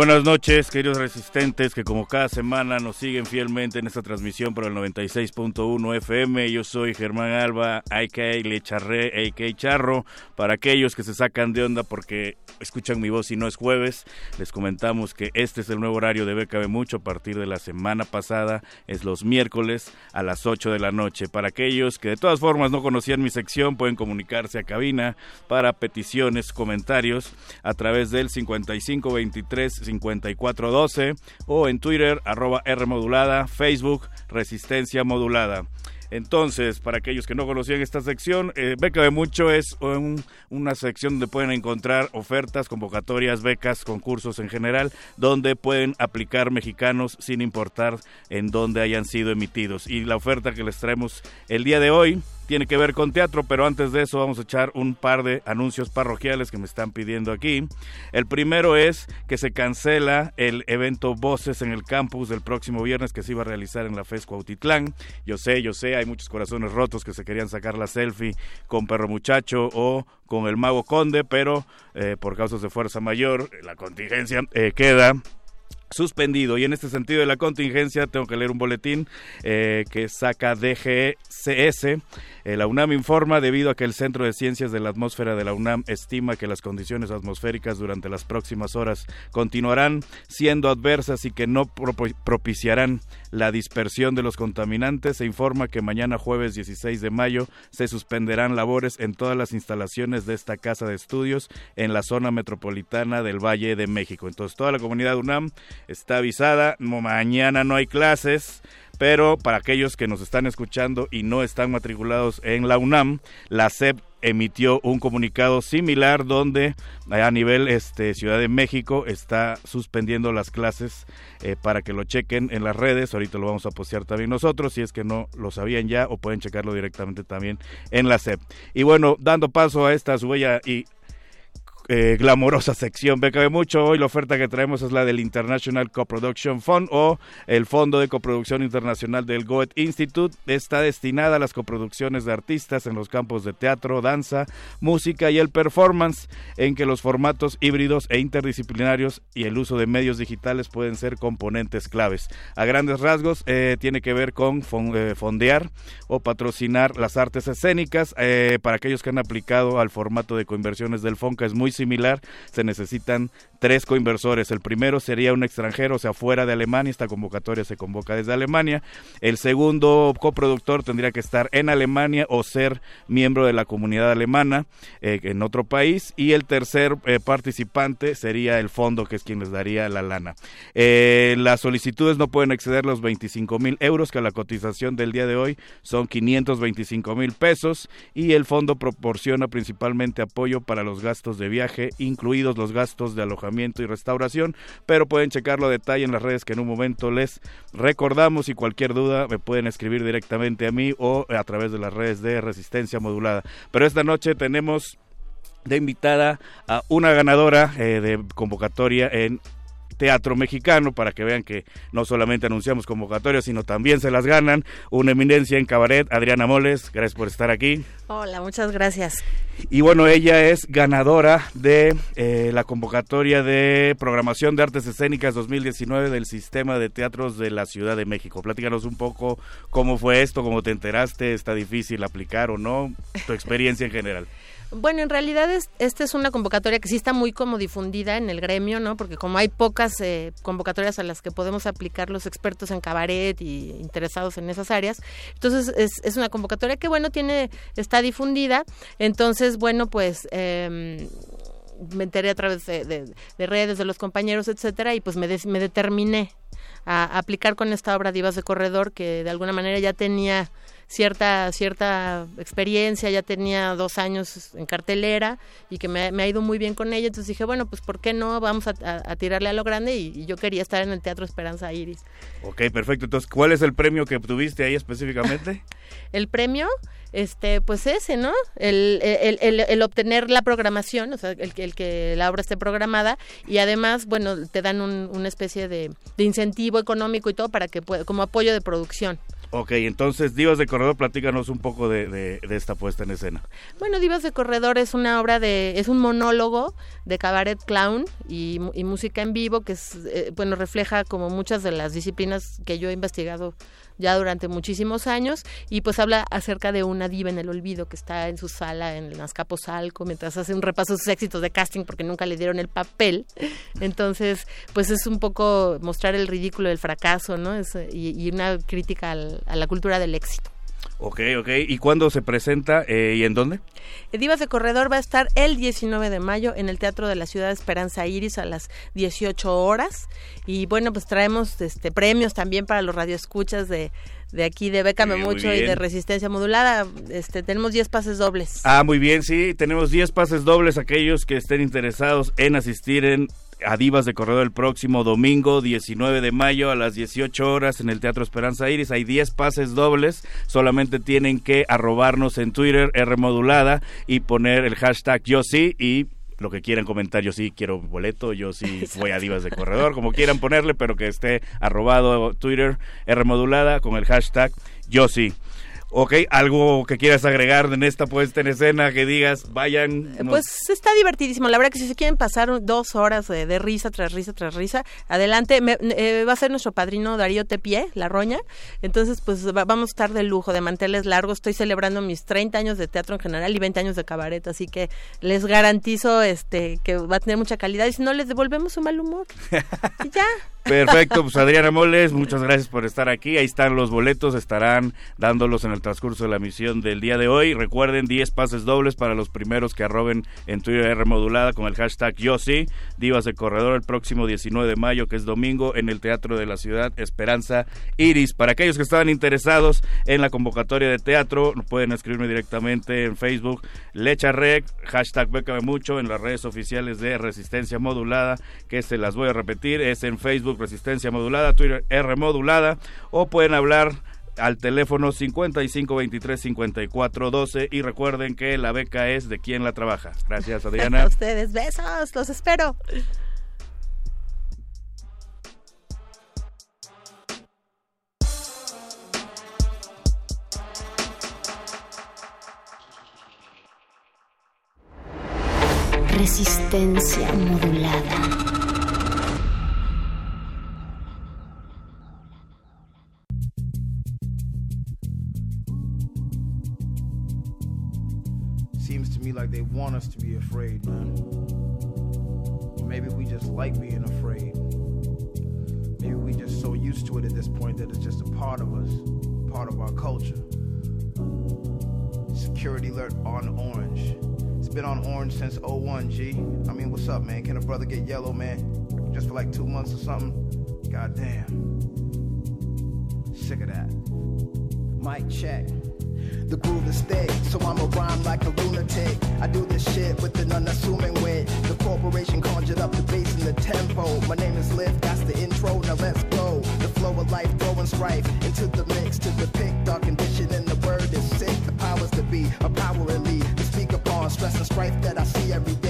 Buenas noches, queridos resistentes que como cada semana nos siguen fielmente en esta transmisión por el 96.1 FM. Yo soy Germán Alba, a.k.a. Lecharré, a.k.a. Charro. Para aquellos que se sacan de onda porque escuchan mi voz y no es jueves, les comentamos que este es el nuevo horario de BKB Mucho a partir de la semana pasada. Es los miércoles a las 8 de la noche. Para aquellos que de todas formas no conocían mi sección, pueden comunicarse a cabina para peticiones, comentarios a través del 5523 5412 o en Twitter arroba R modulada, Facebook Resistencia Modulada. Entonces, para aquellos que no conocían esta sección, eh, Beca de Mucho es una sección donde pueden encontrar ofertas, convocatorias, becas, concursos en general, donde pueden aplicar mexicanos sin importar en dónde hayan sido emitidos. Y la oferta que les traemos el día de hoy tiene que ver con teatro, pero antes de eso vamos a echar un par de anuncios parroquiales que me están pidiendo aquí. El primero es que se cancela el evento Voces en el campus del próximo viernes que se iba a realizar en la FES Cuautitlán. Yo sé, yo sé, hay muchos corazones rotos que se querían sacar la selfie con Perro Muchacho o con el Mago Conde, pero eh, por causas de fuerza mayor la contingencia eh, queda suspendido. Y en este sentido de la contingencia, tengo que leer un boletín eh, que saca DGCS. Eh, la UNAM informa, debido a que el Centro de Ciencias de la Atmósfera de la UNAM estima que las condiciones atmosféricas durante las próximas horas continuarán siendo adversas y que no propiciarán la dispersión de los contaminantes, se informa que mañana jueves 16 de mayo se suspenderán labores en todas las instalaciones de esta casa de estudios en la zona metropolitana del Valle de México. Entonces toda la comunidad UNAM está avisada, mañana no hay clases, pero para aquellos que nos están escuchando y no están matriculados en la UNAM, la SEP emitió un comunicado similar donde a nivel este Ciudad de México está suspendiendo las clases eh, para que lo chequen en las redes. Ahorita lo vamos a postear también nosotros si es que no lo sabían ya o pueden checarlo directamente también en la SEP. Y bueno dando paso a esta su y eh, glamorosa sección. De mucho. Hoy la oferta que traemos es la del International Co-Production Fund o el Fondo de Coproducción Internacional del Goethe Institute. Está destinada a las coproducciones de artistas en los campos de teatro, danza, música y el performance, en que los formatos híbridos e interdisciplinarios y el uso de medios digitales pueden ser componentes claves. A grandes rasgos, eh, tiene que ver con eh, fondear o patrocinar las artes escénicas. para aquellos que han aplicado al formato de coinversiones del FONCA es muy similar, se necesitan tres coinversores. El primero sería un extranjero, o sea, fuera de Alemania. Esta convocatoria se convoca desde Alemania. El segundo coproductor tendría que estar en Alemania o ser miembro de la comunidad alemana eh, en otro país. Y el tercer eh, participante sería el fondo, que es quien les daría la lana. Eh, las solicitudes no pueden exceder los 25 mil euros, que la cotización del día de hoy son 525 mil pesos. Y el fondo proporciona principalmente apoyo para los gastos de viaje, incluidos los gastos de alojamiento y restauración, pero pueden checarlo a detalle en las redes que en un momento les recordamos y cualquier duda me pueden escribir directamente a mí o a través de las redes de Resistencia Modulada. Pero esta noche tenemos de invitada a una ganadora eh, de convocatoria en teatro mexicano para que vean que no solamente anunciamos convocatorias, sino también se las ganan. Una eminencia en cabaret, Adriana Moles, gracias por estar aquí. Hola, muchas gracias. Y bueno, ella es ganadora de eh, la convocatoria de programación de artes escénicas 2019 del Sistema de Teatros de la Ciudad de México. Platícanos un poco cómo fue esto, cómo te enteraste, está difícil aplicar o no, tu experiencia en general. Bueno, en realidad es, esta es una convocatoria que sí está muy como difundida en el gremio, ¿no? Porque como hay pocas eh, convocatorias a las que podemos aplicar los expertos en cabaret y interesados en esas áreas, entonces es, es una convocatoria que, bueno, tiene está difundida. Entonces, bueno, pues... Eh, me enteré a través de, redes de los compañeros, etcétera, y pues me, me determiné a, aplicar con esta obra Divas de Corredor, que de alguna manera ya tenía cierta, cierta experiencia, ya tenía dos años en cartelera y que me, ha ido muy bien con ella, entonces dije, bueno, pues ¿por qué no? Vamos a, tirarle a lo grande y, yo quería estar en el Teatro Esperanza Iris. Ok, perfecto. Entonces, ¿cuál es el premio que obtuviste ahí específicamente? el premio, este, pues ese, ¿no? El, el, el, obtener la programación, o sea, el, el, que la obra esté programada y además, bueno, te dan un, una especie de, de incentivo económico y todo para que como apoyo de producción. Ok, entonces Divas de Corredor, platícanos un poco de, de, esta puesta en escena. Bueno, Divas de Corredor es una obra de, es un monólogo de cabaret clown y, música en vivo que es, eh, bueno, refleja como muchas de las disciplinas que yo he investigado ya durante muchísimos años y pues habla acerca de una diva en el olvido que está en su sala en Azcapotzalco mientras hace un repaso de sus éxitos de casting porque nunca le dieron el papel. Entonces, pues es un poco mostrar el ridículo del fracaso, ¿no? Es, y, una crítica a la cultura del éxito. Ok, ok. ¿Y cuándo se presenta eh, y en dónde? Divas de Corredor va a estar el 19 de mayo en el Teatro de la Ciudad de Esperanza Iris a las 18 horas. Y bueno, pues traemos este premios también para los radioescuchas de, de aquí de Bécame Mucho y de Resistencia Modulada. Este, tenemos 10 pases dobles. Ah, muy bien, sí. Tenemos 10 pases dobles. Aquellos que estén interesados en asistir en a Divas de Corredor el próximo domingo 19 de mayo a las 18 horas en el Teatro Esperanza Iris. Hay 10 pases dobles, solamente tienen que arrobarnos en Twitter R modulada y poner el hashtag yo sí y lo que quieran comentar, yo sí quiero boleto, yo sí voy a Divas de Corredor, como quieran ponerle, pero que esté arrobado Twitter R modulada con el hashtag yo sí. Ok, algo que quieras agregar en esta puesta en escena, que digas, vayan. Eh, pues está divertidísimo. La verdad que si se quieren pasar dos horas de, risa tras risa tras risa, adelante. Eh, va a ser nuestro padrino Darío Tepié, La Roña. Entonces, pues vamos a estar de lujo, de manteles largos. Estoy celebrando mis 30 años de teatro en general y 20 años de cabaret, así que les garantizo este que va a tener mucha calidad. Y si no, les devolvemos su mal humor. y ya. Perfecto, pues Adriana Moles, muchas gracias por estar aquí. Ahí están los boletos, estarán dándolos en el transcurso de la misión del día de hoy. Recuerden 10 pases dobles para los primeros que arroben en Twitter R modulada con el hashtag yo sí. Divas de Corredor el próximo 19 de mayo, que es domingo, en el Teatro de la Ciudad Esperanza Iris. Para aquellos que estaban interesados en la convocatoria de teatro, pueden escribirme directamente en Facebook, Lecharrec, hashtag Bécame Mucho, en las redes oficiales de Resistencia Modulada, que se las voy a repetir, es en Facebook Resistencia Modulada, Twitter R Modulada, o pueden hablar al teléfono 55235412 y recuerden que la beca es de quien la trabaja. Gracias, Adriana. A ustedes, besos, los espero. Resistencia modulada. Like they want us to be afraid, man. Maybe we just like being afraid. Maybe we just so used to it at this point that it's just a part of us, part of our culture. Security alert on orange. It's been on orange since 01, G. I mean, what's up, man? Can a brother get yellow, man? Just for like two months or something? God damn. Sick of that. Mic check the groove is thick, so I'ma rhyme like a lunatic. I do this shit with an unassuming wit. The corporation conjured up the bass and the tempo. My name is Lift, that's the intro, now let's go. The flow of life throwing strife into the mix to depict our condition, and the word is sick. The powers to be, a power elite. To speak upon stress and strife that I see every day.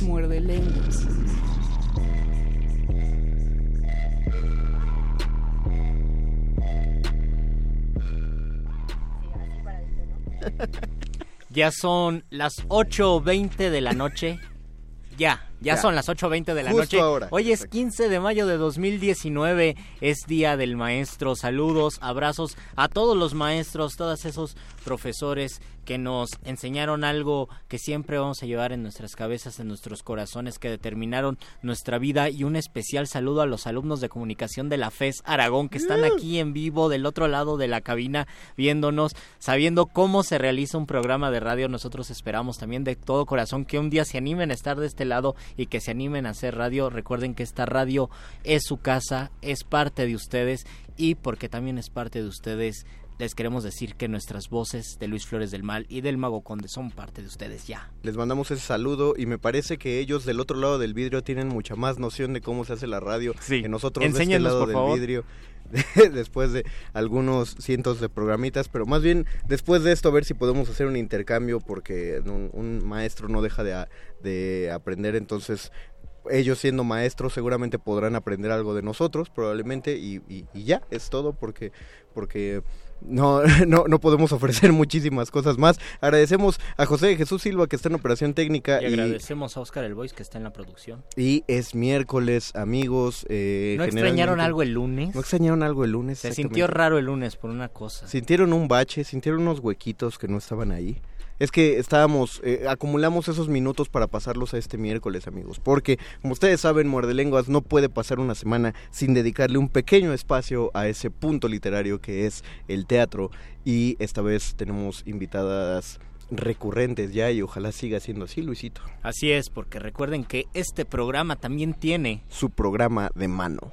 Muerde lenguas. Ya son las 8.20 de la noche. Ya, Ya, Ya. son las 8.20 de la Justo noche. ahora, Hoy es exacto. 15 de mayo de 2019. Es Día del Maestro. Saludos, abrazos a todos los maestros, todos esos profesores que nos enseñaron algo que siempre vamos a llevar en nuestras cabezas, en nuestros corazones, que determinaron nuestra vida. Y un especial saludo a los alumnos de comunicación de la FES Aragón que están aquí en vivo del otro lado de la cabina viéndonos, sabiendo cómo se realiza un programa de radio. Nosotros esperamos también de todo corazón que un día se animen a estar de este lado y que se animen a hacer radio. Recuerden que esta radio es su casa, es parte de ustedes y porque también es parte de ustedes. Les queremos decir que nuestras voces de Luis Flores del Mal y del Mago Conde son parte de ustedes ya. Les mandamos ese saludo y me parece que ellos del otro lado del vidrio tienen mucha más noción de cómo se hace la radio que nosotros de este lado por del favor. vidrio. después de algunos cientos de programitas, pero más bien después de esto a ver si podemos hacer un intercambio porque un, un maestro no deja de, a- de aprender, entonces ellos siendo maestros seguramente podrán aprender algo de nosotros probablemente y, y- y ya es todo porque porque no, no, no podemos ofrecer muchísimas cosas más. Agradecemos a José Jesús Silva que está en operación técnica Y y, agradecemos a Oscar El Voice que está en la producción. y es miércoles, amigos. eh, ¿No extrañaron algo el lunes? ¿No extrañaron algo el lunes? Se sintió raro el lunes por una cosa. Sintieron un bache, sintieron unos huequitos que no estaban ahí. Es que estábamos, eh, acumulamos esos minutos para pasarlos a este miércoles, amigos. Porque, como ustedes saben, Muerde Lenguas no puede pasar una semana sin dedicarle un pequeño espacio a ese punto literario que es el teatro. Y esta vez tenemos invitadas recurrentes ya y ojalá siga siendo así, Luisito. Así es, porque recuerden que este programa también tiene Su programa de mano.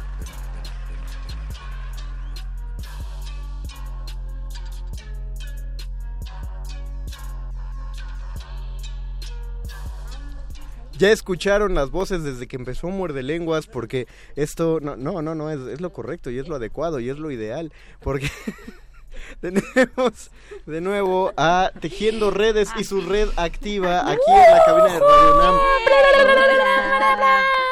Ya escucharon las voces desde que empezó Muerde Lenguas, porque esto, no, no, no, no, es, es lo correcto y es lo adecuado y es lo ideal, porque tenemos de nuevo a Tejiendo Redes y su red activa aquí en la cabina de Radio Nam.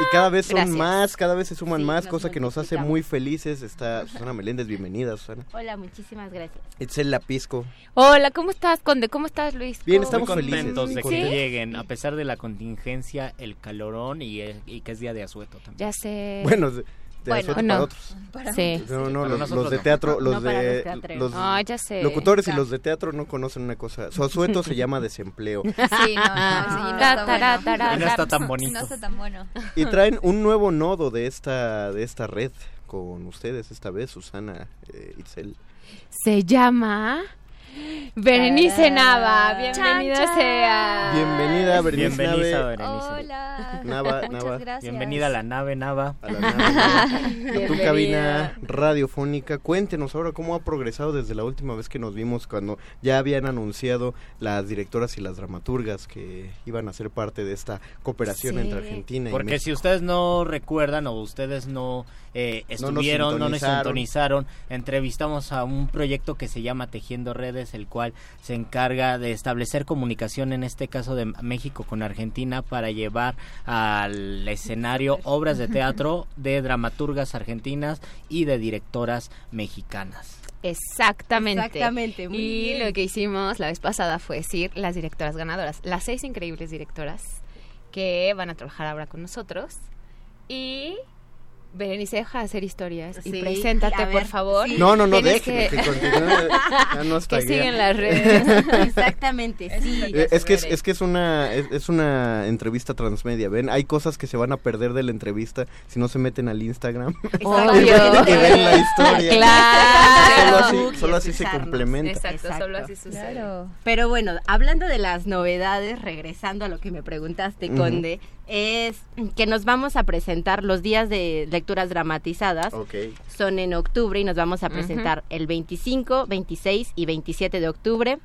Y cada vez son Gracias. más, cada vez se suman Sí, más, nos cosa que nos hace muy felices. Está Susana Meléndez, bienvenida, Susana. Hola, muchísimas gracias. Itzel Lapisco. Hola, ¿cómo estás, Conde? ¿Cómo estás, Luis? Bien, ¿Cómo- estamos muy felices, contentos de que ¿Sí? lleguen, a pesar de la contingencia, el calorón y, eh, y que es día de asueto también. Ya sé. Bueno, de, Bueno, no. para otros. Sí. No, no, Para los, los de teatro, los No para de los los Ah, ya sé. locutores y Ya. los de teatro no conocen una cosa. Su asueto se llama desempleo. Sí, no, no, sí, no Ta, está tará, bueno. tará, Y no está tan bonito. No está tan bueno. Y traen un nuevo nodo de esta de esta red con ustedes esta vez, Susana eh, Itzel. Se llama Berenice Nava. Bienvenida Chan, chan. sea. Bienvenida, Berenice Bienvenida, Nave. Berenice. Hola. Nava, Muchas Nava. gracias. Bienvenida a la nave Nava. A la nave. Tu cabina radiofónica. Cuéntenos ahora cómo ha progresado desde la última vez que nos vimos cuando ya habían anunciado las directoras y las dramaturgas que iban a ser parte de esta cooperación Sí. entre Argentina y Porque México. si ustedes no recuerdan o ustedes no eh, No nos estuvieron, no nos sintonizaron, entrevistamos a un proyecto que se llama Tejiendo Redes, el cual se encarga de establecer comunicación, en este caso de México con Argentina, para llevar al escenario obras de teatro de dramaturgas argentinas y de directoras mexicanas. Exactamente. Exactamente, muy y bien. lo que hicimos la vez pasada fue decir las directoras ganadoras, las seis increíbles directoras que van a trabajar ahora con nosotros. Y Berenice, deja de hacer historias Sí, y preséntate, por favor. sí. No, no, no, deje que- que, continúe. Ya nos que taguea. siguen las redes. Exactamente, sí. Eh, es que es, es que es una es, es una entrevista transmedia, ven, hay cosas que se van a perder de la entrevista si no se meten al Instagram. Obvio. y ven la historia. Claro. Solo así, solo así se complementa. Exacto, solo así sucede. Claro. Pero bueno, hablando de las novedades, regresando a lo que me preguntaste. Conde, es que nos vamos a presentar los días de lecturas dramatizadas. Ok. Son en octubre y nos vamos a presentar el 25, 26 y 27 de octubre.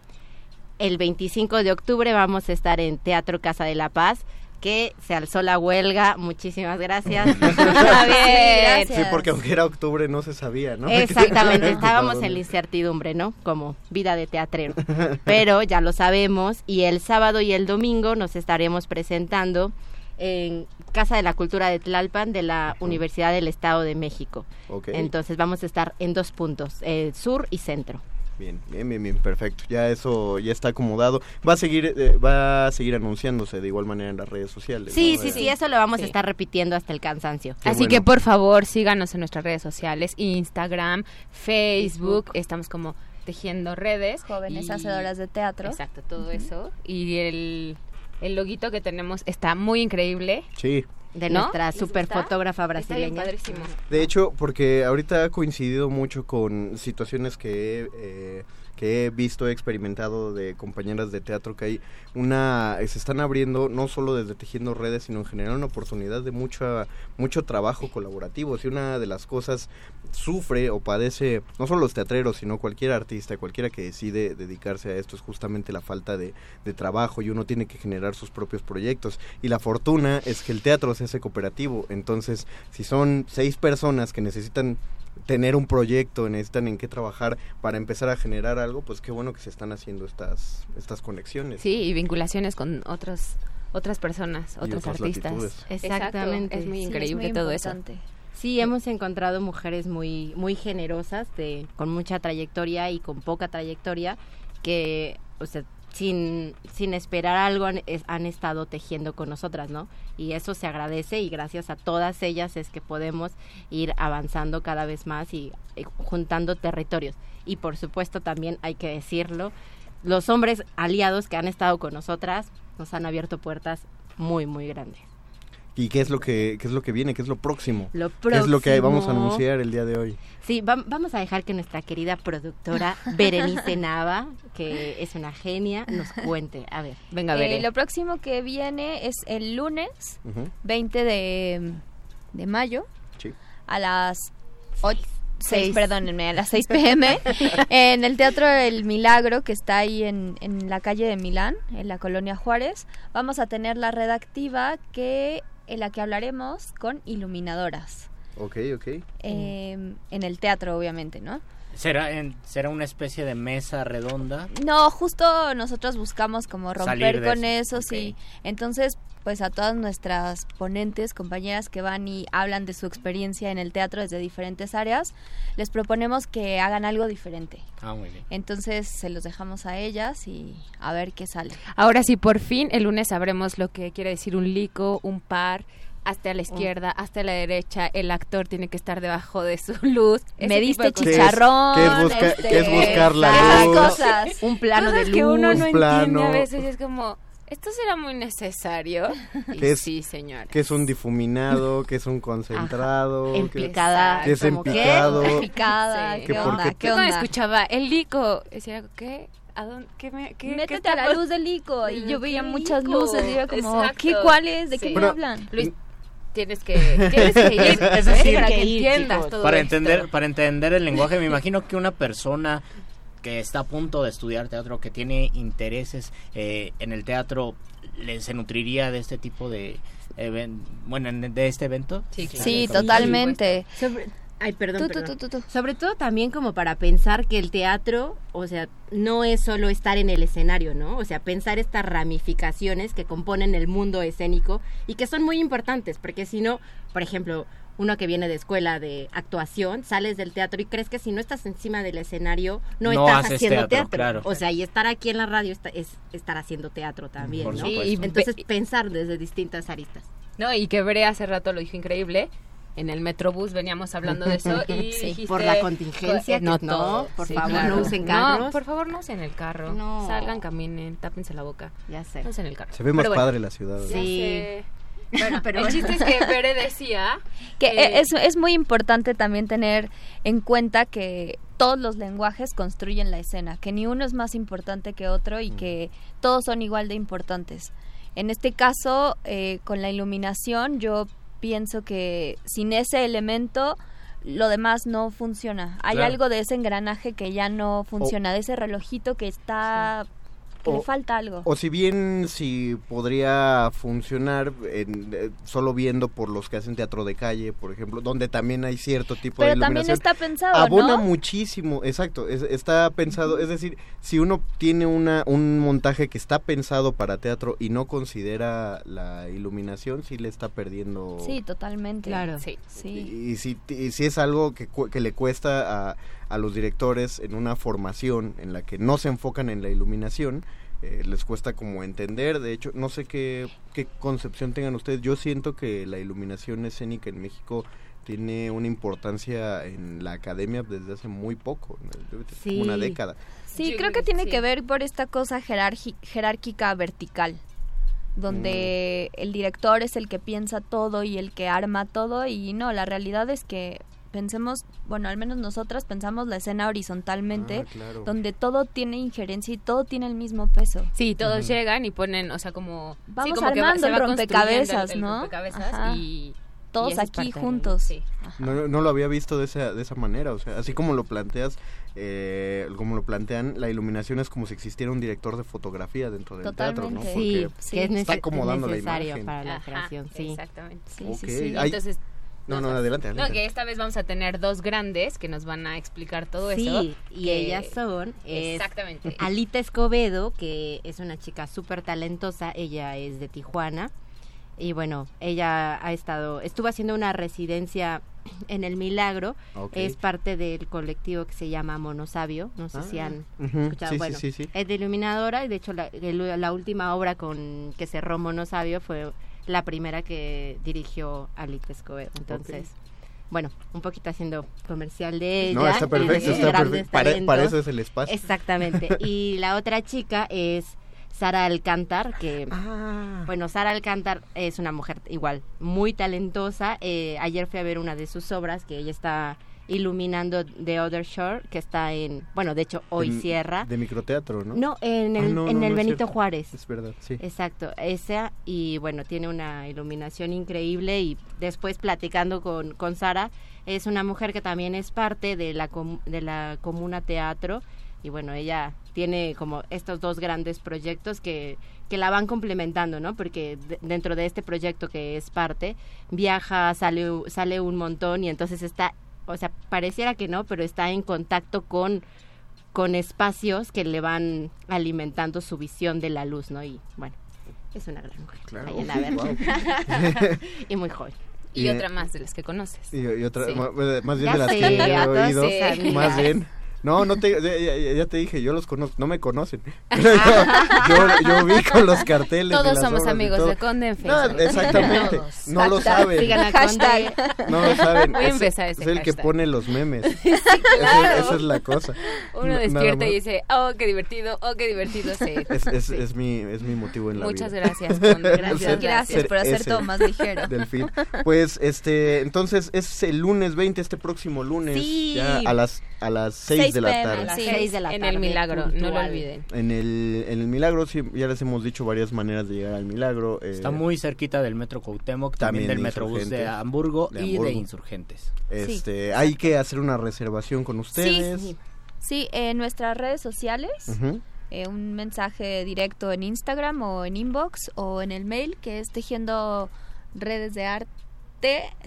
El 25 de octubre vamos a estar en Teatro Casa de la Paz, que se alzó la huelga. Muchísimas gracias. Está bien. Sí, porque aunque era octubre no se sabía, ¿no? Exactamente, estábamos en la incertidumbre, ¿no? Como vida de teatrero. Pero ya lo sabemos y el sábado y el domingo nos estaremos presentando en Casa de la Cultura de Tlalpan de la Universidad del Estado de México. Entonces vamos a estar en dos puntos, eh, sur y centro. Bien, bien, bien, bien, perfecto. Ya eso ya está acomodado. Va a seguir, eh, va a seguir anunciándose de igual manera en las redes sociales. Sí, ¿no? sí, Eh, sí, eso lo vamos Sí. a estar repitiendo hasta el cansancio. Qué Así bueno. que por favor síganos en nuestras redes sociales, Instagram, Facebook, estamos como tejiendo redes. Jóvenes y- hacedoras de teatro. Exacto, todo eso. Y el, el loguito que tenemos está muy increíble. Sí. De ¿No? nuestra ¿Y eso super fotógrafa Está bien brasileña. padrísimo. De hecho, porque ahorita ha coincidido mucho con situaciones que he, eh, que he visto, he experimentado de compañeras de teatro que hay una, se están abriendo no solo desde tejiendo redes, sino en general una oportunidad de mucha, mucho trabajo colaborativo. Si una de las cosas sufre o padece, no solo los teatreros, sino cualquier artista, cualquiera que decide dedicarse a esto, es justamente la falta de, de trabajo y uno tiene que generar sus propios proyectos. Y la fortuna es que el teatro se hace cooperativo, entonces si son seis personas que necesitan tener un proyecto, necesitan en qué trabajar para empezar a generar algo, pues qué bueno que se están haciendo estas, estas conexiones. Sí, y vinculaciones con otros, otras personas, otros otras artistas. latitudes. Exactamente. Exacto, es muy Sí, es increíble muy todo eso. Sí, hemos encontrado mujeres muy, muy generosas, de, con mucha trayectoria y con poca trayectoria, que, o sea, sin, sin esperar algo han, es- han estado tejiendo con nosotras, ¿no? Y eso se agradece y gracias a todas ellas es que podemos ir avanzando cada vez más y, juntando territorios. Y por supuesto también hay que decirlo, los hombres aliados que han estado con nosotras nos han abierto puertas muy, muy grandes. ¿Y qué es lo que qué es lo que viene? ¿Qué es lo próximo? Lo ¿Qué es lo que vamos a próximo- anunciar el día de hoy? Sí, vam- vamos a dejar que nuestra querida productora Berenice Nava, que es una genia, nos cuente. A ver, venga, Eh, lo próximo que viene es el lunes Ujú. 20 de, de mayo Sí. a las 8, Seis. perdónenme, a las 6 pm en el Teatro El Milagro que está ahí en, en la calle de Milán, en la colonia Juárez. Vamos a tener la red activa que en la que hablaremos con iluminadoras. Ok, ok. eh, en el teatro, obviamente, ¿no? ¿Será, en- ¿Será una especie de mesa redonda? No, justo nosotros buscamos como romper con eso, eso, sí. Entonces, pues a todas nuestras ponentes, compañeras que van y hablan de su experiencia en el teatro desde diferentes áreas, les proponemos que hagan algo diferente. Ah, muy bien. Entonces, se los dejamos a ellas y a ver qué sale. Ahora sí, por fin, el lunes sabremos lo que quiere decir un lico, un par, hasta la izquierda, hasta la derecha, el actor tiene que estar debajo de su luz. ese Me diste de cosas. ¿Qué es- chicharrón. qué es busca- este, qué es buscar la luz? cosas. un plano Cosas de que uno luz. no entiende a veces y es como, ¿esto será muy necesario? ¿Qué es- sí, señora. ¿Qué es un difuminado? ¿Qué es un concentrado? ¿Qué- Emplicada. ¿Qué es que- empicado? Picada, Sí. ¿qué ¿Qué onda? qué? ¿Qué Yo onda? escuchaba el lico, decía, ¿qué? ¿A dónde? ¿Qué me, qué, qué Métete a la luz del lico. Y yo veía ¿Qué muchas lico? luces y era como, Exacto. ¿qué cuáles? ¿De qué Sí. me Bueno, hablan? Luis, tienes que, tienes que ir, Es- es ¿eh? decir, para que, que ir, entiendas chicos. todo Para esto. entender, para entender el lenguaje, me imagino que una persona que está a punto de estudiar teatro, que tiene intereses eh, en el teatro, le, se nutriría de este tipo de bueno, en- de este evento. Sí, claro. Sí, Por totalmente. Sobre- ay, perdón, Tú, tú, perdón. tú, tú, tú. Sobre todo también como para pensar que el teatro, o sea, no es solo estar en el escenario, ¿no? O sea, pensar estas ramificaciones que componen el mundo escénico y que son muy importantes, porque si no, por ejemplo, uno que viene de escuela de actuación, sales del teatro y crees que si no estás encima del escenario, no, No estás haciendo teatro, teatro. claro. O sea, y estar aquí en la radio está- es estar haciendo teatro también, Por ¿no? y Entonces, pensar desde distintas aristas. No, y que Brea hace rato lo dijo increíble. En el Metrobús veníamos hablando de eso y Sí, dijiste, por la contingencia, no que no, todo, por sí, favor, claro. no usen No, carros. por favor, no usen el carro. No. Salgan, caminen, tápense la boca. Ya sé. No usen el carro. Se ve más Pero bueno, padre la ciudad. ya Sí. Bueno, pero El chiste es que Bere decía Que Eh, es, es muy importante también tener en cuenta que todos los lenguajes construyen la escena, que ni uno es más importante que otro y que todos son igual de importantes. En este caso, eh, con la iluminación, yo pienso que sin ese elemento lo demás no funciona. Hay Claro. algo de ese engranaje que ya no funciona, de ese relojito que está que O- le falta algo. O si bien si podría funcionar en- eh, solo viendo por los que hacen teatro de calle, por ejemplo, donde también hay cierto tipo de Pero también iluminación. está pensado, Abona ¿no? muchísimo, exacto, es- está pensado, es decir, si uno tiene una un montaje que está pensado para teatro y no considera la iluminación, sí le está perdiendo Sí, totalmente. Claro. Sí. Sí. y si, y si es algo que, que le cuesta a, a los directores en una formación en la que no se enfocan en la iluminación, eh, les cuesta como entender. De hecho, no sé qué, qué concepción tengan ustedes. Yo siento que la iluminación escénica en México tiene una importancia en la academia desde hace muy poco, como una Sí. década. Sí, creo que tiene sí. que ver por esta cosa jerárquica vertical, donde Mm. el director es el que piensa todo y el que arma todo y no, la realidad es que pensemos, bueno, al menos nosotras pensamos la escena horizontalmente, Ah, claro. donde todo tiene injerencia y todo tiene el mismo peso. Sí, todos llegan y ponen, o sea, como... sí, Vamos como que va- armando se el va rompecabezas, el- el ¿no? rompecabezas Ajá. y... Todos aquí juntos. sí. No, no lo había visto de esa, de esa manera, o sea, así como lo planteas, eh, como lo plantean, la iluminación es como si existiera un director de fotografía dentro del teatro, ¿no? Porque Sí, es está acomodando la necesario imagen. para la Ajá, creación, sí. Exactamente. Sí, sí, sí. Entonces, No, no, adelante, No, que esta vez vamos a tener dos grandes que nos van a explicar todo eso. Sí, y que- ellas son es Exactamente. Alita Escobedo, que es una chica súper talentosa, ella es de Tijuana. Y bueno, ella ha estado, estuvo haciendo una residencia en El Milagro, Ok. es parte del colectivo que se llama Monosabio, no sé si Ah, han ujú, escuchado. sí, sí, bueno, sí, sí. es de iluminadora y de hecho la, la última obra con que cerró Monosabio fue la primera que dirigió Alita Escobedo. Entonces, bueno, un poquito haciendo comercial de ella. No, está perfecto, está perfecto. Para, eso es el espacio. Exactamente. Y la otra chica es Sara Alcántar, que, Ah. bueno, Sara Alcántar es una mujer igual muy talentosa. Eh, ayer fui a ver una de sus obras que ella está iluminando The Other Shore, que está en, bueno, de hecho hoy De- cierra. De microteatro, ¿no? No, en Ah, el, no, en no, el no Benito. Juárez. Es verdad, sí. Exacto, esa y bueno, tiene una iluminación increíble y después platicando con, con Sara, es una mujer que también es parte de la, com- de la Comuna Teatro y bueno, ella tiene como estos dos grandes proyectos que, que la van complementando, ¿no? Porque de- dentro de este proyecto que es parte, viaja, sale, sale un montón y entonces está, o sea, pareciera que no, pero está en contacto con con espacios que le van alimentando su visión de la luz, ¿no? Y bueno, es una gran mujer. Claro, verla. y muy joven. Y, Y, otra más de las que conoces. Y, y otra, Sí. eh, más bien Ya de las sé, que he oído, más bien. No, no te, ya, te dije, yo los conozco, no me conocen. Pero yo, yo, yo vi con los carteles. de Todos las somos amigos todo. de Conde en No, Facebook. exactamente, Todos. no lo Hashtag. saben. Sigan a Conde. No lo saben. Voy a empezar ese es el que hashtag. pone los memes. Sí, Esa- claro. Esa, es la cosa. Uno despierta y dice, oh, qué divertido, oh, qué divertido, sí. Es, es, Sí. es mi, es mi motivo en la Muchas vida. gracias, Conde. Gracias, Ser- gracias ser por hacer todo más ligero. Del fin. Pues, este, entonces es el lunes 20, este próximo lunes, Sí. ya a las a las 6 6 de la tarde. A las Sí. seis de la en tarde, el milagro, no lo olviden. En el, en el Milagro, sí, ya les hemos dicho varias maneras de llegar al Milagro. eh, Está muy cerquita del Metro Cuauhtémoc, También también, del de Metrobús de. Hamburgo De y Hamburgo. de Insurgentes. Este, hay que hacer una reservación con ustedes. Sí, sí, en nuestras redes sociales, eh, un mensaje directo en Instagram o en inbox o en el mail que es tejiendo redes de arte.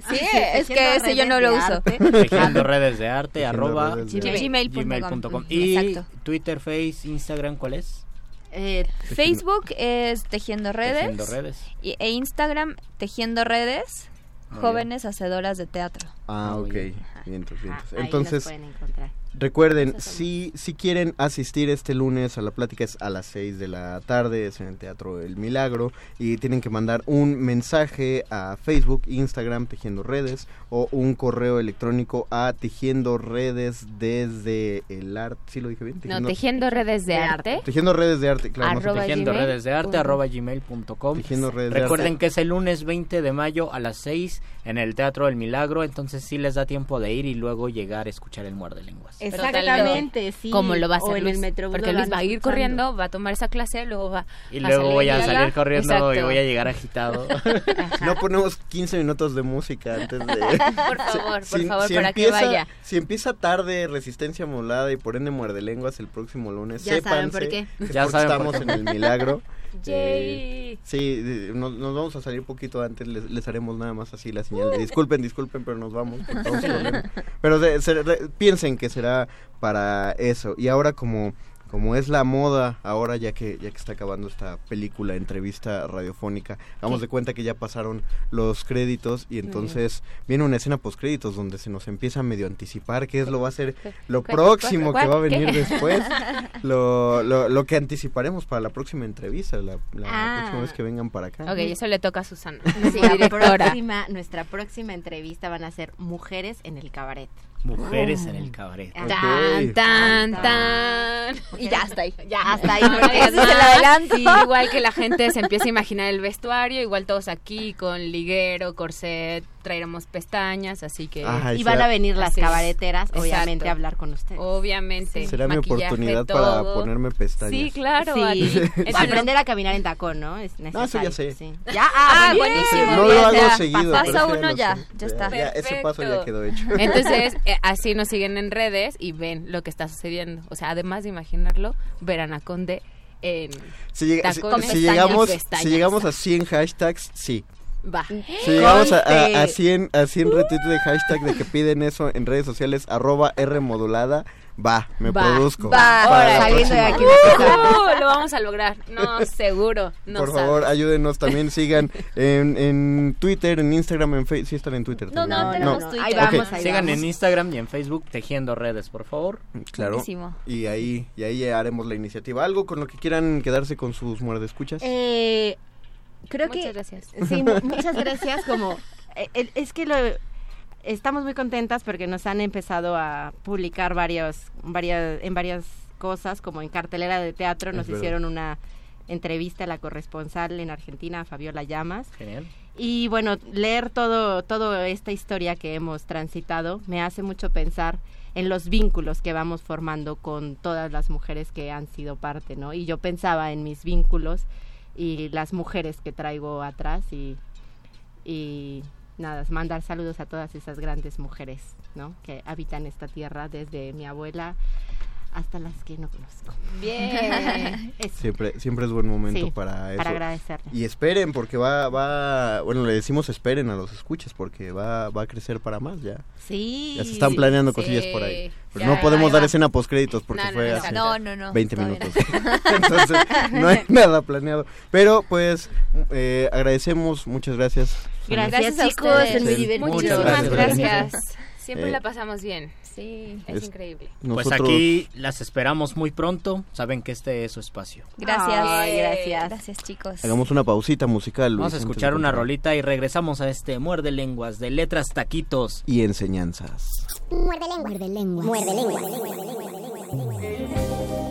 Sí, es que ese yo no lo uso. Tejiendo redes de arte, arroba gmail.com. Y. Twitter, Face, Instagram, ¿cuál es? Eh, Facebook es Tejiendo Redes, Tejiendo redes. y- e Instagram Tejiendo Redes, jóvenes hacedoras de teatro. Ah, ok. ah, Entonces, pueden encontrar. Recuerden, si, si quieren asistir este lunes a la plática es a las 6 de la tarde, es en el Teatro El Milagro, y tienen que mandar un mensaje a Facebook, Instagram, Tejiendo Redes, o un correo electrónico a Tejiendo Redes desde el arte. ¿Sí lo dije bien? No, tejiendo redes de arte. Tejiendo Redes de arte, claro. no sé Arroba Tejiendo gmail redes de arte, arroba gmail.com. Tejiendo Redes de Recuerden Arte. que es el lunes 20 de mayo a las 6 en el Teatro del Milagro, entonces sí les da tiempo de ir y luego llegar a escuchar el muerde lenguas. Exactamente, sí. ¿Cómo lo va a hacer O en Luis? Porque Luis va a ir escuchando. corriendo, va a tomar esa clase, luego va Y a luego voy a salir corriendo y Exacto. voy a llegar agitado. No ponemos 15 minutos de música antes de... Por favor, por favor, para que empieza, vaya. Si empieza tarde Resistencia Molada y por ende Muerde Lenguas el próximo lunes, Ya saben sépanse por qué. que Ya saben por estamos qué. en el Milagro. Yay. Eh, sí, nos, nos vamos a salir poquito antes, les, les haremos nada más así la señal. de, Disculpen, disculpen, pero nos vamos. porque estamos corriendo". pero se- se- re- piensen que será para eso. Y ahora como como es la moda ahora ya que ya que está acabando esta película entrevista radiofónica hagamos de cuenta que ya pasaron los créditos y entonces viene una escena post créditos donde se nos empieza a medio anticipar qué es lo va a ser lo próximo que va a venir después. Lo, lo, lo que anticiparemos para la próxima entrevista la, la Ah. próxima vez que vengan para acá. Ok, eso le toca a Susana, Sí, la próxima, nuestra próxima entrevista van a ser mujeres en el cabaret. Mujeres en el cabaret. Tan, tan, tan. Y ya está ahí. Ya, hasta ahí. Porque digas ese es el más. adelanto. Sí, igual que la gente se empieza a imaginar el vestuario, igual todos aquí con liguero, corset, traeremos pestañas, así que... Ajá, Y van a venir las es. cabareteras, obviamente, Exacto. a hablar con ustedes. Obviamente. será mi oportunidad para ponerme pestañas Sí, claro. Sí. Entonces, Aprender a caminar en tacón, ¿no? Es No, eso ya necesario, sé. sí. Ya, ah, Ah, buenísimo. no ya lo hago seguido paso uno ya, ya está. ya, ese paso ya Perfecto. quedó hecho Entonces, eh, así nos siguen en redes y ven lo que está sucediendo. O sea, además de imaginarlo, verán a Conde en... si, llega- si- Tacón, si pestañas, llegamos si llegamos a 100 hashtags sí Va. Si llegamos a, a, a 100, a 100 retweets de hashtag de que piden eso en redes sociales, arroba R modulada, va, me Va, produzco. va. Ahora, saliendo de aquí. ¡Uh! lo vamos a lograr. No, seguro. No Por sabes. favor, ayúdenos también, sigan en, en Twitter, en Instagram, en Facebook. Sí están en Twitter No, también. no tenemos no, Twitter. ahí vamos, ahí Sigan vamos. en Instagram y en Facebook tejiendo redes, por favor. Claro. Buenísimo. Y ahí, y ahí haremos la iniciativa. ¿Algo con lo que quieran quedarse con sus muerdescuchas? Eh, creo Muchas que... gracias. Sí, mu- muchas gracias. Como eh, el- es que lo estamos muy contentas porque nos han empezado a publicar varios, varias, en varias cosas, como en cartelera de teatro nos hicieron una entrevista a la corresponsal en Argentina, Fabiola Llamas. Genial. Y bueno, leer todo, toda esta historia que hemos transitado me hace mucho pensar en los vínculos que vamos formando con todas las mujeres que han sido parte, ¿no? Y yo pensaba en mis vínculos y las mujeres que traigo atrás y, y nada, mandar saludos a todas esas grandes mujeres, ¿no? Que habitan esta tierra desde mi abuela hasta las que no conozco. Bien. Siempre, siempre es buen momento Sí, para eso. para agradecerle. Y esperen, porque va, va, bueno, le decimos esperen a los escuchas, porque va, va a crecer para más ya. Sí. Ya se están planeando sí, cosillas por ahí. Pero ya, no podemos dar escena post créditos porque No, no, fue no, hace No, no, no. 20 todavía minutos. Entonces, no hay nada planeado. Pero pues eh, agradecemos, muchas gracias. Gracias, Gracias a chicos, Muchísimas gracias. gracias. Siempre Eh, la pasamos bien. Sí. Es, Es- increíble. Pues Nosotros- aquí las esperamos muy pronto. Saben que este es su espacio. Gracias. Ay, gracias. Gracias, chicos. Hagamos una pausita musical. Luis, Vamos a escuchar una rolita y regresamos a este muerde lenguas de letras taquitos. Y enseñanzas. Muerde lengua. Muerde lengua. Muerde lengua. Ha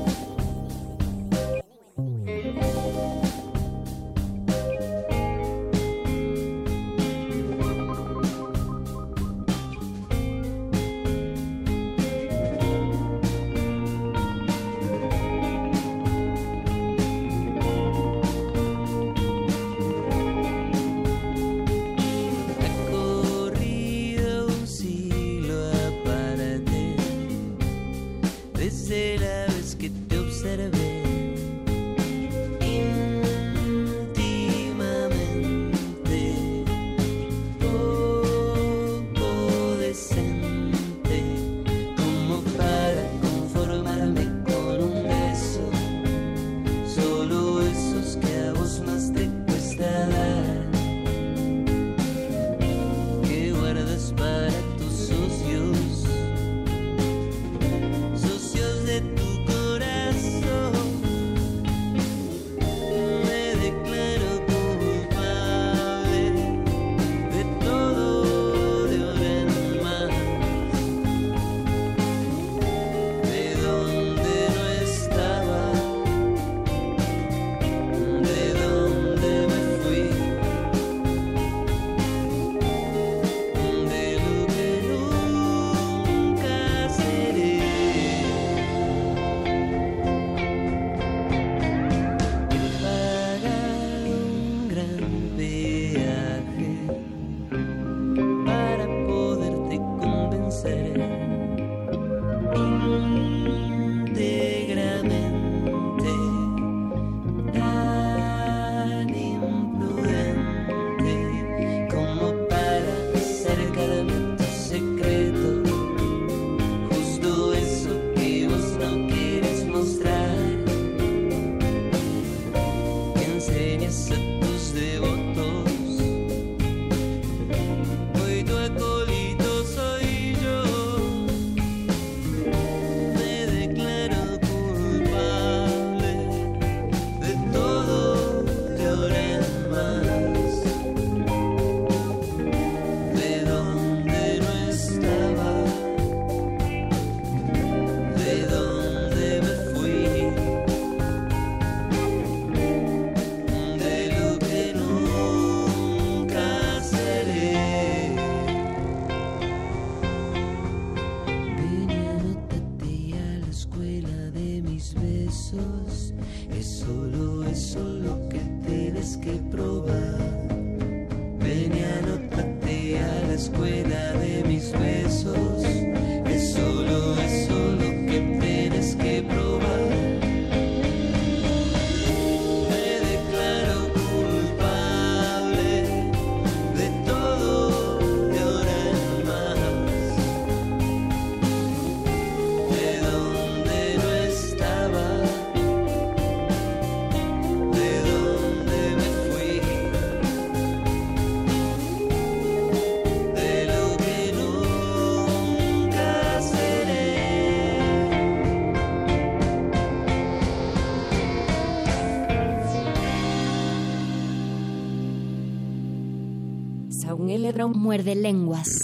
Muerde lenguas.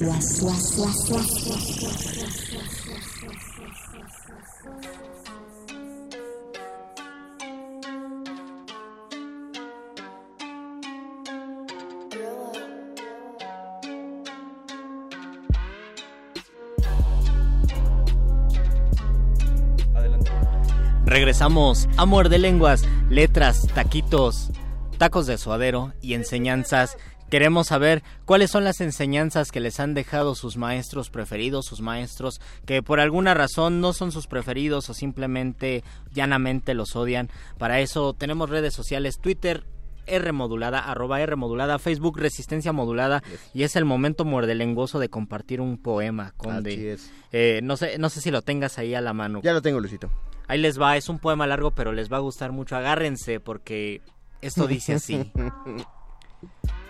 Regresamos a Muerde Lenguas, letras, taquitos, tacos de suadero y enseñanzas. Queremos saber cuáles son las enseñanzas que les han dejado sus maestros preferidos, sus maestros que por alguna razón no son sus preferidos o simplemente llanamente los odian. Para eso tenemos redes sociales, Twitter, R modulada, arroba R modulada, Facebook Resistencia modulada y es el momento muerdelengoso de compartir un poema, Conde. Así es. Eh, no sé, no sé si lo tengas ahí a la mano. Ya lo tengo, Luisito. Ahí les va, es un poema largo, pero les va a gustar mucho. Agárrense porque esto dice así.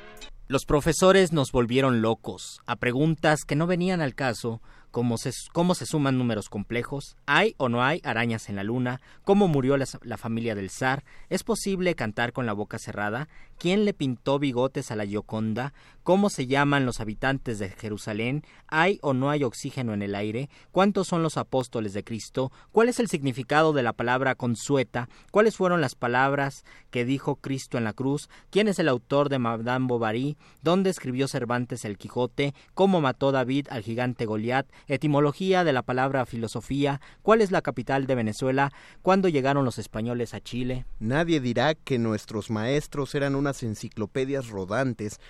Los profesores nos volvieron locos a preguntas que no venían al caso, como se, cómo se suman números complejos, hay o no hay arañas en la luna, cómo murió la, la familia del zar, es posible cantar con la boca cerrada, quién le pintó bigotes a la Gioconda, cómo se llaman los habitantes de Jerusalén, hay o no hay oxígeno en el aire, cuántos son los apóstoles de Cristo, cuál es el significado de la palabra consueta, cuáles fueron las palabras que dijo Cristo en la cruz, quién es el autor de Madame Bovary, dónde escribió Cervantes el Quijote, cómo mató David al gigante Goliat, etimología de la palabra filosofía, cuál es la capital de Venezuela, cuándo llegaron los españoles a Chile. Nadie dirá que nuestros maestros eran unas enciclopedias rodantes.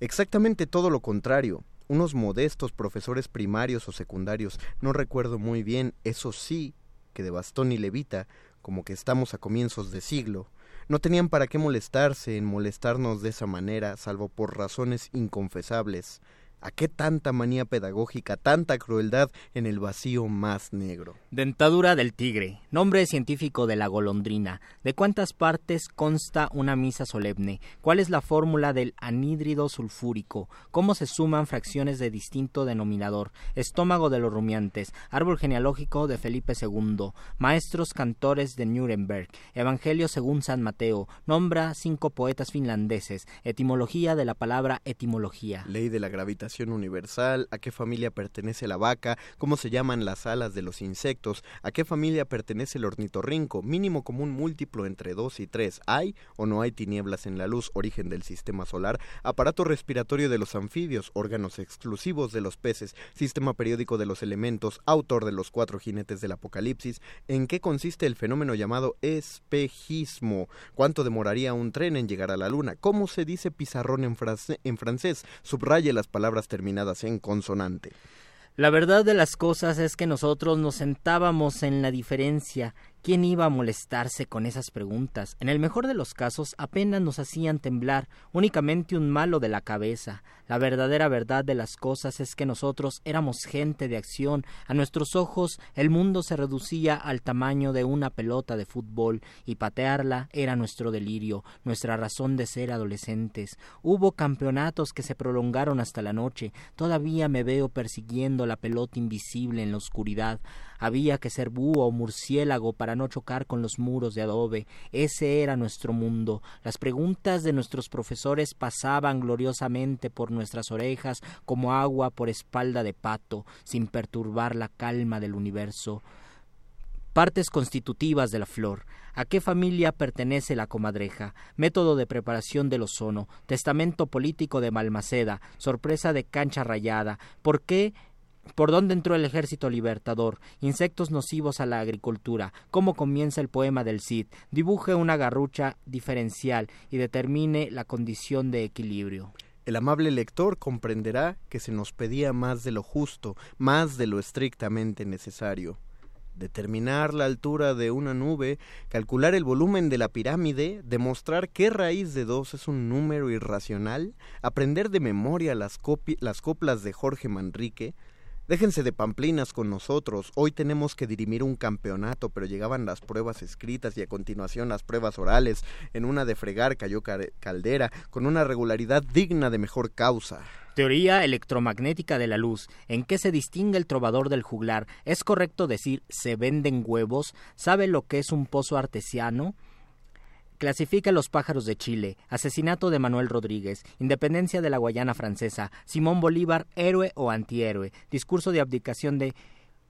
Exactamente todo lo contrario. Unos modestos profesores primarios o secundarios. No recuerdo muy bien, eso sí, que de bastón y levita, como que estamos a comienzos de siglo. No tenían para qué molestarse en molestarnos de esa manera, salvo por razones inconfesables. ¿A qué tanta manía pedagógica, tanta crueldad en el vacío más negro? Dentadura del tigre, nombre científico de la golondrina. ¿De cuántas partes consta una misa solemne? ¿Cuál es la fórmula del anhídrido sulfúrico? ¿Cómo se suman fracciones de distinto denominador? Estómago de los rumiantes, árbol genealógico de Felipe II, maestros cantores de Nuremberg, Evangelio según San Mateo, nombra cinco poetas finlandeses, etimología de la palabra etimología. Ley de la gravitación universal, a qué familia pertenece la vaca, cómo se llaman las alas de los insectos, a qué familia pertenece el ornitorrinco, mínimo común múltiplo entre 2 y 3, hay o no hay tinieblas en la luz, origen del sistema solar, aparato respiratorio de los anfibios, órganos exclusivos de los peces, sistema periódico de los elementos, autor de los cuatro jinetes del apocalipsis, en qué consiste el fenómeno llamado espejismo, cuánto demoraría un tren en llegar a la luna, cómo se dice pizarrón en, en francés, subraye las palabras terminadas en consonante. La verdad de las cosas es que nosotros nos sentábamos en la diferencia ¿Quién iba a molestarse con esas preguntas? En el mejor de los casos apenas nos hacían temblar, únicamente un malo de la cabeza. La verdadera verdad de las cosas es que nosotros éramos gente de acción. A nuestros ojos el mundo se reducía al tamaño de una pelota de fútbol y patearla era nuestro delirio, nuestra razón de ser adolescentes. Hubo campeonatos que se prolongaron hasta la noche. Todavía me veo persiguiendo la pelota invisible en la oscuridad. Había que ser búho o murciélago para no chocar con los muros de adobe. Ese era nuestro mundo. Las preguntas de nuestros profesores pasaban gloriosamente por nuestras orejas como agua por espalda de pato, sin perturbar la calma del universo. Partes constitutivas de la flor. ¿A qué familia pertenece la comadreja? Método de preparación del ozono. Testamento político de Malmaceda. Sorpresa de cancha rayada. ¿Por qué ¿Por dónde entró el ejército libertador? Insectos nocivos a la agricultura. ¿Cómo comienza el poema del Cid? Dibuje una garrucha diferencial y determine la condición de equilibrio. El amable lector comprenderá que se nos pedía más de lo justo, más de lo estrictamente necesario. Determinar la altura de una nube, calcular el volumen de la pirámide, demostrar qué raíz de dos es un número irracional, aprender de memoria las, las coplas de Jorge Manrique, Déjense de pamplinas con nosotros. Hoy tenemos que dirimir un campeonato, pero llegaban las pruebas escritas y a continuación las pruebas orales. En una de fregar cayó Caldera, con una regularidad digna de mejor causa. Teoría electromagnética de la luz. ¿En qué se distingue el trovador del juglar? ¿Es correcto decir se venden huevos? ¿Sabe lo que es un pozo artesiano? Clasifica los pájaros de Chile, asesinato de Manuel Rodríguez, independencia de la Guayana francesa, Simón Bolívar, héroe o antihéroe, discurso de abdicación de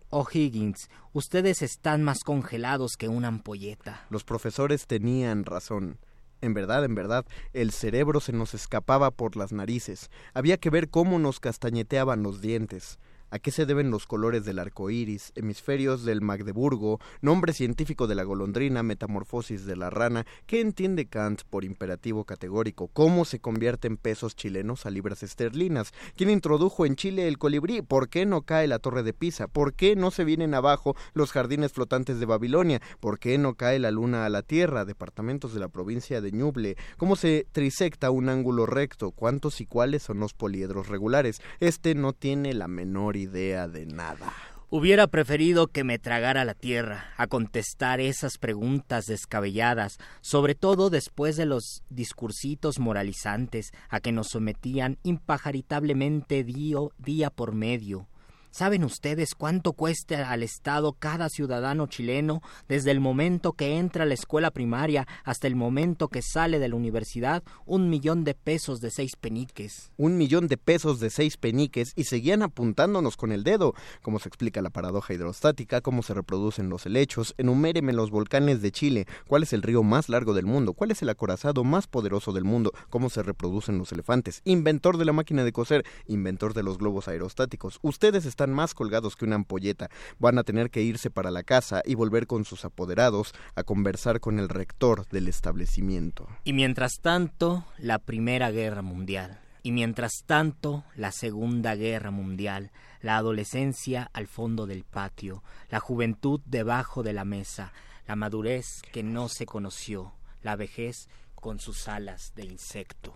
O'Higgins, ustedes están más congelados que una ampolleta. Los profesores tenían razón. En verdad, en verdad, el cerebro se nos escapaba por las narices. Había que ver cómo nos castañeteaban los dientes. ¿A qué se deben los colores del arco iris, hemisferios del Magdeburgo, nombre científico de la golondrina, metamorfosis de la rana? ¿Qué entiende Kant por imperativo categórico? ¿Cómo se convierten pesos chilenos a libras esterlinas? ¿Quién introdujo en Chile el colibrí? ¿Por qué no cae la torre de Pisa? ¿Por qué no se vienen abajo los jardines flotantes de Babilonia? ¿Por qué no cae la luna a la tierra? Departamentos de la provincia de Ñuble. ¿Cómo se trisecta un ángulo recto? ¿Cuántos y cuáles son los poliedros regulares? Este no tiene la menor idea de nada. Hubiera preferido que me tragara la tierra a contestar esas preguntas descabelladas, sobre todo después de los discursitos moralizantes a que nos sometían impajaritablemente día por medio. ¿Saben ustedes cuánto cuesta al Estado cada ciudadano chileno desde el momento que entra a la escuela primaria hasta el momento que sale de la universidad? Un millón de pesos de seis peniques. Un millón de pesos de seis peniques y seguían apuntándonos con el dedo. ¿Cómo se explica la paradoja hidrostática? ¿Cómo se reproducen los helechos? Enuméreme los volcanes de Chile. ¿Cuál es el río más largo del mundo? ¿Cuál es el acorazado más poderoso del mundo? ¿Cómo se reproducen los elefantes? Inventor de la máquina de coser, inventor de los globos aerostáticos. Ustedes están más colgados que una ampolleta. Van a tener que irse para la casa y volver con sus apoderados a conversar con el rector del establecimiento. Y mientras tanto, la Primera Guerra Mundial. Y mientras tanto, la Segunda Guerra Mundial, la adolescencia al fondo del patio, la juventud debajo de la mesa, la madurez que no se conoció, la vejez con sus alas de insecto.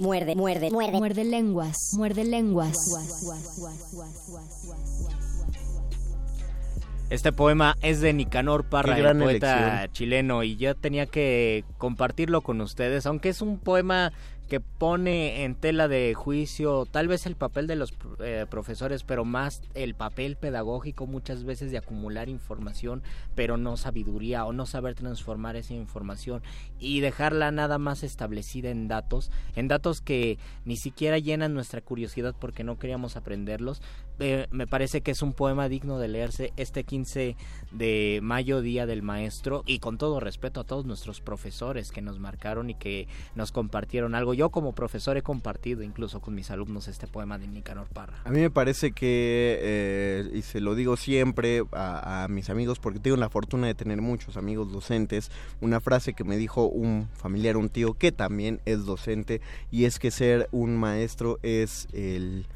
Muerde, muerde, muerde. Muerde lenguas, muerde lenguas. Este poema es de Nicanor Parra, el poeta chileno, y yo tenía que compartirlo con ustedes, aunque es un poema que pone en tela de juicio tal vez el papel de los eh, profesores, pero más el papel pedagógico muchas veces de acumular información, pero no sabiduría o no saber transformar esa información y dejarla nada más establecida en datos, en datos que ni siquiera llenan nuestra curiosidad porque no queríamos aprenderlos. Eh, me parece que es un poema digno de leerse este 15 de mayo, Día del Maestro, y con todo respeto a todos nuestros profesores que nos marcaron y que nos compartieron algo yo como profesor he compartido incluso con mis alumnos este poema de Nicanor Parra. A mí me parece que, eh, y se lo digo siempre a, mis amigos, porque tengo la fortuna de tener muchos amigos docentes, una frase que me dijo un familiar, un tío que también es docente, y es que ser un maestro es el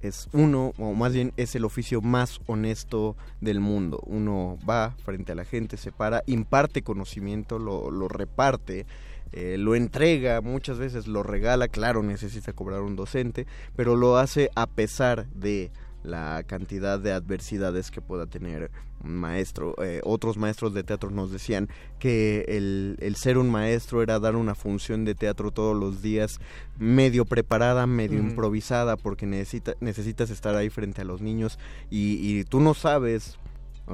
es uno, o más bien es el oficio más honesto del mundo. Uno va frente a la gente, se para, imparte conocimiento, lo, lo reparte, eh, lo entrega, muchas veces lo regala, claro, necesita cobrar un docente, pero lo hace a pesar de la cantidad de adversidades que pueda tener maestro. Eh, otros maestros de teatro nos decían que el, el, ser un maestro era dar una función de teatro todos los días medio preparada, medio improvisada, porque necesita, necesitas estar ahí frente a los niños y, y tú no sabes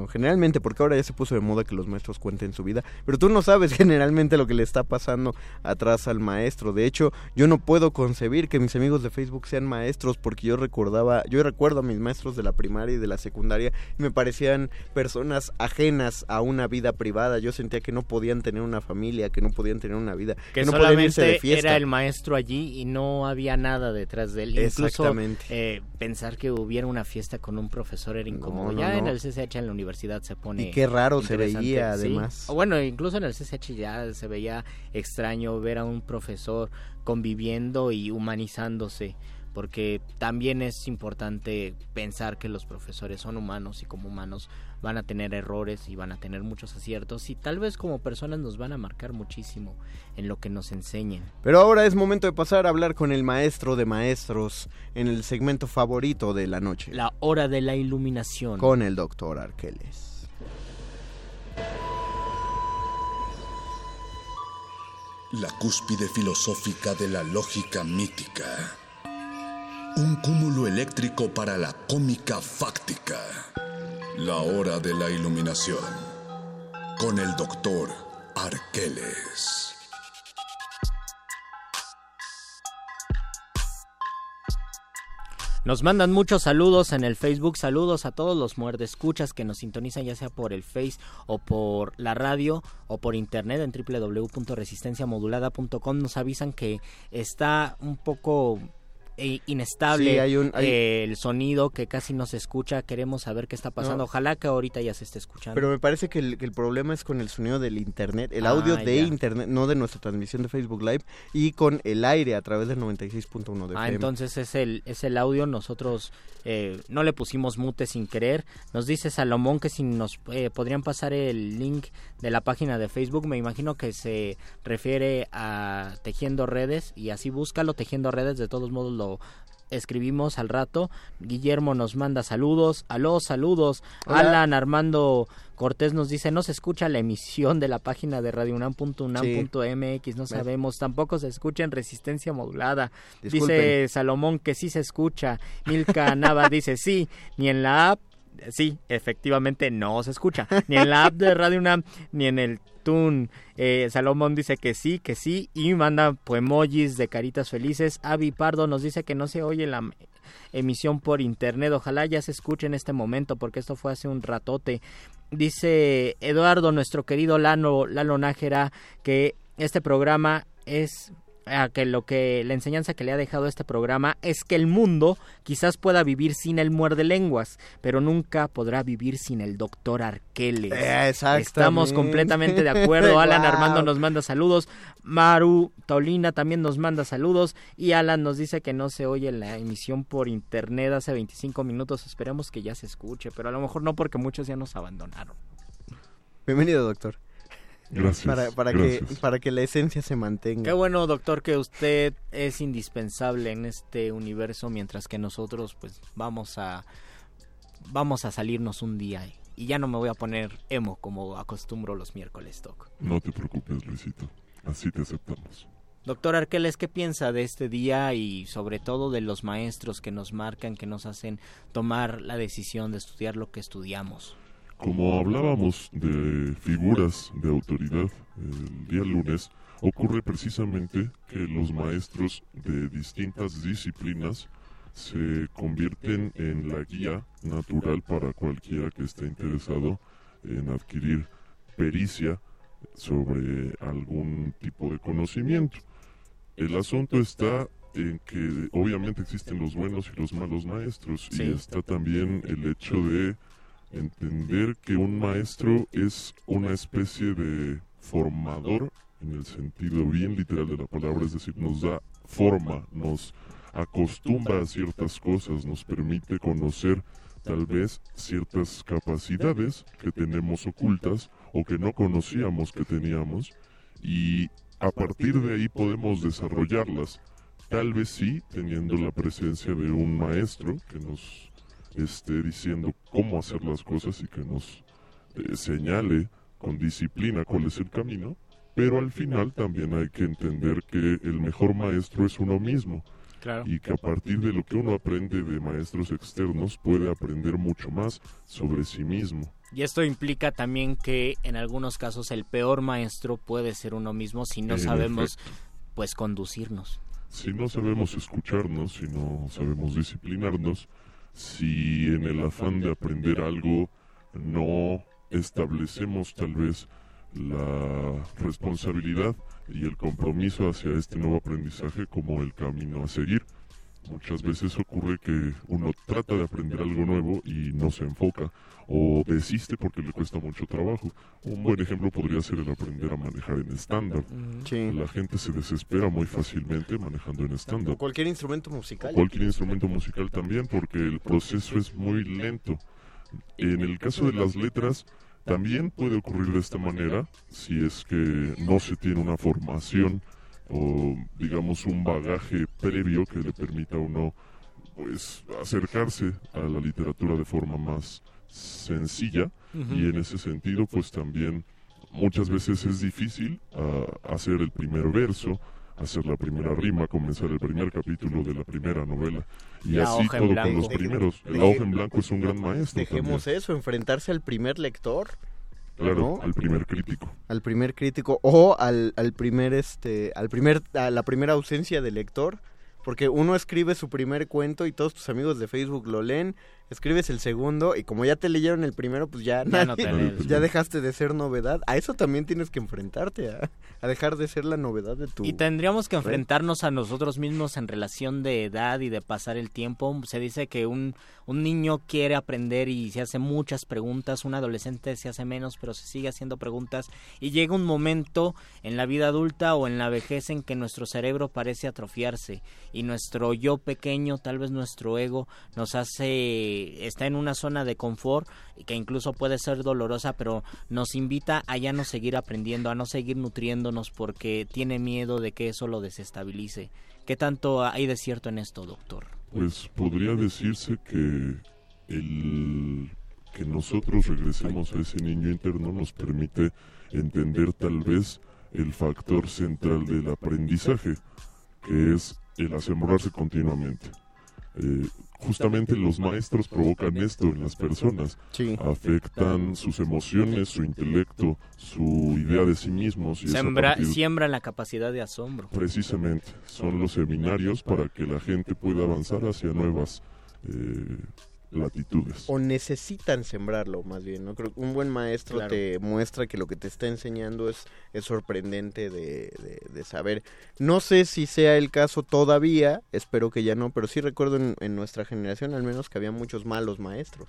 generalmente, porque ahora ya se puso de moda que los maestros cuenten su vida, pero tú no sabes generalmente lo que le está pasando atrás al maestro. De hecho, yo no puedo concebir que mis amigos de Facebook sean maestros, porque yo recordaba, yo recuerdo a mis maestros de la primaria y de la secundaria y me parecían personas ajenas a una vida privada. Yo sentía que no podían tener una familia, que no podían tener una vida, que, que no podían irse de solamente fiesta. era el maestro allí y no había nada detrás de él. Incluso Exactamente. eh, pensar que hubiera una fiesta con un profesor era incómodo. no, ya en no. el CCH en la universidad se pone Y qué raro se veía, sí. además. O Bueno, incluso en el CCH ya se veía extraño ver a un profesor conviviendo y humanizándose porque también es importante pensar que los profesores son humanos y como humanos van a tener errores y van a tener muchos aciertos y tal vez como personas nos van a marcar muchísimo en lo que nos enseñen. Pero ahora es momento de pasar a hablar con el maestro de maestros en el segmento favorito de la noche. La hora de la iluminación. Con el doctor Arqueles. La cúspide filosófica de la lógica mítica. Un cúmulo eléctrico para la cómica fáctica. La hora de la iluminación. Con el doctor Arqueles. Nos mandan muchos saludos en el Facebook, saludos a todos los muerdescuchas que nos sintonizan ya sea por el Face o por la radio o por internet en www.resistenciamodulada.com. Nos avisan que está un poco eh, inestable Sí, hay un- hay- eh, el sonido que casi no se escucha. Queremos saber qué está pasando. No. Ojalá que ahorita ya se esté escuchando. Pero me parece que el, que el problema es con el sonido del internet, el Ah, audio de ya. internet, no de nuestra transmisión de Facebook Live, y con el aire a través del 96.1 de Ah, FM. entonces es el, es el audio. Nosotros eh, no le pusimos mute sin querer. Nos dice Salomón que si nos eh, podrían pasar el link de la página de Facebook. Me imagino que se refiere a Tejiendo Redes y así búscalo, Tejiendo Redes. De todos modos lo escribimos al rato. Guillermo nos manda saludos. Aló, saludos. Hola. Alan Armando Cortés nos dice, no se escucha la emisión de la página de radiounam.unam.mx, no Sí. sabemos, tampoco se escucha en resistencia modulada. Disculpen. Dice Salomón que sí se escucha. Milka Nava dice sí, ni en la app, sí, efectivamente no se escucha, ni en la app de Radio UNAM, ni en el Eh, Salomón dice que sí, que sí, y manda poemojis de caritas felices. Avi Pardo nos dice que no se oye la emisión por internet. Ojalá ya se escuche en este momento, porque esto fue hace un ratote. Dice Eduardo, nuestro querido Lalo, Lalo Nájera, que este programa es que lo que la enseñanza que le ha dejado este programa es que el mundo quizás pueda vivir sin el muerde lenguas, pero nunca podrá vivir sin el doctor Arqueles. Estamos completamente de acuerdo. Alan. Armando nos manda saludos, Maru Taulina también nos manda saludos y Alan nos dice que no se oye la emisión por internet hace 25 minutos. Esperemos que ya se escuche, pero a lo mejor no porque muchos ya nos abandonaron. Bienvenido, doctor. Gracias, Para, para, que, para que la esencia se mantenga. Qué bueno, doctor, que usted es indispensable en este universo, mientras que nosotros, pues, vamos a vamos a salirnos un día y, y ya no me voy a poner emo como acostumbro los miércoles, doc. No te preocupes, Luisito. Así te aceptamos. Doctor Arqueles, ¿qué piensa de este día y sobre todo de los maestros que nos marcan, que nos hacen tomar la decisión de estudiar lo que estudiamos? Como hablábamos de figuras de autoridad el día lunes, ocurre precisamente que los maestros de distintas disciplinas se convierten en la guía natural para cualquiera que esté interesado en adquirir pericia sobre algún tipo de conocimiento. El asunto está en que obviamente existen los buenos y los malos maestros Sí. y está también el hecho de entender que un maestro es una especie de formador en el sentido bien literal de la palabra, es decir, nos da forma, nos acostumbra a ciertas cosas, nos permite conocer tal vez ciertas capacidades que tenemos ocultas o que no conocíamos que teníamos y a partir de ahí podemos desarrollarlas. Tal vez sí, teniendo la presencia de un maestro que nos esté diciendo cómo hacer las cosas y que nos eh, señale con disciplina cuál es el camino, pero al final también hay que entender que el mejor maestro es uno mismo. Y que a partir de lo que uno aprende de maestros externos puede aprender mucho más sobre sí mismo. Y esto implica también que en algunos casos el peor maestro puede ser uno mismo si no En sabemos efecto. pues conducirnos. Si no sabemos escucharnos, si no sabemos disciplinarnos, si en el afán de aprender algo no establecemos tal vez la responsabilidad y el compromiso hacia este nuevo aprendizaje como el camino a seguir. Muchas veces ocurre que uno trata de aprender algo nuevo y no se enfoca o desiste porque le cuesta mucho trabajo. Un buen ejemplo podría ser el aprender a manejar en estándar. Sí. La gente se desespera muy fácilmente manejando en estándar. O cualquier instrumento musical. Cualquier instrumento musical también, porque el proceso es muy lento. En el caso de las letras, también puede ocurrir de esta manera, si es que no se tiene una formación o, digamos, un bagaje previo que le permita a uno, pues, acercarse a la literatura de forma más sencilla. Y en ese sentido, pues, también muchas veces es difícil ah, hacer el primer verso, hacer la primera rima, comenzar el primer capítulo de la primera novela. Y La así todo con los primeros. El Deje- hoja en blanco es un gran maestro. Dejemos también. eso, enfrentarse al primer lector. Claro, ¿no? al primer crítico. Al primer crítico o al, al primer este al primer a la primera ausencia de lector, porque uno escribe su primer cuento y todos tus amigos de Facebook lo leen, escribes el segundo y como ya te leyeron el primero, pues ya Ya no te lees. ya dejaste de ser novedad. A eso también tienes que enfrentarte a, a dejar de ser la novedad de tu Y tendríamos que red. enfrentarnos a nosotros mismos en relación de edad y de pasar el tiempo. Se dice que un, un niño quiere aprender y se hace muchas preguntas, un adolescente se hace menos, pero se sigue haciendo preguntas. Y llega un momento en la vida adulta o en la vejez en que nuestro cerebro parece atrofiarse y nuestro yo pequeño, tal vez nuestro ego, nos hace, está en una zona de confort que incluso puede ser dolorosa, pero nos invita a ya no seguir aprendiendo, a no seguir nutriéndonos porque tiene miedo de que eso lo desestabilice. ¿Qué tanto hay de cierto en esto, doctor? Pues podría decirse que el que nosotros regresemos a ese niño interno nos permite entender tal vez el factor central del aprendizaje, que es el asombrarse continuamente. Eh, justamente los maestros provocan esto en las personas, afectan sus emociones, su intelecto, su idea de sí mismos. Y Sembra, partir- la capacidad de asombro. Precisamente, son los seminarios para que la gente pueda avanzar hacia nuevas eh, latitudes. o necesitan sembrarlo más bien no creo que un buen maestro Claro. te muestra que lo que te está enseñando es, es sorprendente de, de- de saber no sé si sea el caso todavía espero que ya no pero sí recuerdo en, en nuestra generación al menos que había muchos malos maestros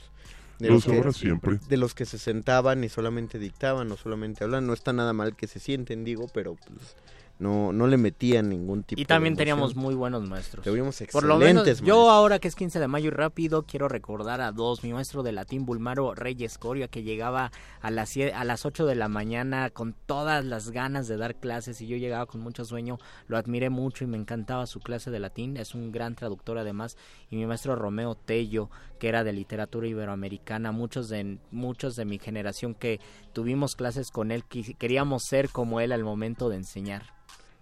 Los habrá siempre. de los que se sentaban y solamente dictaban o solamente hablan no está nada mal que se sienten digo pero pues no no le metían ningún tipo Y también de teníamos muy buenos maestros. Teníamos Por lo menos, excelentes yo ahora que es 15 de mayo y rápido, quiero recordar a dos. Mi maestro de latín, Bulmaro Reyes Coria, que llegaba a las, a las 8 de la mañana con todas las ganas de dar clases y yo llegaba con mucho sueño. Lo admiré mucho y me encantaba su clase de latín. Es un gran traductor además. Y mi maestro Romeo Tello, que era de literatura iberoamericana. Muchos de, muchos de mi generación que tuvimos clases con él, queríamos ser como él al momento de enseñar.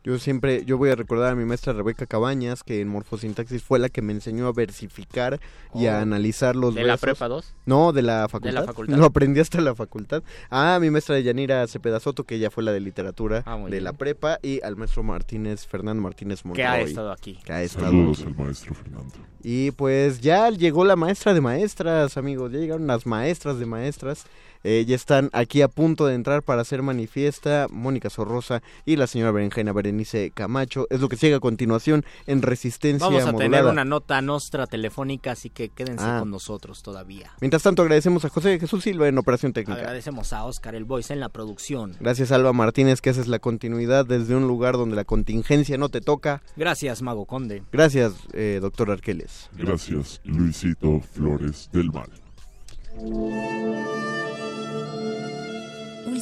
Yo siempre, yo voy a recordar a mi maestra Rebeca Cabañas, que en morfosintaxis fue la que me enseñó a versificar y a Oh. analizar los ¿De la prepa dos? No, de la facultad. facultad. Lo aprendí hasta la facultad. Ah, mi maestra de Yanira Cepeda Soto, que ella fue la de literatura Ah, de bien. la prepa, y al maestro Martínez, Fernando Martínez Monroy. Que ha estado aquí. Que ha estado Saludos aquí. al maestro Fernando. Y pues ya llegó la maestra de maestras, amigos. Ya llegaron las maestras de maestras. Eh, ya están aquí a punto de entrar para hacer manifiesta Mónica Sorrosa y la señora Berenjena Berenice Camacho. Es lo que sigue a continuación en Resistencia Vamos a Modulada. tener una nota nostra telefónica, así que quédense Ah. con nosotros todavía. Mientras tanto, agradecemos a José Jesús Silva en Operación Técnica. Agradecemos a Oscar el Voice en la producción. Gracias, Alba Martínez, que haces la continuidad desde un lugar donde la contingencia no te toca. Gracias, Mago Conde. Gracias, eh, doctor Arqueles. Gracias, Luisito Flores del Mal.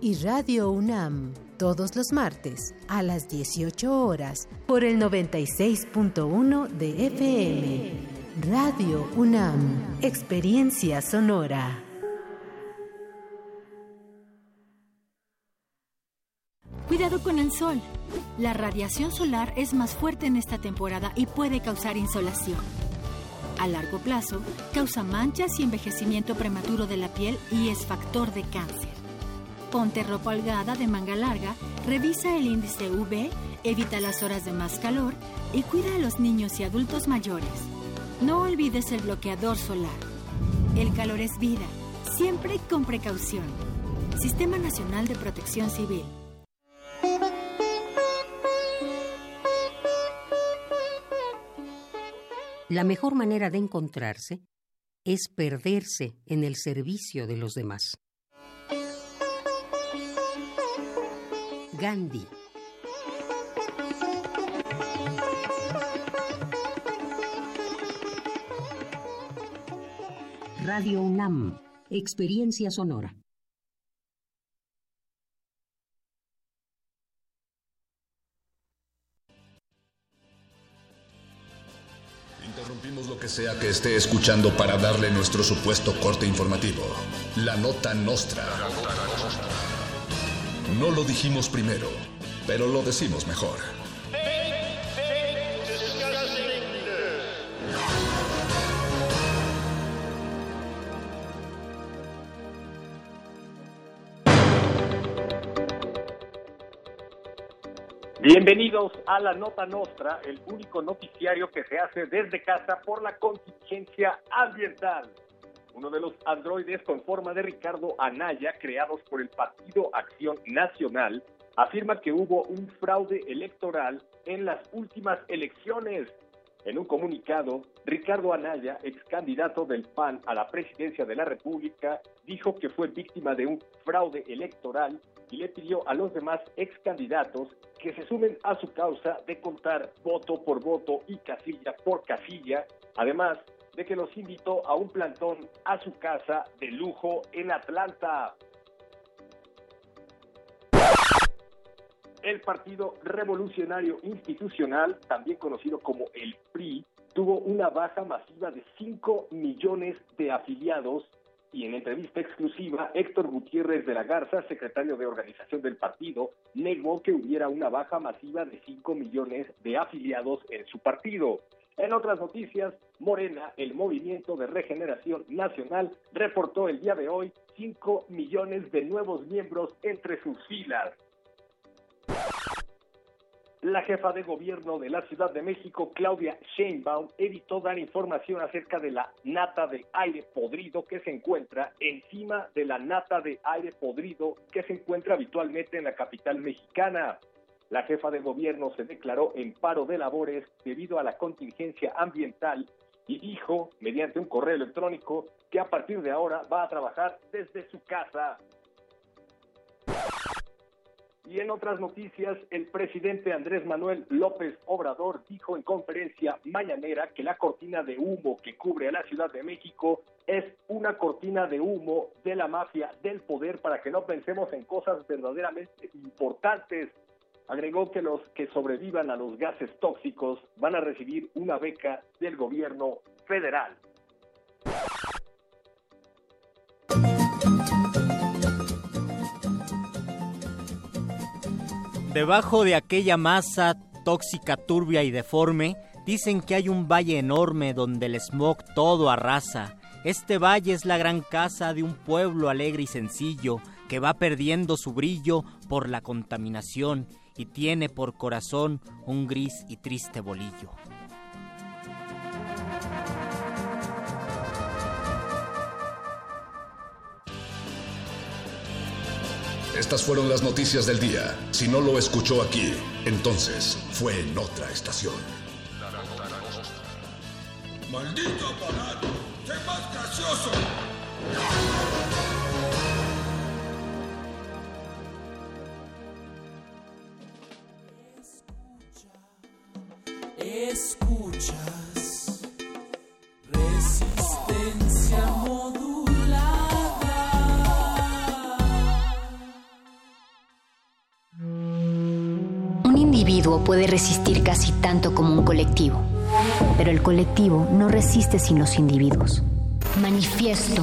y Radio UNAM todos los martes a las 18 horas por el 96.1 de FM. Radio UNAM, Experiencia Sonora. Cuidado con el sol. La radiación solar es más fuerte en esta temporada y puede causar insolación. A largo plazo, causa manchas y envejecimiento prematuro de la piel y es factor de cáncer. Ponte ropa holgada de manga larga, revisa el índice UV, evita las horas de más calor y cuida a los niños y adultos mayores. No olvides el bloqueador solar. El calor es vida, siempre con precaución. Sistema Nacional de Protección Civil. La mejor manera de encontrarse es perderse en el servicio de los demás. Gandhi. Radio UNAM, Experiencia Sonora. Interrumpimos lo que sea que esté escuchando para darle nuestro supuesto corte informativo. La nota nostra. No lo dijimos primero, pero lo decimos mejor. Bienvenidos a La Nota Nostra, el único noticiario que se hace desde casa por la contingencia ambiental. Uno de los androides con forma de Ricardo Anaya, creados por el Partido Acción Nacional, afirma que hubo un fraude electoral en las últimas elecciones. En un comunicado, Ricardo Anaya, ex candidato del PAN a la presidencia de la República, dijo que fue víctima de un fraude electoral y le pidió a los demás ex candidatos que se sumen a su causa de contar voto por voto y casilla por casilla, además de que los invitó a un plantón a su casa de lujo en Atlanta. El Partido Revolucionario Institucional, también conocido como el PRI, tuvo una baja masiva de 5 millones de afiliados y en entrevista exclusiva, Héctor Gutiérrez de la Garza, secretario de organización del partido, negó que hubiera una baja masiva de 5 millones de afiliados en su partido. En otras noticias, Morena, el Movimiento de Regeneración Nacional, reportó el día de hoy 5 millones de nuevos miembros entre sus filas. La jefa de gobierno de la Ciudad de México, Claudia Sheinbaum, evitó dar información acerca de la nata de aire podrido que se encuentra encima de la nata de aire podrido que se encuentra habitualmente en la capital mexicana. La jefa de gobierno se declaró en paro de labores debido a la contingencia ambiental y dijo, mediante un correo electrónico, que a partir de ahora va a trabajar desde su casa. Y en otras noticias, el presidente Andrés Manuel López Obrador dijo en conferencia mañanera que la cortina de humo que cubre a la Ciudad de México es una cortina de humo de la mafia del poder para que no pensemos en cosas verdaderamente importantes. Agregó que los que sobrevivan a los gases tóxicos van a recibir una beca del gobierno federal. Debajo de aquella masa tóxica, turbia y deforme, dicen que hay un valle enorme donde el smog todo arrasa. Este valle es la gran casa de un pueblo alegre y sencillo que va perdiendo su brillo por la contaminación y tiene por corazón un gris y triste bolillo. Estas fueron las noticias del día. Si no lo escuchó aquí, entonces fue en otra estación. ¡Maldito aparato! ¡Sé más gracioso! Escuchas Resistencia modulada Un individuo puede resistir casi tanto como un colectivo, pero el colectivo no resiste sin los individuos. Manifiesto.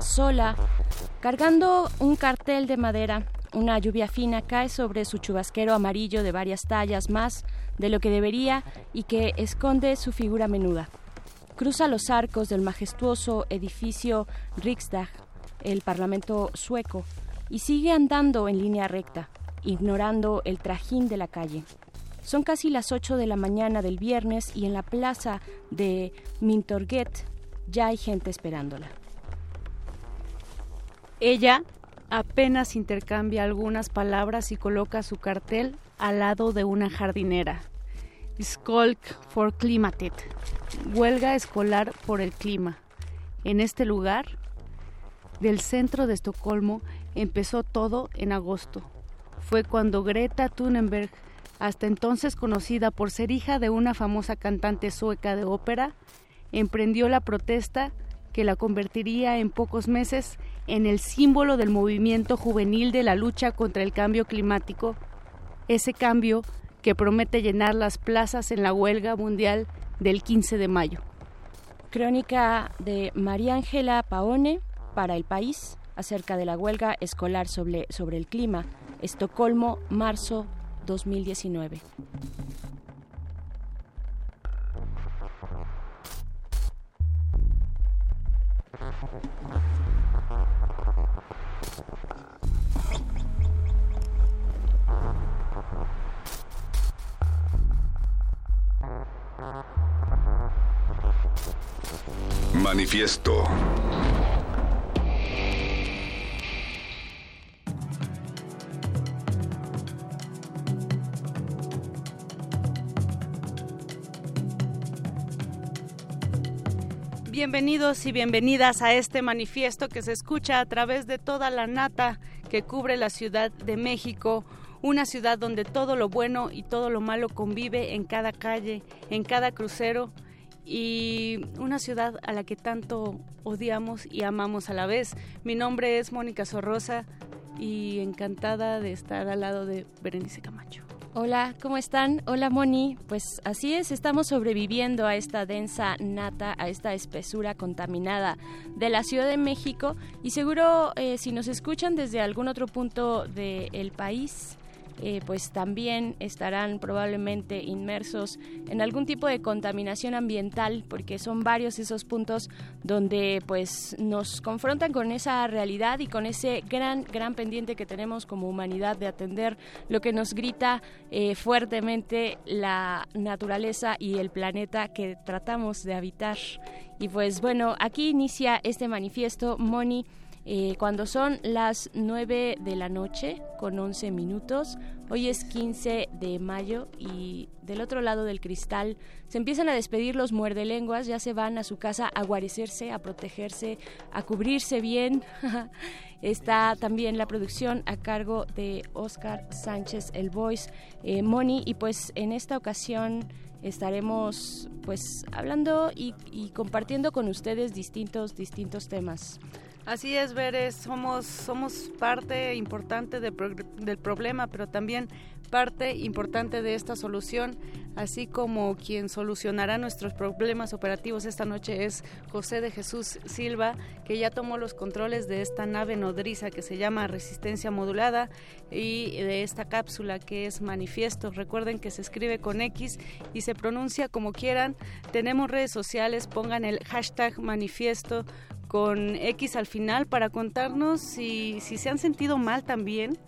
Sola, cargando un cartel de madera. Una lluvia fina cae sobre su chubasquero amarillo de varias tallas más de lo que debería y que esconde su figura menuda. Cruza los arcos del majestuoso edificio Riksdag, el Parlamento sueco, y sigue andando en línea recta, ignorando el trajín de la calle. Son casi las 8 de la mañana del viernes y en la plaza de Mintorget ya hay gente esperándola. Ella apenas intercambia algunas palabras y coloca su cartel al lado de una jardinera. Skolk for Climatet. Huelga escolar por el clima. En este lugar del centro de Estocolmo empezó todo en agosto. fue cuando Greta Thunberg, hasta entonces conocida por ser hija de una famosa cantante sueca de ópera, emprendió la protesta que la convertiría en pocos meses en el símbolo del movimiento juvenil de la lucha contra el cambio climático, ese cambio que promete llenar las plazas en la huelga mundial del 15 de mayo. Crónica de María Ángela Paone para el país acerca de la huelga escolar sobre, sobre el clima, Estocolmo, marzo 2019. Manifiesto. Bienvenidos y bienvenidas a este manifiesto que se escucha a través de toda la nata que cubre la Ciudad de México, una ciudad donde todo lo bueno y todo lo malo convive en cada calle, en cada crucero y una ciudad a la que tanto odiamos y amamos a la vez. Mi nombre es Mónica Sorrosa y encantada de estar al lado de Berenice Camacho. Hola, ¿cómo están? Hola Moni. Pues así es, estamos sobreviviendo a esta densa nata, a esta espesura contaminada de la Ciudad de México y seguro eh, si nos escuchan desde algún otro punto del país, eh, pues también estarán probablemente inmersos en algún tipo de contaminación ambiental porque son varios esos puntos donde pues nos confrontan con esa realidad y con ese gran gran pendiente que tenemos como humanidad de atender lo que nos grita eh, fuertemente la naturaleza y el planeta que tratamos de habitar. Y pues bueno aquí inicia este manifiesto. Moni eh, cuando son las 9 de la noche con 11 minutos. Hoy es 15 de mayo y del otro lado del cristal se empiezan a despedir los muerdelenguas, ya se van a su casa a guarecerse, a protegerse, a cubrirse bien. Está también la producción a cargo de Oscar Sánchez, el voice, eh, Moni, y pues en esta ocasión estaremos pues hablando y, y compartiendo con ustedes distintos, distintos temas. Así es, Veres, somos, somos parte importante de del problema, pero también parte importante de esta solución, así como quien solucionará nuestros problemas operativos esta noche es José de Jesús Silva, que ya tomó los controles de esta nave nodriza que se llama Resistencia Modulada y de esta cápsula que es Manifiesto. Recuerden que se escribe con X y se pronuncia como quieran. Tenemos redes sociales, pongan el hashtag Manifiesto con X al final para contarnos si, si se han sentido mal también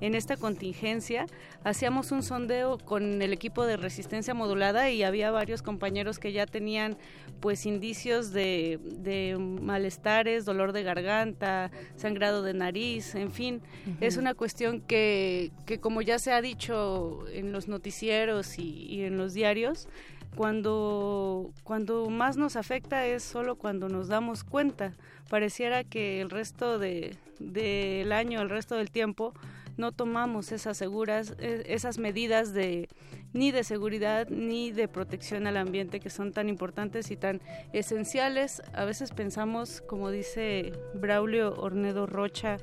en esta contingencia. Hacíamos un sondeo con el equipo de resistencia modulada y había varios compañeros que ya tenían pues indicios de, de malestares, dolor de garganta, sangrado de nariz, en fin. Es una cuestión que, que como ya se ha dicho en los noticieros y, y en los diarios, cuando, cuando más nos afecta es solo cuando nos damos cuenta. Pareciera que el resto del de, año, el resto del tiempo, no tomamos esas seguras, e, esas medidas de ni de seguridad ni de protección al ambiente que son tan importantes y tan esenciales. A veces pensamos, como dice Braulio Ornedo Rocha,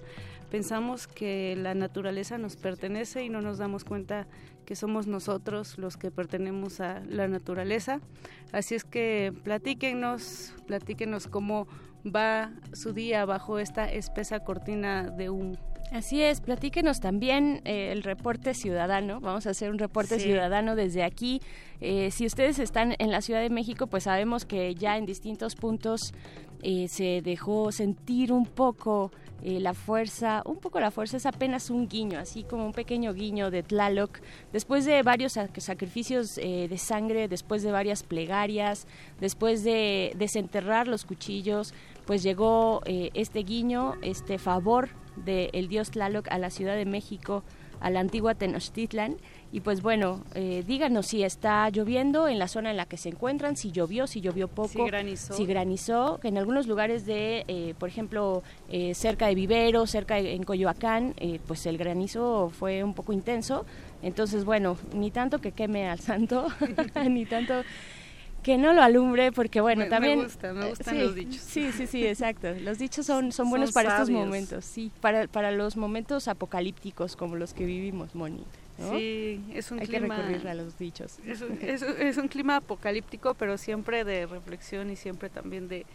pensamos que la naturaleza nos pertenece y no nos damos cuenta que somos nosotros los que pertenecemos a la naturaleza. Así es que platíquenos, platíquenos cómo va su día bajo esta espesa cortina de humo. Así es, platíquenos también eh, el reporte ciudadano. Vamos a hacer un reporte ciudadano desde aquí. Eh, si ustedes están en la Ciudad de México, pues sabemos que ya en distintos puntos eh, se dejó sentir un poco eh, la fuerza, un poco la fuerza es apenas un guiño, así como un pequeño guiño de Tlaloc, después de varios sacrificios eh, de sangre, después de varias plegarias, después de desenterrar los cuchillos, pues llegó este guiño, este favor del dios Tlaloc a la Ciudad de México, a la antigua Tenochtitlan, Y pues bueno, eh, díganos si está lloviendo en la zona en la que se encuentran, si llovió, si llovió poco, Si granizó. si granizó, que en algunos lugares de, eh, por ejemplo, eh, cerca de Vivero, cerca de, en Coyoacán, eh, pues el granizo fue un poco intenso. Entonces, bueno, ni tanto que queme al santo, ni tanto que no lo alumbre, porque bueno, Me- me también... gusta, me eh, gustan sí, los dichos. Sí, sí, sí, exacto. Los dichos son, son buenos Son para estos momentos, sí, para, para los momentos apocalípticos como los que vivimos, Moni. ¿No? Sí, es un Hay clima... que recurrir a los dichos. Es un, es es un clima apocalíptico, pero siempre de reflexión y siempre también de,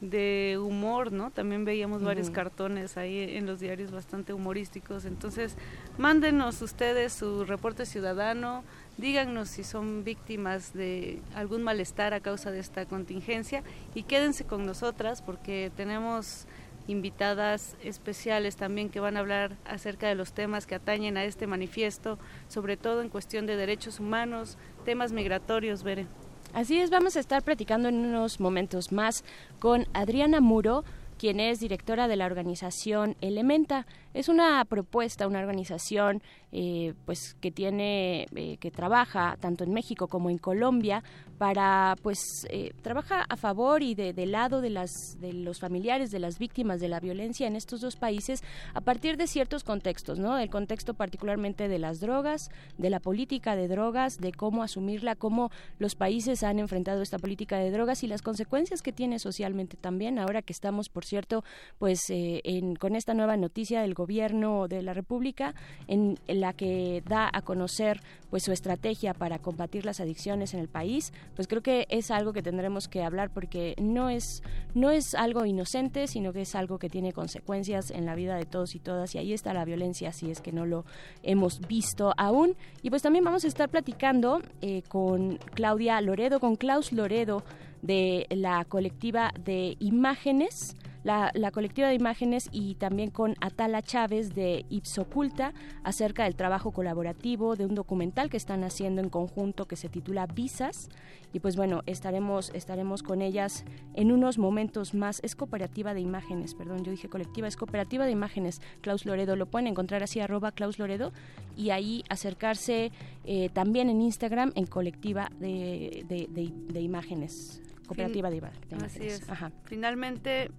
de humor, ¿no? También veíamos varios cartones ahí en los diarios bastante humorísticos. Entonces, mándenos ustedes su reporte ciudadano, díganos si son víctimas de algún malestar a causa de esta contingencia y quédense con nosotras porque tenemos invitadas especiales también que van a hablar acerca de los temas que atañen a este manifiesto, sobre todo en cuestión de derechos humanos, temas migratorios, Bere. Así es, vamos a estar platicando en unos momentos más con Adriana Muro, quien es directora de la organización Elementa. Es una propuesta, una organización eh, pues que tiene, eh, que trabaja tanto en México como en Colombia para, pues, eh, trabaja a favor y de, del lado de las, de los familiares de las víctimas de la violencia en estos dos países a partir de ciertos contextos, ¿no? El contexto particularmente de las drogas, de la política de drogas, de cómo asumirla, cómo los países han enfrentado esta política de drogas y las consecuencias que tiene socialmente también. Ahora que estamos, por cierto, pues eh, en, con esta nueva noticia del gobierno de la República en, la que da a conocer pues su estrategia para combatir las adicciones en el país, pues creo que es algo que tendremos que hablar porque no es no es algo inocente, sino que es algo que tiene consecuencias en la vida de todos y todas y ahí está la violencia si es que no lo hemos visto aún. Y pues también vamos a estar platicando eh, con Claudia Loredo, con Klaus Loredo de la colectiva de imágenes la, la, colectiva de imágenes y también con Atala Chávez de Ipsoculta acerca del trabajo colaborativo de un documental que están haciendo en conjunto que se titula Visas. Y pues bueno estaremos estaremos con ellas en unos momentos más. Es cooperativa de imágenes perdón yo dije colectiva es cooperativa de imágenes. Klaus Loredo lo pueden encontrar así arroba Klaus Loredo y ahí acercarse eh, también en Instagram en colectiva de, de, de, de imágenes cooperativa de, imágenes así es. Ajá. finalmente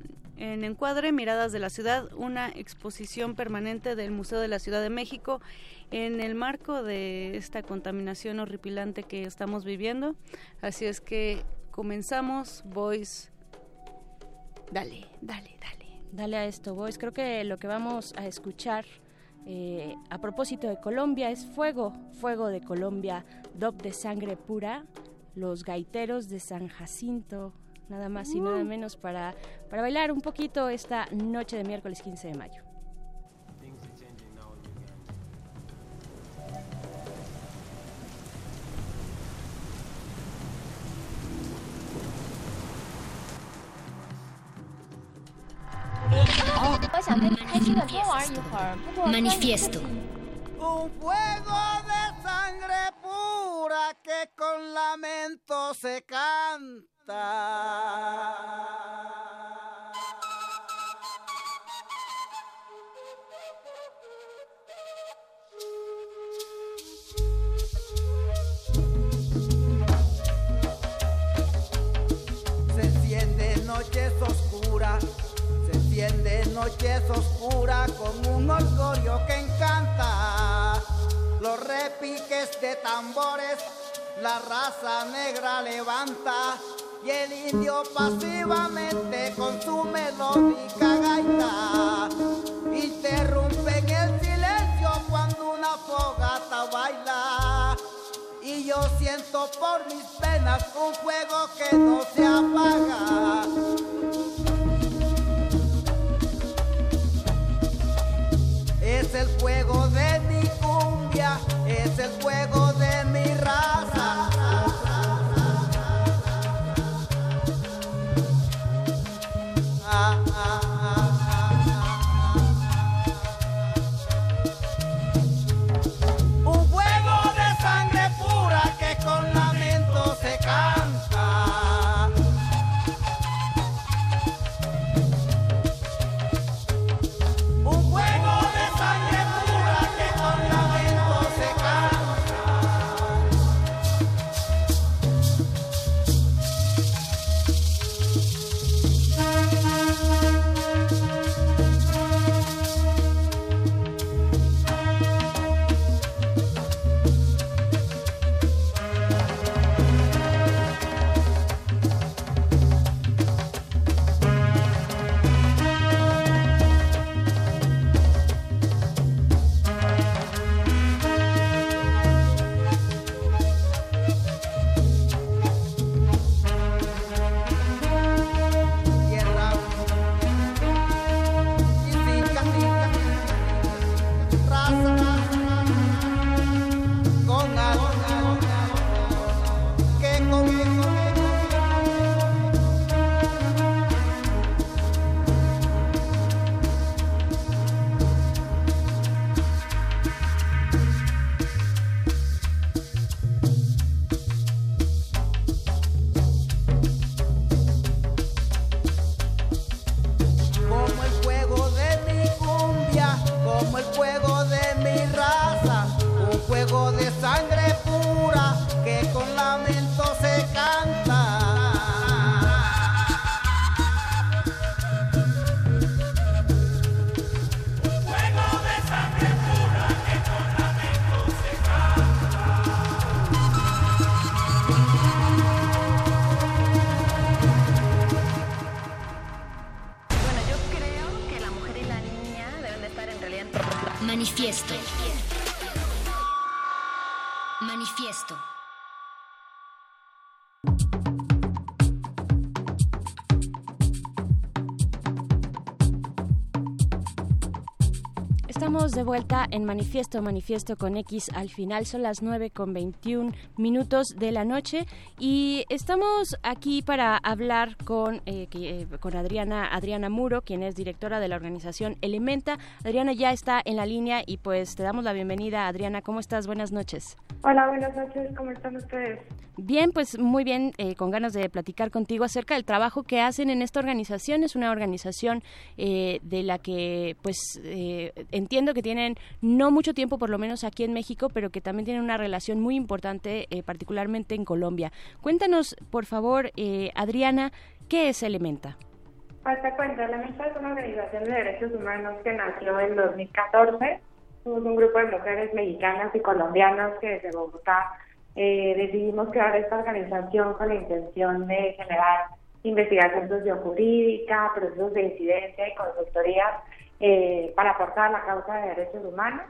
en Encuadre, Miradas de la Ciudad, una exposición permanente del Museo de la Ciudad de México en el marco de esta contaminación horripilante que estamos viviendo. Así es que comenzamos, Voice. Dale, dale, dale. Dale a esto, Voice. Creo que lo que vamos a escuchar eh, a propósito de Colombia es Fuego, Fuego de Colombia, Dop de Sangre Pura, Los Gaiteros de San Jacinto, nada más y nada menos para, para bailar un poquito esta noche de miércoles 15 de mayo. Manifiesto. Un fuego de sangre pura que con lamento se canta. Se enciende noches oscuras, se enciende noches oscuras con un orgullo que encanta. Los repiques de tambores, la raza negra levanta y el indio pasivamente con su melódica gaita interrumpen el silencio cuando una fogata baila. Y yo siento por mis penas un fuego que no se apaga. El fuego de mi de vuelta en Manifiesto, Manifiesto con X. Al final son las 9 con 21 minutos de la noche y estamos aquí para hablar con, eh, que, eh, con Adriana, Adriana Muro, quien es directora de la organización Elementa. Adriana ya está en la línea y pues te damos la bienvenida. Adriana, ¿cómo estás? Buenas noches. Hola, buenas noches. ¿Cómo están ustedes? Bien, pues muy bien, eh, con ganas de platicar contigo acerca del trabajo que hacen en esta organización. Es una organización eh, de la que, pues, eh, entiendo que tienen no mucho tiempo, por lo menos aquí en México, pero que también tienen una relación muy importante, eh, particularmente en Colombia. Cuéntanos, por favor, eh, Adriana, ¿qué es Elementa? Te cuento, la Mesa es una organización de derechos humanos que nació en 2014. Somos un grupo de mujeres mexicanas y colombianas que desde Bogotá eh, decidimos crear esta organización con la intención de generar investigación sociojurídica, procesos de incidencia y consultoría eh, para aportar a la causa de derechos humanos.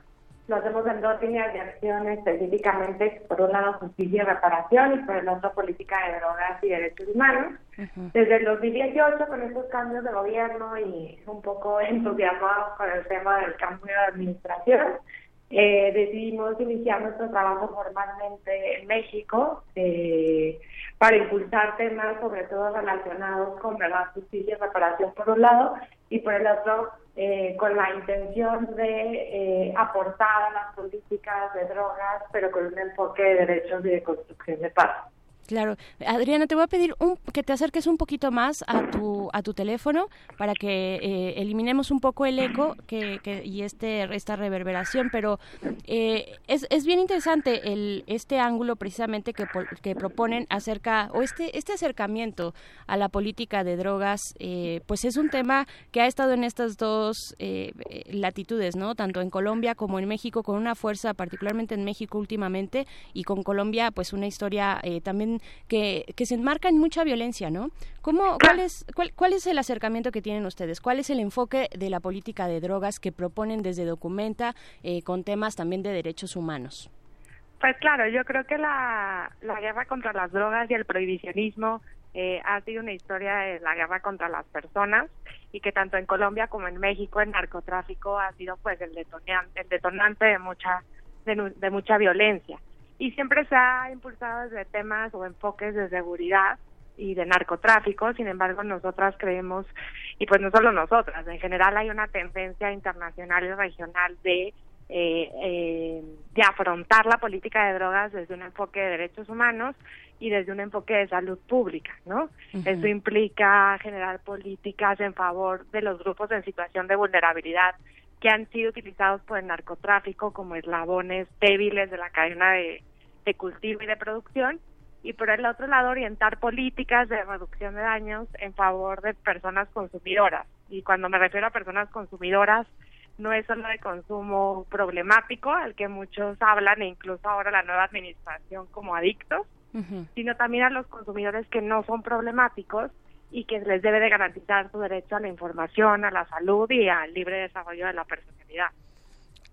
Lo hacemos en dos líneas de acción específicamente, por un lado justicia y reparación y por el otro política de drogas y derechos humanos. Desde el 2018, con estos cambios de gobierno y un poco entusiasmados con el tema del cambio de administración, eh, decidimos iniciar nuestro trabajo formalmente en México eh, para impulsar temas sobre todo relacionados con verdad, justicia y reparación por un lado y por el otro eh, con la intención de eh, aportar a las políticas de drogas pero con un enfoque de derechos y de construcción de paz. Claro. Adriana, te voy a pedir un, que te acerques un poquito más a tu, a tu teléfono para que eh, eliminemos un poco el eco que, que, y este, esta reverberación, pero eh, es, es bien interesante el, este ángulo precisamente que, que proponen acerca, o este, este acercamiento a la política de drogas, eh, pues es un tema que ha estado en estas dos eh, latitudes, ¿no? Tanto en Colombia como en México, con una fuerza, particularmente en México últimamente, y con Colombia, pues una historia eh, también que, que se enmarca en mucha violencia, ¿no? ¿Cómo, cuál, es, cuál, ¿Cuál es el acercamiento que tienen ustedes? ¿Cuál es el enfoque de la política de drogas que proponen desde Documenta eh, con temas también de derechos humanos? Pues claro, yo creo que la, la guerra contra las drogas y el prohibicionismo eh, ha sido una historia de la guerra contra las personas y que tanto en Colombia como en México el narcotráfico ha sido pues el detonante, el detonante de mucha de, de mucha violencia y siempre se ha impulsado desde temas o enfoques de seguridad y de narcotráfico, sin embargo nosotras creemos, y pues no solo nosotras, en general hay una tendencia internacional y regional de, eh, eh, de afrontar la política de drogas desde un enfoque de derechos humanos y desde un enfoque de salud pública, ¿no? Uh -huh. Eso implica generar políticas en favor de los grupos en situación de vulnerabilidad que han sido utilizados por el narcotráfico como eslabones débiles de la cadena de, de cultivo y de producción y por el otro lado orientar políticas de reducción de daños en favor de personas consumidoras. Y cuando me refiero a personas consumidoras, no es solo de consumo problemático, al que muchos hablan, e incluso ahora la nueva administración como adictos, uh -huh. sino también a los consumidores que no son problemáticos y que les debe de garantizar su derecho a la información, a la salud y al libre desarrollo de la personalidad.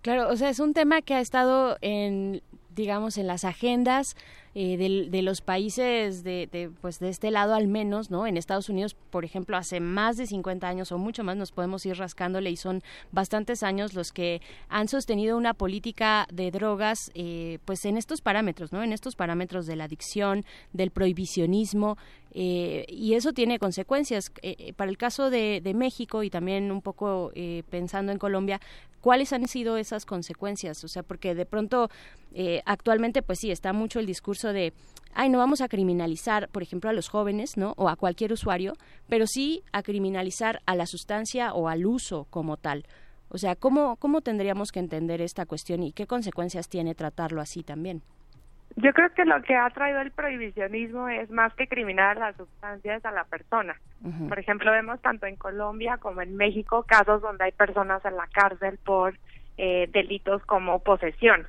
Claro, o sea, es un tema que ha estado en digamos en las agendas eh, de, de, los países de, de, pues de este lado al menos, ¿no? En Estados Unidos, por ejemplo, hace más de 50 años o mucho más nos podemos ir rascándole y son bastantes años los que han sostenido una política de drogas, eh, pues en estos parámetros, ¿no? En estos parámetros de la adicción, del prohibicionismo eh, y eso tiene consecuencias. Eh, para el caso de, de, México y también un poco eh, pensando en Colombia, ¿cuáles han sido esas consecuencias? O sea, porque de pronto actualmente, pues sí, está mucho el discurso de, ay, no vamos a criminalizar, por ejemplo, a los jóvenes, ¿no? O a cualquier usuario, pero sí a criminalizar a la sustancia o al uso como tal. O sea, ¿cómo, cómo tendríamos que entender esta cuestión y qué consecuencias tiene tratarlo así también? Yo creo que lo que ha traído el prohibicionismo es más que criminar las sustancias a la persona. Uh -huh. Por ejemplo, vemos tanto en Colombia como en México casos donde hay personas en la cárcel por eh, delitos como posesión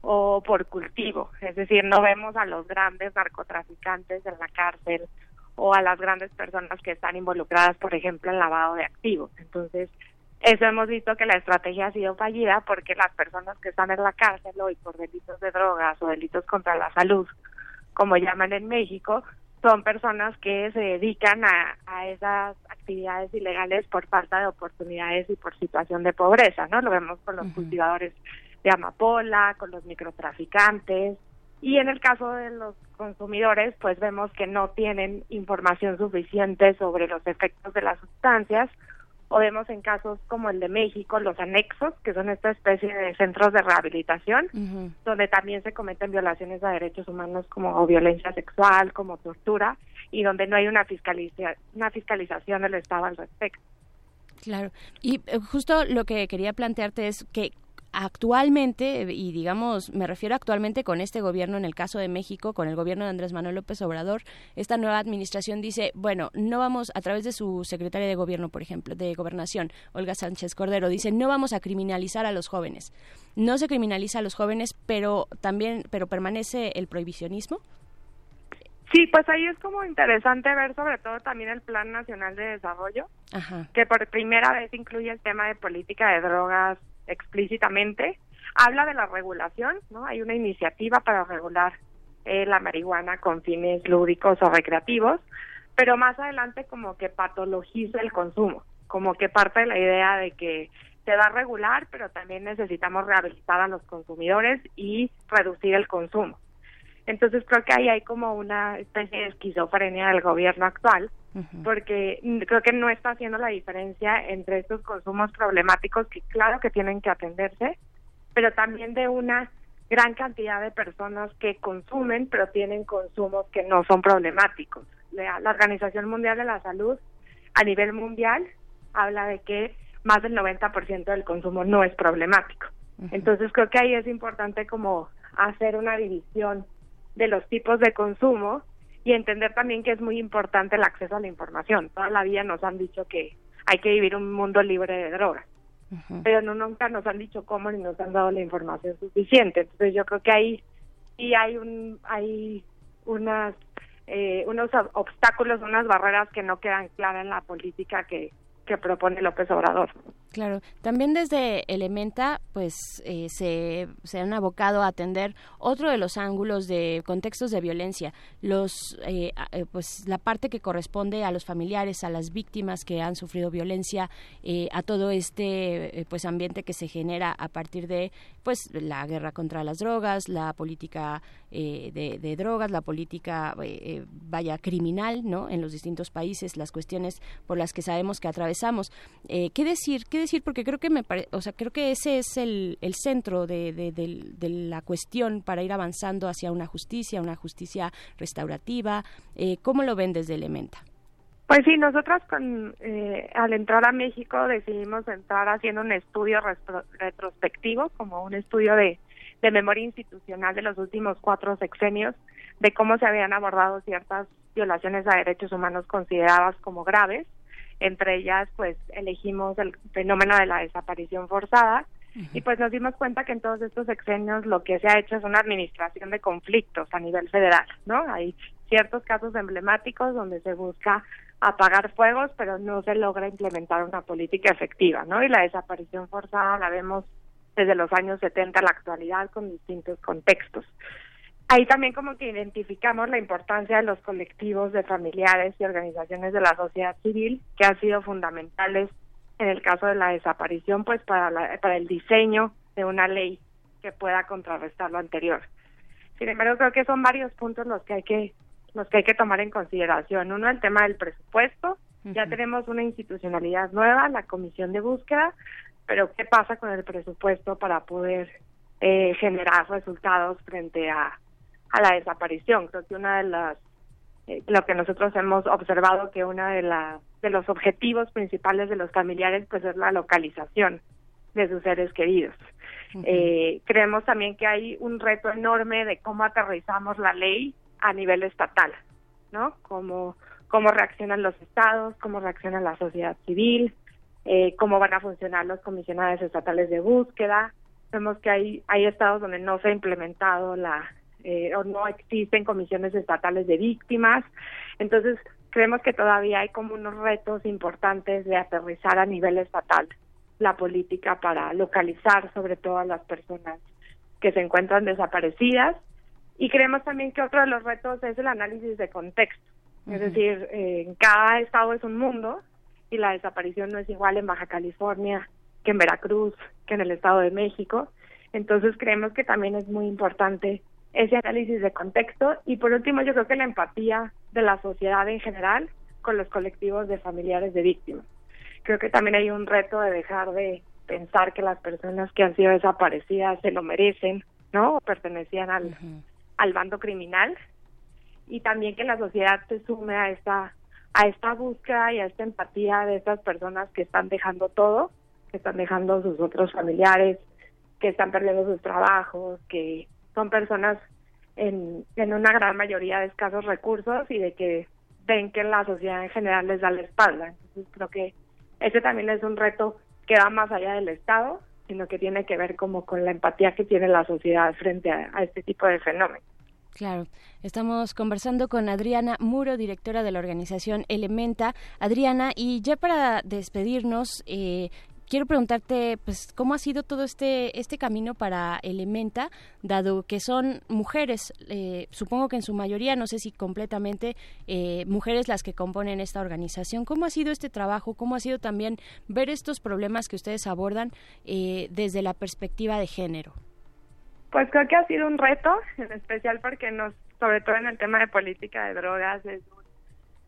o por cultivo. Es decir, no vemos a los grandes narcotraficantes en la cárcel o a las grandes personas que están involucradas, por ejemplo, en lavado de activos. Entonces, eso hemos visto que la estrategia ha sido fallida porque las personas que están en la cárcel hoy por delitos de drogas o delitos contra la salud, como llaman en México, son personas que se dedican a, a esas actividades ilegales por falta de oportunidades y por situación de pobreza, ¿no? Lo vemos con los cultivadores de amapola, con los microtraficantes y en el caso de los consumidores, pues vemos que no tienen información suficiente sobre los efectos de las sustancias o vemos en casos como el de México los anexos, que son esta especie de centros de rehabilitación, donde también se cometen violaciones a derechos humanos como violencia sexual, como tortura, y donde no hay una, fiscaliza una fiscalización del Estado al respecto. Claro. Y eh, justo lo que quería plantearte es que actualmente, y digamos, me refiero actualmente con este gobierno, en el caso de México, con el gobierno de Andrés Manuel López Obrador, esta nueva administración dice, bueno, no vamos, a través de su secretaria de gobierno, por ejemplo, de gobernación, Olga Sánchez Cordero, dice, no vamos a criminalizar a los jóvenes. No se criminaliza a los jóvenes, pero también, pero permanece el prohibicionismo. Sí, pues ahí es como interesante ver sobre todo también el Plan Nacional de Desarrollo, que por primera vez incluye el tema de política de drogas explícitamente. Habla de la regulación, ¿no? Hay una iniciativa para regular eh, la marihuana con fines lúdicos o recreativos, pero más adelante como que patologiza el consumo, como que parte de la idea de que se va a regular, pero también necesitamos rehabilitar a los consumidores y reducir el consumo. Entonces creo que ahí hay como una especie de esquizofrenia del gobierno actual, porque creo que no está haciendo la diferencia entre estos consumos problemáticos que claro que tienen que atenderse, pero también de una gran cantidad de personas que consumen, pero tienen consumos que no son problemáticos. La, la Organización Mundial de la Salud a nivel mundial habla de que más del 90% del consumo no es problemático. Entonces creo que ahí es importante como hacer una división de los tipos de consumo y entender también que es muy importante el acceso a la información. Toda la vida nos han dicho que hay que vivir un mundo libre de drogas, pero no nunca nos han dicho cómo ni nos han dado la información suficiente. Entonces yo creo que ahí sí hay un hay unas eh, unos obstáculos, unas barreras que no quedan claras en la política que que propone López Obrador. Claro, también desde Elementa, pues eh, se, se, han abocado a atender otro de los ángulos de contextos de violencia, los, eh, eh, pues la parte que corresponde a los familiares, a las víctimas que han sufrido violencia, a todo este pues ambiente que se genera a partir de pues la guerra contra las drogas, la política de, de, drogas, la política vaya criminal, ¿no? En los distintos países, las cuestiones por las que sabemos que atravesamos. ¿Qué decir? ¿Qué decir porque creo que me o sea creo que ese es el, el centro de, de, la cuestión para ir avanzando hacia una justicia una justicia restaurativa eh, cómo lo ven desde Elementa pues sí, nosotras con, eh, al entrar a México decidimos entrar haciendo un estudio retrospectivo, como un estudio de, de memoria institucional de los últimos cuatro sexenios, de cómo se habían abordado ciertas violaciones a derechos humanos consideradas como graves entre ellas, pues elegimos el fenómeno de la desaparición forzada y pues nos dimos cuenta que en todos estos sexenios lo que se ha hecho es una administración de conflictos a nivel federal, ¿no? Hay ciertos casos emblemáticos donde se busca apagar fuegos, pero no se logra implementar una política efectiva, ¿no? Y la desaparición forzada la vemos desde los años 70 a la actualidad con distintos contextos. Ahí también como que identificamos la importancia de los colectivos de familiares y organizaciones de la sociedad civil que han sido fundamentales en el caso de la desaparición, pues para, la, para el diseño de una ley que pueda contrarrestar lo anterior. Sin embargo, creo que son varios puntos los que hay que los que hay que tomar en consideración. Uno, el tema del presupuesto. Ya tenemos una institucionalidad nueva, la comisión de búsqueda, pero ¿qué pasa con el presupuesto para poder eh, generar resultados frente a a la desaparición. Creo que una de las eh, lo que nosotros hemos observado que una de las de los objetivos principales de los familiares pues es la localización de sus seres queridos. eh, creemos también que hay un reto enorme de cómo aterrizamos la ley a nivel estatal, ¿no? Cómo cómo reaccionan los estados, cómo reacciona la sociedad civil, eh, cómo van a funcionar los comisionados estatales de búsqueda. Vemos que hay hay estados donde no se ha implementado la eh, o no existen comisiones estatales de víctimas. Entonces, creemos que todavía hay como unos retos importantes de aterrizar a nivel estatal la política para localizar sobre todo a las personas que se encuentran desaparecidas. Y creemos también que otro de los retos es el análisis de contexto, Es decir, eh, en cada estado es un mundo y la desaparición no es igual en Baja California que en Veracruz, que en el Estado de México. Entonces creemos que también es muy importante ese análisis de contexto y por último yo creo que la empatía de la sociedad en general con los colectivos de familiares de víctimas. Creo que también hay un reto de dejar de pensar que las personas que han sido desaparecidas se lo merecen, ¿no? O pertenecían al, al bando criminal y también que la sociedad se sume a esta a esta búsqueda y a esta empatía de estas personas que están dejando todo, que están dejando sus otros familiares, que están perdiendo sus trabajos, que son personas en, una gran mayoría de escasos recursos y de que ven que la sociedad en general les da la espalda. Entonces creo que ese también es un reto que va más allá del Estado, sino que tiene que ver como con la empatía que tiene la sociedad frente a, a este tipo de fenómenos. Claro, estamos conversando con Adriana Muro, directora de la organización Elementa. Adriana, y ya para despedirnos, eh, quiero preguntarte, pues, ¿cómo ha sido todo este este camino para Elementa, dado que son mujeres, eh, supongo que en su mayoría, no sé si completamente, eh, mujeres las que componen esta organización? ¿Cómo ha sido este trabajo? ¿Cómo ha sido también ver estos problemas que ustedes abordan eh, desde la perspectiva de género? Pues creo que ha sido un reto, en especial porque nos, sobre todo en el tema de política de drogas, es un,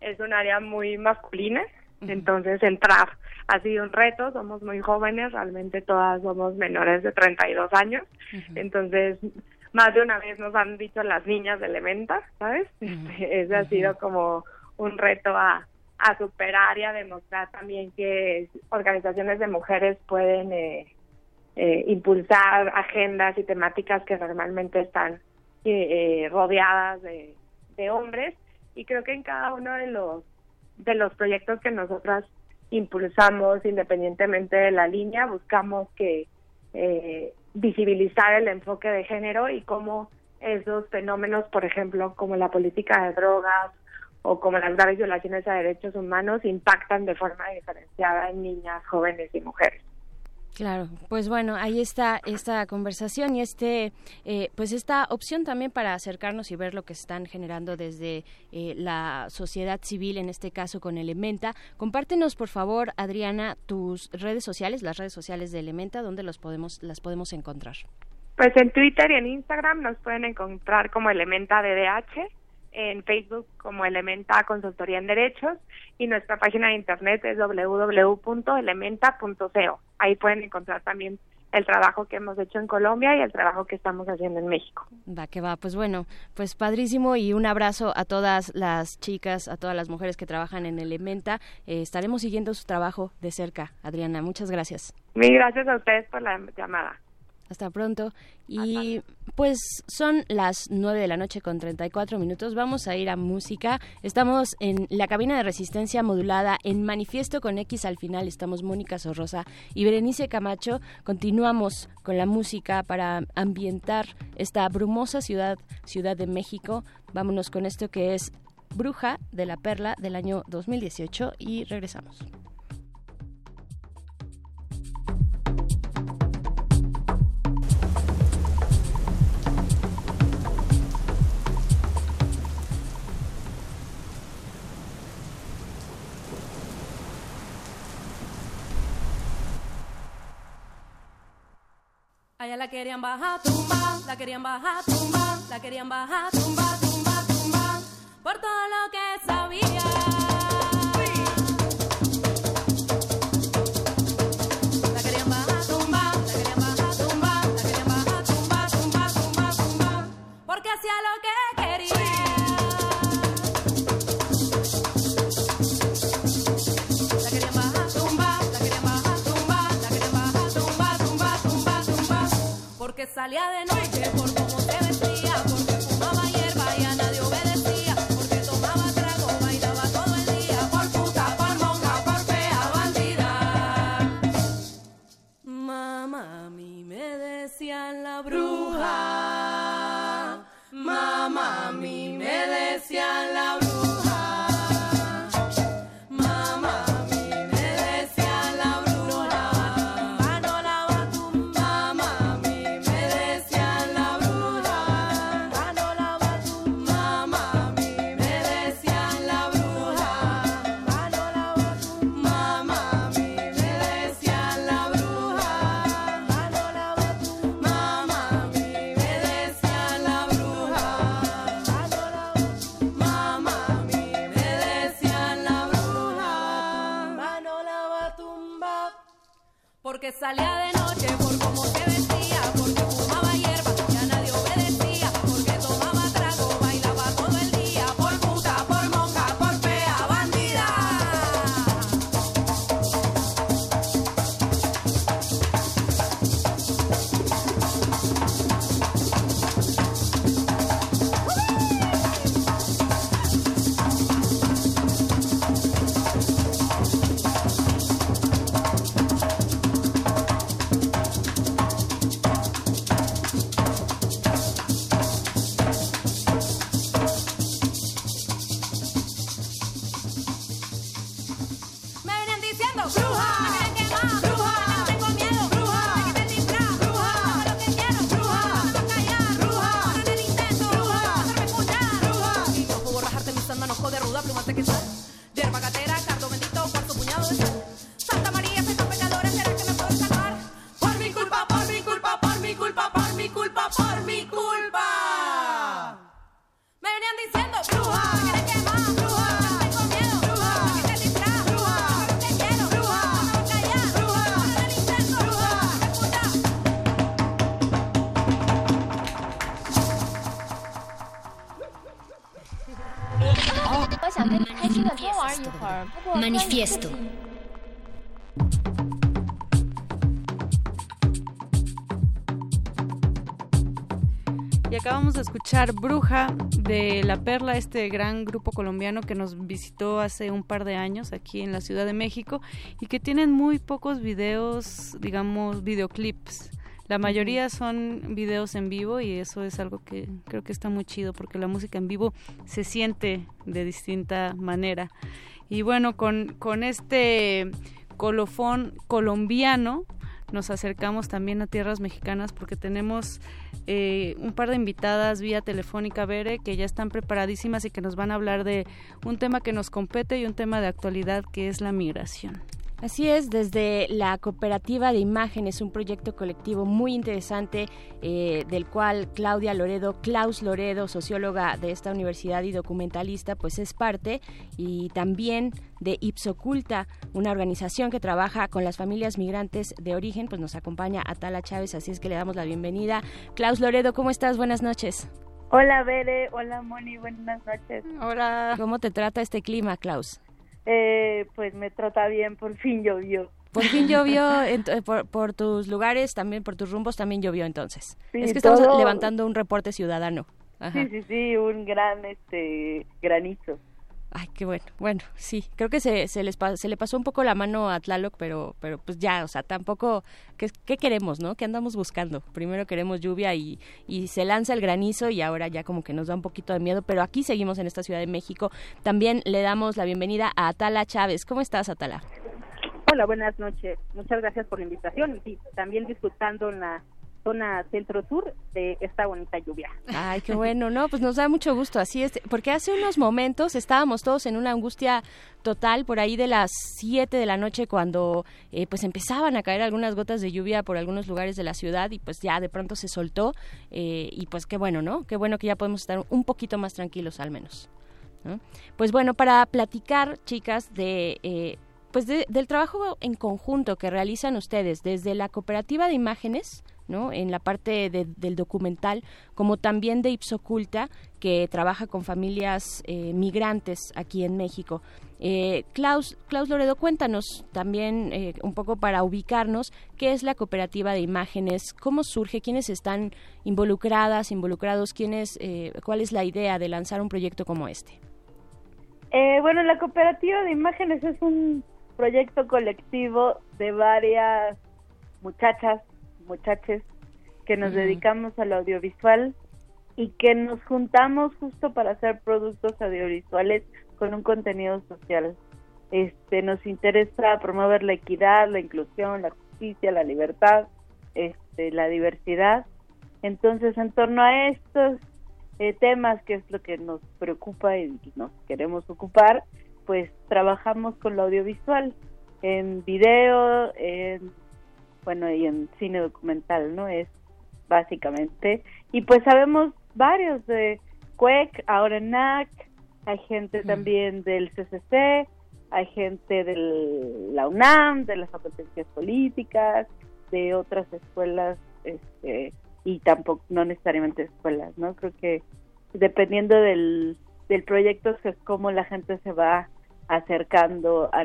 es un área muy masculina, entonces entrar ha sido un reto, somos muy jóvenes, realmente todas somos menores de 32 años, entonces más de una vez nos han dicho las niñas de Elementa, ¿sabes? Ese ha sido como un reto a, a superar y a demostrar también que organizaciones de mujeres pueden eh, eh, impulsar agendas y temáticas que normalmente están eh, eh, rodeadas de, de hombres. Y creo que en cada uno de los de los proyectos que nosotras impulsamos independientemente de la línea buscamos que eh, visibilizar el enfoque de género y cómo esos fenómenos por ejemplo como la política de drogas o como las graves violaciones a derechos humanos impactan de forma diferenciada en niñas jóvenes y mujeres Claro, pues bueno, ahí está esta conversación y este, eh, pues esta opción también para acercarnos y ver lo que están generando desde eh, la sociedad civil, en este caso con Elementa. Compártenos, por favor, Adriana, tus redes sociales, las redes sociales de Elementa, donde los podemos, las podemos encontrar. Pues en Twitter y en Instagram nos pueden encontrar como Elementa DDH, en Facebook como Elementa Consultoría en Derechos y nuestra página de internet es www.elementa.co. Ahí pueden encontrar también el trabajo que hemos hecho en Colombia y el trabajo que estamos haciendo en México. Va que va, pues bueno, pues padrísimo y un abrazo a todas las chicas, a todas las mujeres que trabajan en Elementa. Eh, estaremos siguiendo su trabajo de cerca. Adriana, muchas gracias. Mil gracias a ustedes por la llamada. Hasta pronto. Y pues son las 9 de la noche con 34 minutos. Vamos a ir a música. Estamos en la cabina de resistencia modulada en Manifiesto con X al final. Estamos Mónica Sorrosa y Berenice Camacho. Continuamos con la música para ambientar esta brumosa ciudad, Ciudad de México. Vámonos con esto que es Bruja de la Perla del año 2018 y regresamos. Allá la querían bajar, tumba, la querían bajar, tumba, la querían bajar, tumba, tumba, tumba, por todo lo que sabía. La querían salía de noche por Porque salía de Manifiesto. Y acabamos de escuchar Bruja de La Perla, este gran grupo colombiano que nos visitó hace un par de años aquí en la Ciudad de México y que tienen muy pocos videos, digamos, videoclips. La mayoría son videos en vivo y eso es algo que creo que está muy chido porque la música en vivo se siente de distinta manera. Y bueno, con, con este colofón colombiano nos acercamos también a tierras mexicanas porque tenemos eh, un par de invitadas vía telefónica, Bere, que ya están preparadísimas y que nos van a hablar de un tema que nos compete y un tema de actualidad que es la migración. Así es, desde la cooperativa de imágenes, un proyecto colectivo muy interesante eh, del cual Claudia Loredo, Klaus Loredo, socióloga de esta universidad y documentalista, pues es parte y también de Ipsoculta, una organización que trabaja con las familias migrantes de origen, pues nos acompaña Atala Chávez, así es que le damos la bienvenida. Klaus Loredo, ¿cómo estás? Buenas noches. Hola, Bere. Hola, Moni. Buenas noches. Hola. ¿Cómo te trata este clima, Klaus? Eh, pues me trata bien, por fin llovió. Por fin llovió en- eh, por, por tus lugares, también por tus rumbos, también llovió entonces. Sí, es que estamos levantando un reporte ciudadano. Ajá. Sí, sí, sí, un gran este granizo. Ay, qué bueno. Bueno, sí, creo que se, se, les se le pasó un poco la mano a Tlaloc, pero, pero pues ya, o sea, tampoco, ¿qué, qué queremos, no? ¿Qué andamos buscando? Primero queremos lluvia y, y se lanza el granizo y ahora ya como que nos da un poquito de miedo, pero aquí seguimos en esta Ciudad de México. También le damos la bienvenida a Atala Chávez. ¿Cómo estás, Atala? Hola, buenas noches. Muchas gracias por la invitación. Sí, también disfrutando la zona centro-sur de esta bonita lluvia. Ay, qué bueno, no, pues nos da mucho gusto, así es, porque hace unos momentos estábamos todos en una angustia total por ahí de las 7 de la noche cuando eh, pues empezaban a caer algunas gotas de lluvia por algunos lugares de la ciudad y pues ya de pronto se soltó eh, y pues qué bueno, ¿no? Qué bueno que ya podemos estar un poquito más tranquilos al menos. ¿no? Pues bueno, para platicar, chicas, de... eh, pues de- del trabajo en conjunto que realizan ustedes desde la cooperativa de imágenes, ¿no? En la parte de- del documental, como también de Ipsoculta, que trabaja con familias eh, migrantes aquí en México. Eh, Klaus, Klaus Loredo, cuéntanos también eh, un poco para ubicarnos qué es la cooperativa de imágenes, cómo surge, quiénes están involucradas, involucrados, quiénes, eh, cuál es la idea de lanzar un proyecto como este. Eh, bueno, la cooperativa de imágenes es un proyecto colectivo de varias muchachas, muchaches, que nos dedicamos al audiovisual y que nos juntamos justo para hacer productos audiovisuales con un contenido social. Este, nos interesa promover la equidad, la inclusión, la justicia, la libertad, este, la diversidad. Entonces, en torno a estos eh, temas, que es lo que nos preocupa y nos queremos ocupar, pues trabajamos con lo audiovisual, en video, en, bueno, y en cine documental, ¿no? Es básicamente. Y pues sabemos varios de CUEC, ahora NAC, hay gente también del CCC, hay gente de la UNAM, de las competencias políticas, de otras escuelas, este, y tampoco, no necesariamente escuelas, ¿no? Creo que dependiendo del, del proyecto es como la gente se va acercando a,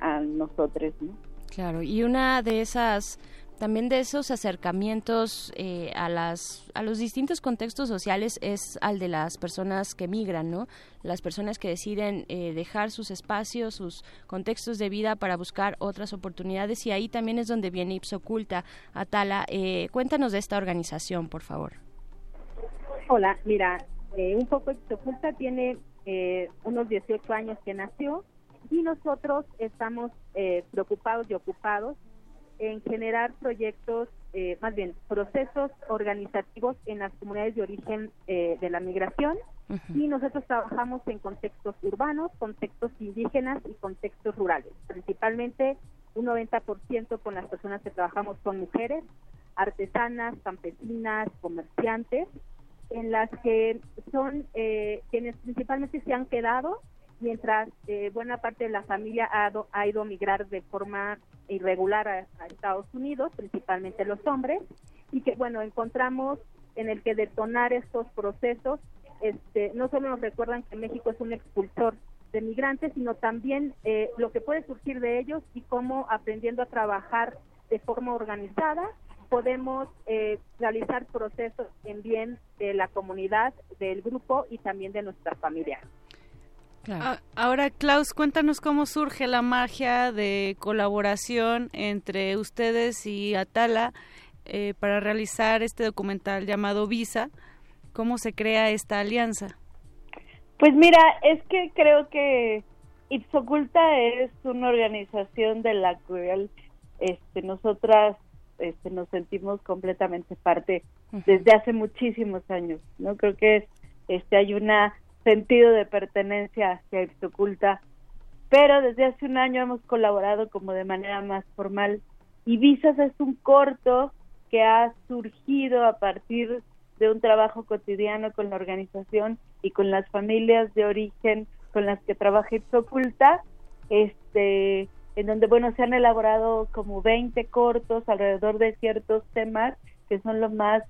a nosotros, ¿no? Claro, y una de esas también de esos acercamientos eh, a las a los distintos contextos sociales es al de las personas que migran no las personas que deciden eh, dejar sus espacios sus contextos de vida para buscar otras oportunidades y ahí también es donde viene Ipsoculta Atala eh, cuéntanos de esta organización por favor. Hola, mira, eh, un poco Ipsoculta tiene eh, unos 18 años que nació y nosotros estamos eh, preocupados y ocupados en generar proyectos, eh, más bien procesos organizativos en las comunidades de origen eh, de la migración y nosotros trabajamos en contextos urbanos, contextos indígenas y contextos rurales. Principalmente un 90% con las personas que trabajamos son mujeres, artesanas, campesinas, comerciantes, en las que son eh, quienes principalmente se han quedado mientras eh, buena parte de la familia ha, do- ha ido a migrar de forma irregular a, a Estados Unidos, principalmente los hombres, y que bueno, encontramos en el que detonar estos procesos, este, no solo nos recuerdan que México es un expulsor de migrantes, sino también eh, lo que puede surgir de ellos y cómo aprendiendo a trabajar de forma organizada podemos eh, realizar procesos en bien de la comunidad, del grupo y también de nuestra familia. A- Ahora, Klaus, cuéntanos cómo surge la magia de colaboración entre ustedes y Atala eh, para realizar este documental llamado Visa. ¿Cómo se crea esta alianza? Pues mira, es que creo que Ipsoculta es una organización de la cual este, nosotras este, nos sentimos completamente parte desde hace muchísimos años, ¿no? Creo que es, este, hay un sentido de pertenencia hacia Ipsoculta, pero desde hace un año hemos colaborado como de manera más formal y Visas es un corto que ha surgido a partir de un trabajo cotidiano con la organización y con las familias de origen con las que trabaja Ipsoculta, este, en donde, bueno, se han elaborado como 20 cortos alrededor de ciertos temas que son los más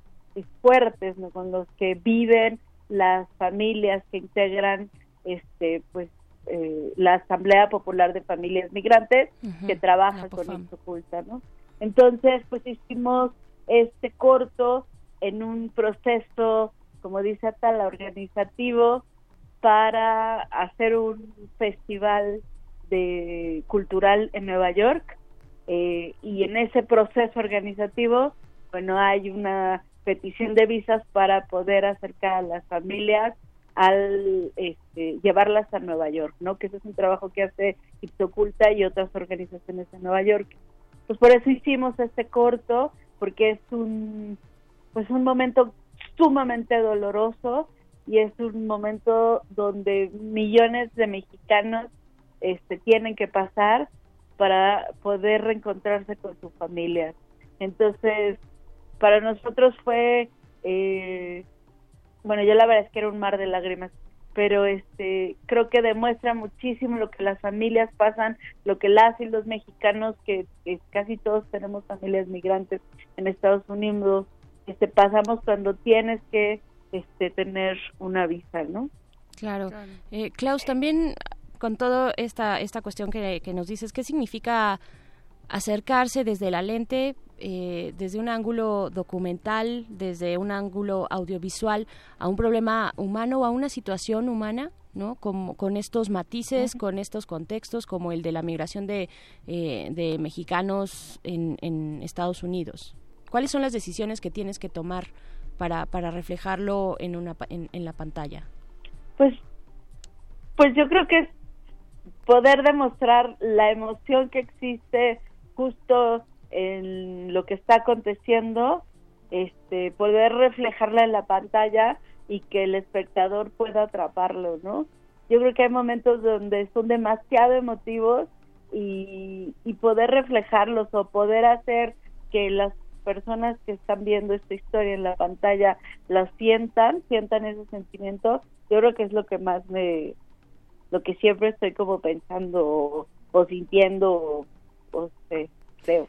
fuertes, ¿no? con los que viven las familias que integran, este, pues, eh, la Asamblea Popular de Familias Migrantes, que trabaja la con POFAM. Ipsoculta, ¿no? Entonces, pues hicimos este corto en un proceso, como dice Atala, organizativo para hacer un festival de cultural en Nueva York eh, y en ese proceso organizativo, bueno, hay una petición de visas para poder acercar a las familias al este, llevarlas a Nueva York, ¿no? Que ese es un trabajo que hace Ipsoculta y otras organizaciones en Nueva York. Pues por eso hicimos este corto, porque es un pues un momento sumamente doloroso y es un momento donde millones de mexicanos este tienen que pasar para poder reencontrarse con sus familias. Entonces, para nosotros fue eh, bueno, yo la verdad es que era un mar de lágrimas, pero este creo que demuestra muchísimo lo que las familias pasan, lo que las y los mexicanos que, que casi todos tenemos familias migrantes en Estados Unidos, este pasamos cuando tienes que este tener una visa, ¿no? Claro. Eh, Klaus, también con toda esta, esta cuestión que, que nos dices, ¿qué significa acercarse desde la lente, eh, desde un ángulo documental, desde un ángulo audiovisual, a un problema humano o a una situación humana? ¿no? Como, con estos matices, con estos contextos, como el de la migración de, eh, de mexicanos en, en Estados Unidos. ¿Cuáles son las decisiones que tienes que tomar para, para reflejarlo en, una, en, en la pantalla? Pues pues yo creo que es poder demostrar la emoción que existe justo en lo que está aconteciendo, este, poder reflejarla en la pantalla y que el espectador pueda atraparlo, ¿no? Yo creo que hay momentos donde son demasiado emotivos y, y poder reflejarlos o poder hacer que las personas que están viendo esta historia en la pantalla la sientan, sientan ese sentimiento, yo creo que es lo que más me, lo que siempre estoy como pensando o, o sintiendo o, o sé, creo.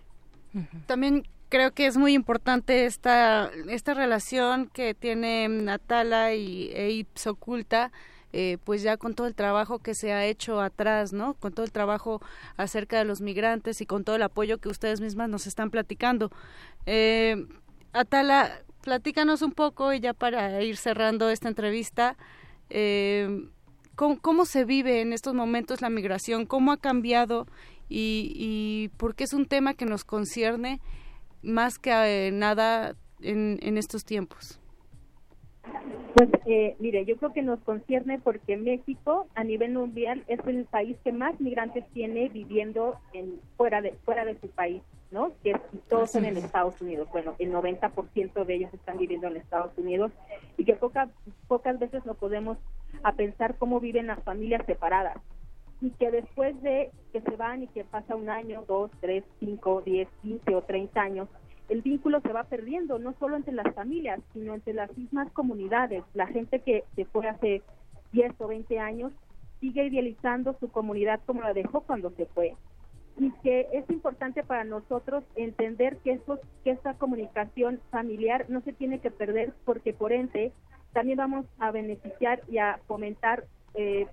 También creo que es muy importante esta, esta relación que tiene Natala y e Ips Oculta, eh, pues ya con todo el trabajo que se ha hecho atrás, ¿no? Con todo el trabajo acerca de los migrantes y con todo el apoyo que ustedes mismas nos están platicando. Eh, Atala, platícanos un poco y ya para ir cerrando esta entrevista, eh, ¿cómo, cómo se vive en estos momentos la migración? ¿Cómo ha cambiado? Y, y porque es un tema que nos concierne más que eh, nada en, en estos tiempos. Pues eh, mire, yo creo que nos concierne porque México a nivel mundial es el país que más migrantes tiene viviendo en fuera de fuera de su país, ¿no? Que todos son en Estados Unidos. Bueno, el 90% de ellos están viviendo en Estados Unidos y que poca- pocas veces nos podemos a pensar cómo viven las familias separadas y que después de que se van y que pasa un año, dos, tres, cinco, diez, quince o treinta años, el vínculo se va perdiendo, no solo entre las familias, sino entre las mismas comunidades. La gente que se fue hace 10 o 20 años sigue idealizando su comunidad como la dejó cuando se fue. Y que es importante para nosotros entender que, esos, que esta comunicación familiar no se tiene que perder porque por ende también vamos a beneficiar y a fomentar eh,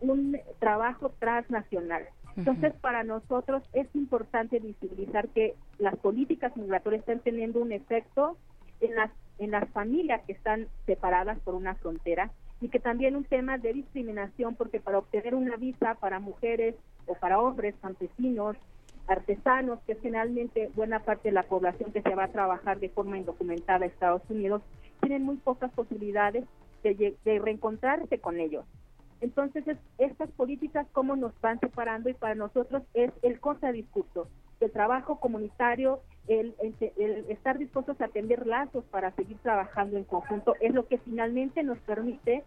un trabajo transnacional. Entonces, para nosotros es importante visibilizar que las políticas migratorias están teniendo un efecto en las, en las familias que están separadas por una frontera y que también un tema de discriminación, porque para obtener una visa para mujeres o para hombres, campesinos, artesanos, que es generalmente buena parte de la población que se va a trabajar de forma indocumentada a Estados Unidos, tienen muy pocas posibilidades de, reencontrarse con ellos. Entonces, es- estas políticas, cómo nos van separando y para nosotros es el contradiscurso, el trabajo comunitario, el, el- estar dispuestos a tender lazos para seguir trabajando en conjunto, es lo que finalmente nos permite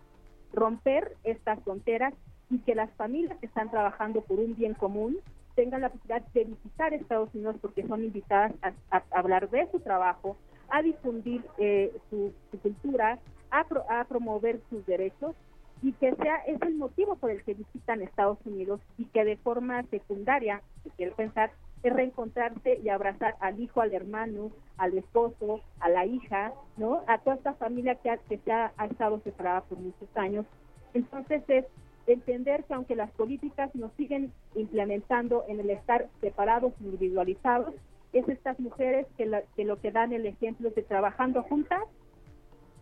romper estas fronteras y que las familias que están trabajando por un bien común tengan la posibilidad de visitar Estados Unidos porque son invitadas a, a hablar de su trabajo, a difundir eh, su, su cultura, a, pro- a promover sus derechos y que sea es el motivo por el que visitan Estados Unidos y que de forma secundaria, si quiero pensar, es reencontrarse y abrazar al hijo, al hermano, al esposo, a la hija, ¿no? A toda esta familia que, ha, que ha, ha estado separada por muchos años. Entonces es entender que aunque las políticas nos siguen implementando en el estar separados, individualizados, es estas mujeres que, la- que lo que dan el ejemplo es de trabajando juntas,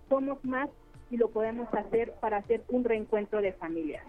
somos más y lo podemos hacer para hacer un reencuentro de familias.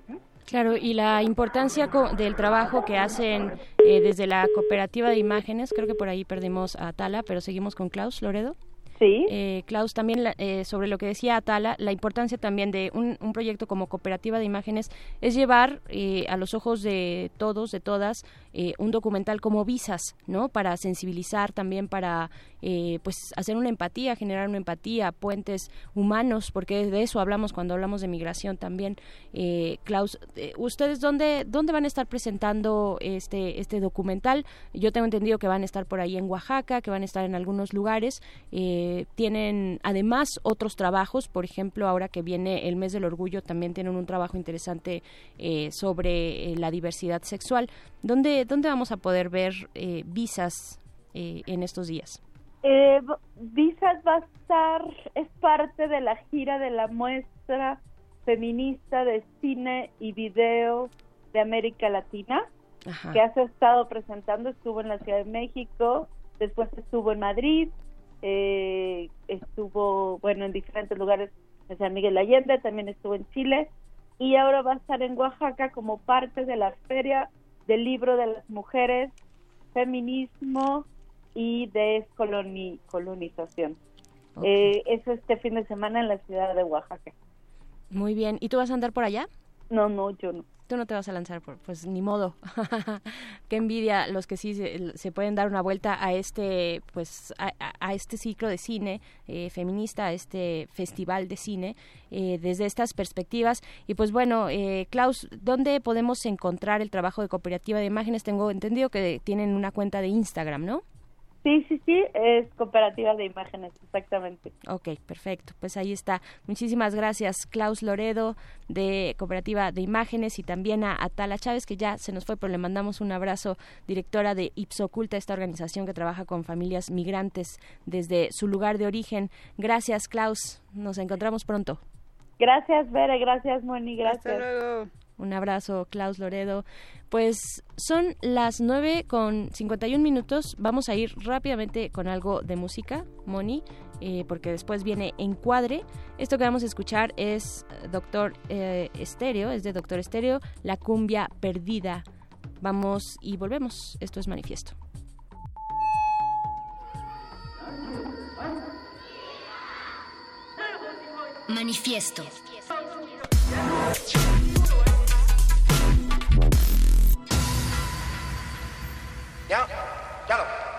Claro, y la importancia del trabajo que hacen eh, desde la cooperativa de imágenes, creo que por ahí perdimos a Atala, pero seguimos con Klaus Loredo. Sí. Eh, Klaus, también la- eh, sobre lo que decía Atala, la importancia también de un, proyecto como cooperativa de imágenes es llevar eh, a los ojos de todos, de todas, eh, un documental como Visas, ¿no? Para sensibilizar también, para eh, pues hacer una empatía, generar una empatía, puentes humanos, porque de eso hablamos cuando hablamos de migración también. Eh, Klaus, ¿ustedes dónde, dónde van a estar presentando este, este documental? Yo tengo entendido que van a estar por ahí en Oaxaca, que van a estar en algunos lugares. Eh, tienen además otros trabajos, por ejemplo, ahora que viene el mes del orgullo, también tienen un trabajo interesante eh, sobre eh, la diversidad sexual. ¿Dónde, ¿Dónde vamos a poder ver eh, visas eh, en estos días? Eh, Visas va a estar, es parte de la gira de la muestra feminista de cine y video de América Latina, Ajá. que has estado presentando, estuvo en la Ciudad de México, después estuvo en Madrid, eh, estuvo, bueno, en diferentes lugares en San Miguel Allende, también estuvo en Chile, y ahora va a estar en Oaxaca como parte de la Feria del Libro de las Mujeres, Feminismo y Descolonización. Eh, es este fin de semana en la ciudad de Oaxaca. Muy bien. ¿Y tú vas a andar por allá? No, no, yo no. No te vas a lanzar, por, pues ni modo. Qué envidia los que sí se, pueden dar una vuelta a este, pues, a- a este ciclo de cine eh, feminista, a este festival de cine eh, desde estas perspectivas. Y pues bueno, eh, Klaus, ¿dónde podemos encontrar el trabajo de cooperativa de imágenes? Tengo entendido que tienen una cuenta de Instagram, ¿no? Sí, sí, sí, es cooperativa de imágenes, exactamente. Ok, perfecto. Pues ahí está. Muchísimas gracias, Klaus Loredo, de Cooperativa de Imágenes, y también a Atala Chávez, que ya se nos fue, pero le mandamos un abrazo, directora de Ipsoculta, esta organización que trabaja con familias migrantes desde su lugar de origen. Gracias, Klaus. Nos encontramos pronto. Gracias, Bere, gracias, Moni, gracias. Un abrazo, Klaus Loredo. Pues son las 9 con 51 minutos. Vamos a ir rápidamente con algo de música, Moni, eh, porque después viene Encuadre. Esto que vamos a escuchar es eh, Doctor eh, Estéreo, es de Doctor Estéreo, La Cumbia Perdida. Vamos y volvemos. Esto es Manifiesto. Manifiesto. Ya, ya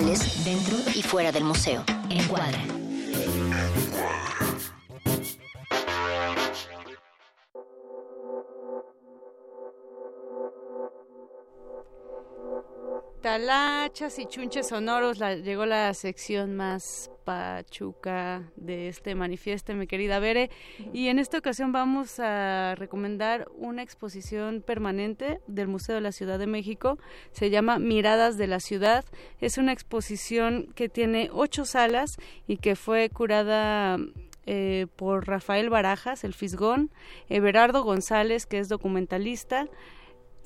dentro y fuera del museo. Encuadra. Talachas y chunches sonoros, la- llegó la sección más pachuca de este manifiesto, mi querida Bere. Y en esta ocasión vamos a recomendar una exposición permanente del Museo de la Ciudad de México. Se llama Miradas de la Ciudad. Es una exposición que tiene ocho salas y que fue curada eh, por Rafael Barajas, el Fisgón, Everardo González, que es documentalista,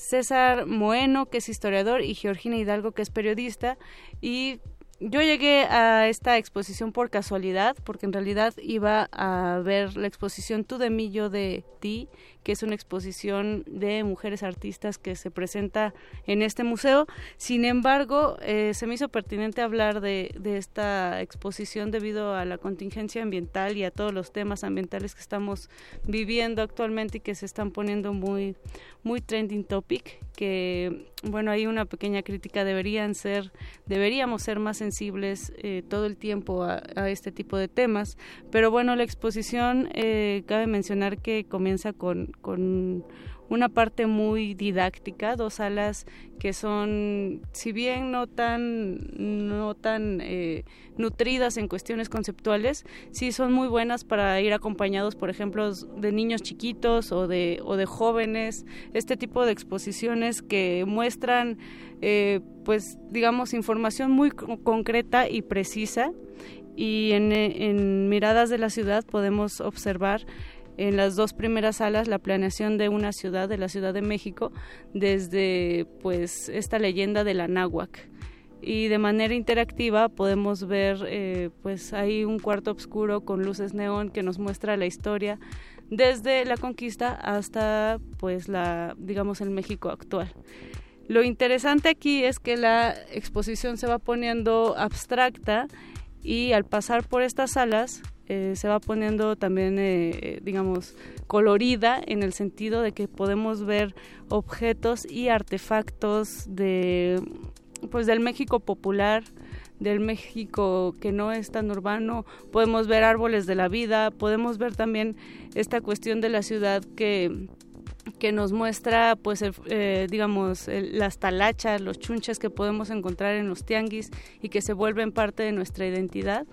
César Moeno, que es historiador, y Georgina Hidalgo, que es periodista. Y yo llegué a esta exposición por casualidad, porque en realidad iba a ver la exposición Tú de mí, yo de ti, que es una exposición de mujeres artistas que se presenta en este museo. Sin embargo, eh, se me hizo pertinente hablar de, de esta exposición debido a la contingencia ambiental y a todos los temas ambientales que estamos viviendo actualmente y que se están poniendo muy, muy trending topic, que bueno, hay una pequeña crítica, deberían ser, deberíamos ser más sensibles eh, todo el tiempo a, a este tipo de temas, pero bueno, la exposición, eh, cabe mencionar que comienza con, con una parte muy didáctica, dos salas que son, si bien no tan, no tan eh, nutridas en cuestiones conceptuales, sí son muy buenas para ir acompañados, por ejemplo, de niños chiquitos o de, o de jóvenes, este tipo de exposiciones que muestran, eh, pues, digamos, información muy co- concreta y precisa. Y en, en Miradas de la Ciudad podemos observar en las dos primeras salas la planeación de una ciudad, de la Ciudad de México, desde pues esta leyenda de la náhuac. Y de manera interactiva podemos ver eh, pues hay un cuarto oscuro con luces neón que nos muestra la historia desde la conquista hasta pues la digamos el México actual. Lo interesante aquí es que la exposición se va poniendo abstracta y al pasar por estas salas eh, se va poniendo también, eh, digamos, colorida en el sentido de que podemos ver objetos y artefactos de, pues, del México popular, del México que no es tan urbano, podemos ver árboles de la vida, podemos ver también esta cuestión de la ciudad que que nos muestra, pues, eh, digamos, las talachas, los chunches que podemos encontrar en los tianguis y que se vuelven parte de nuestra identidad.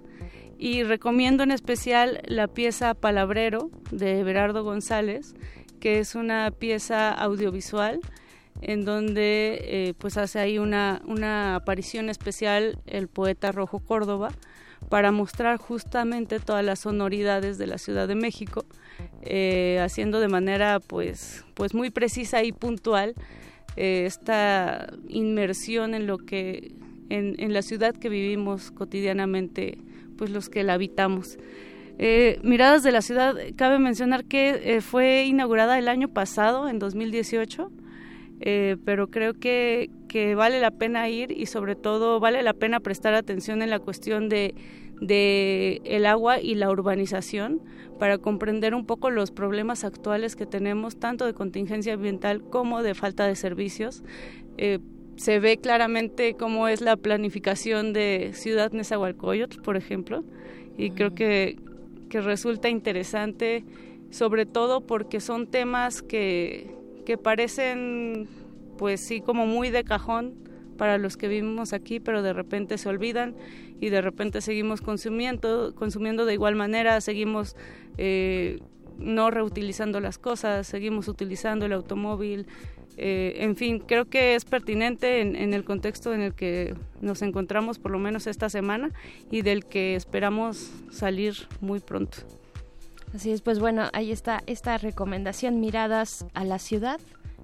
Y recomiendo en especial la pieza Palabrero de Berardo González, que es una pieza audiovisual en donde eh, pues hace ahí una, una aparición especial el poeta Rojo Córdoba para mostrar justamente todas las sonoridades de la Ciudad de México, eh, haciendo de manera pues, pues muy precisa y puntual eh, esta inmersión en lo que en, en la ciudad que vivimos cotidianamente, pues los que la habitamos. Eh, Miradas de la Ciudad, cabe mencionar que eh, fue inaugurada el año pasado, en 2018, eh, pero creo que, que vale la pena ir y sobre todo vale la pena prestar atención en la cuestión de, de el agua y la urbanización para comprender un poco los problemas actuales que tenemos tanto de contingencia ambiental como de falta de servicios. Se ve claramente cómo es la planificación de Ciudad Nezahualcóyotl, por ejemplo, y creo que, que resulta interesante, sobre todo porque son temas que, que parecen, pues sí, como muy de cajón para los que vivimos aquí, pero de repente se olvidan y de repente seguimos consumiendo, consumiendo de igual manera, seguimos eh, no reutilizando las cosas, seguimos utilizando el automóvil, eh, en fin, creo que es pertinente en, en el contexto en el que nos encontramos por lo menos esta semana y del que esperamos salir muy pronto. Así es, pues bueno, ahí está esta recomendación, miradas a la ciudad,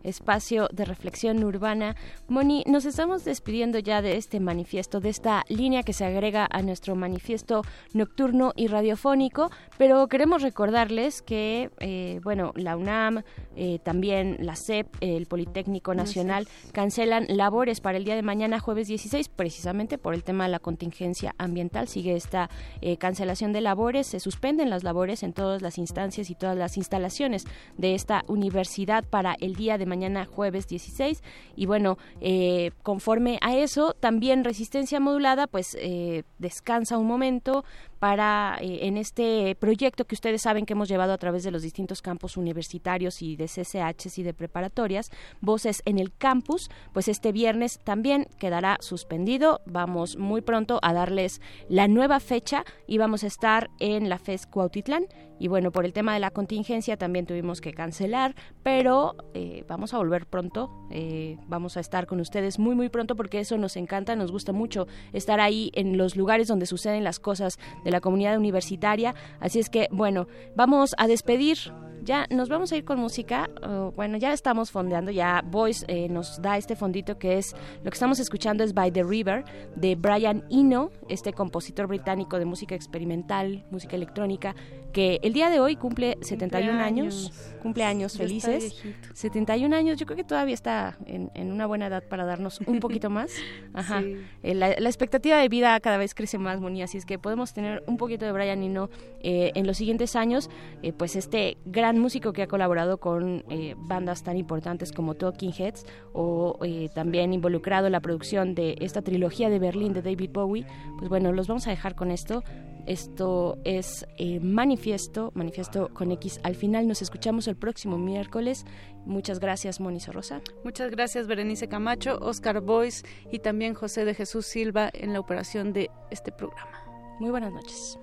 espacio de reflexión urbana. Moni, nos estamos despidiendo ya de este manifiesto, de esta línea que se agrega a nuestro manifiesto nocturno y radiofónico, pero queremos recordarles que, eh, bueno, la UNAM, eh, también la CEP, el Politécnico Nacional, cancelan labores para el día de mañana, jueves 16, precisamente por el tema de la contingencia ambiental. Sigue esta eh, cancelación de labores, se suspenden las labores en todas las instancias y todas las instalaciones de esta universidad para el día de mañana, jueves 16. Y bueno, eh, conforme a eso, también resistencia modulada, pues eh, descansa un momento para eh, en este proyecto que ustedes saben que hemos llevado a través de los distintos campus universitarios y de CCHs y de preparatorias, Voces en el Campus, pues este viernes también quedará suspendido. Vamos muy pronto a darles la nueva fecha y vamos a estar en la FES Cuautitlán. Y bueno, por el tema de la contingencia también tuvimos que cancelar, pero eh, vamos a volver pronto. eh, vamos a estar con ustedes muy, muy pronto porque eso nos encanta, nos gusta mucho estar ahí en los lugares donde suceden las cosas de la comunidad universitaria. Así es que, bueno, vamos a despedir. Ya nos vamos a ir con música. Uh, bueno, ya estamos fondeando. Ya Voice eh, nos da este fondito que es lo que estamos escuchando es By the River de Brian Eno, este compositor británico de música experimental, música electrónica, que el día de hoy cumple 71 años. Cumpleaños está felices. viejito. 71 años, yo creo que todavía está en, en una buena edad para darnos un poquito más. Ajá. Sí. Eh, la, la expectativa de vida cada vez crece más, Moni, así es que podemos tener un poquito de Brian Eno eh, en los siguientes años. Eh, pues este gran músico que ha colaborado con eh, bandas tan importantes como Talking Heads o eh, también involucrado en la producción de esta trilogía de Berlín de David Bowie. Pues bueno, los vamos a dejar con esto. Esto es eh, Manifiesto, Manifiesto con X. Al final nos escuchamos el próximo miércoles. Muchas gracias, Moni Rosa. Muchas gracias, Berenice Camacho, Oscar Boyce y también José de Jesús Silva en la operación de este programa. Muy buenas noches.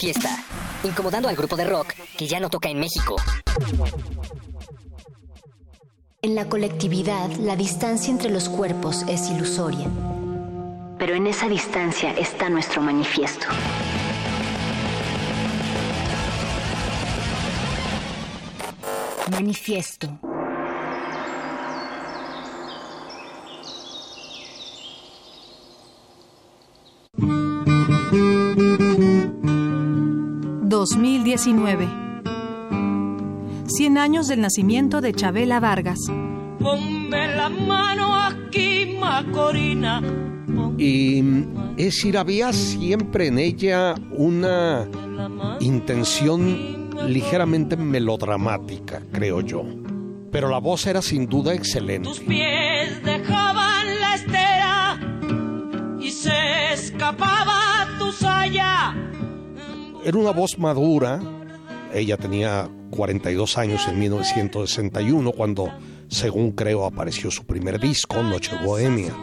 Manifiesta, incomodando al grupo de rock que ya no toca en México. En la colectividad, la distancia entre los cuerpos es ilusoria. Pero en esa distancia está nuestro manifiesto. Manifiesto. 2019. 100 años del nacimiento de Chabela Vargas. Ponme la mano aquí, Macorina. Y es decir, había siempre en ella una intención ligeramente melodramática, creo yo. Pero la voz era sin duda excelente. Era una voz madura. Ella tenía 42 años en 1961 cuando, según creo, apareció su primer disco, Noche Bohemia.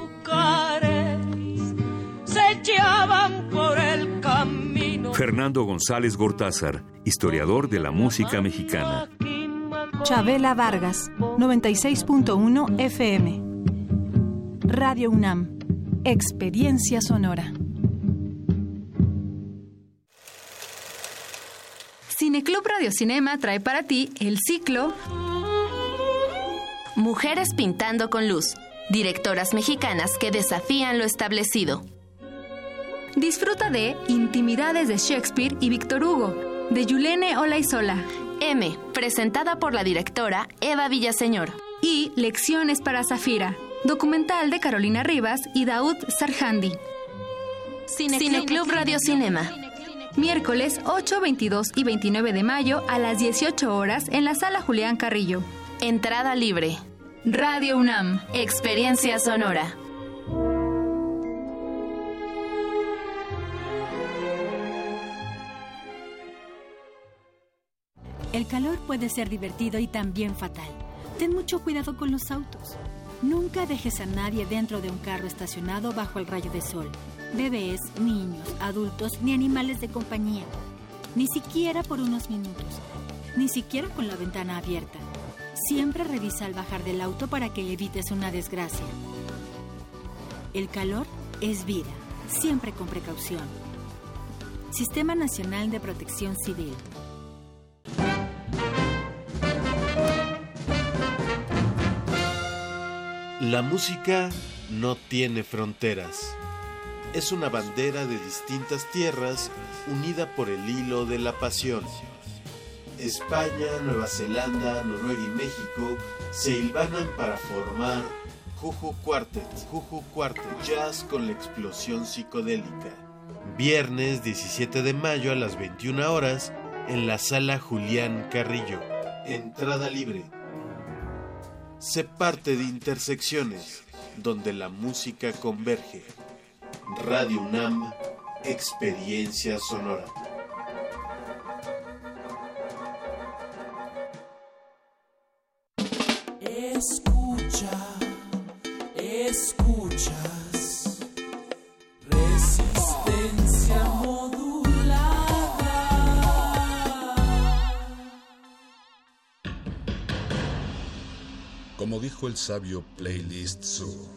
Fernando González Gortázar, historiador de la música mexicana. Chabela Vargas, 96.1 FM. Radio UNAM, Experiencia Sonora. Cineclub Radio Cinema trae para ti el ciclo Mujeres pintando con luz, directoras mexicanas que desafían lo establecido. Disfruta de Intimidades de Shakespeare y Víctor Hugo, de Yulene Olaizola. M, presentada por la directora Eva Villaseñor. Y Lecciones para Zafira, documental de Carolina Rivas y Daud Sarhandi. Cineclub Radio Cinema. Miércoles 8, 22 y 29 de mayo a las 18 horas en la sala Julián Carrillo. Entrada libre. Radio UNAM. Experiencia sonora. El calor puede ser divertido y también fatal. Ten mucho cuidado con los autos. Nunca dejes a nadie dentro de un carro estacionado bajo el rayo de sol. Bebés, niños, adultos ni animales de compañía. Ni siquiera por unos minutos. Ni siquiera con la ventana abierta. Siempre revisa al bajar del auto para que evites una desgracia. El calor es vida. Siempre con precaución. Sistema Nacional de Protección Civil. La música no tiene fronteras. Es una bandera de distintas tierras unida por el hilo de la pasión. España, Nueva Zelanda, Noruega y México se hilvanan para formar Juju Quartet, Juju Quartet, jazz con la explosión psicodélica. Viernes 17 de mayo a las 21 horas en la sala Julián Carrillo. Entrada libre. Se parte de intersecciones donde la música converge. Radio UNAM, experiencia sonora. Escucha, escuchas. Resistencia modulada. Como dijo el sabio Playlist Zoo,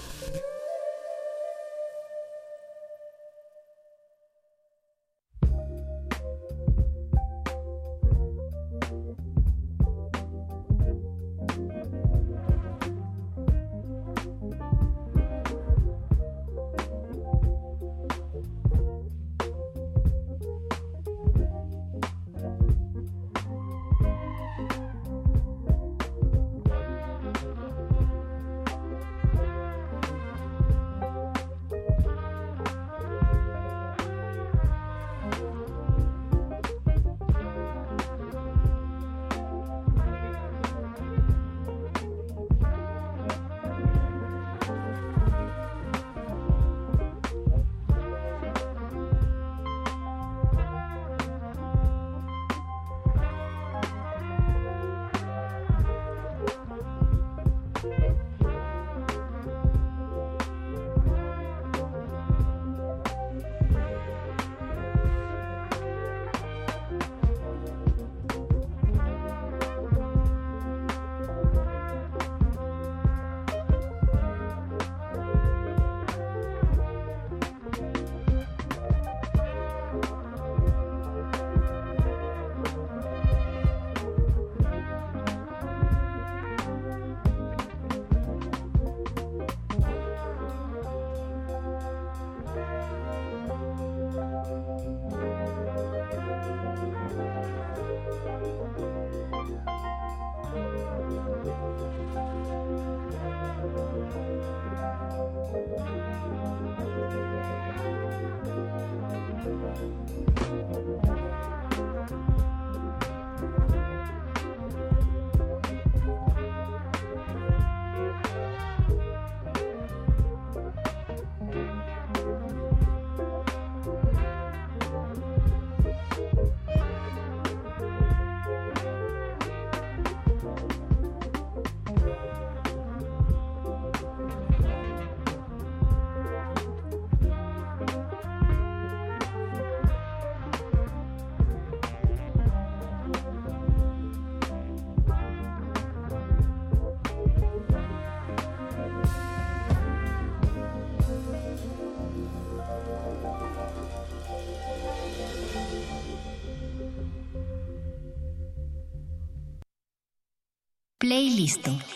Playlisto.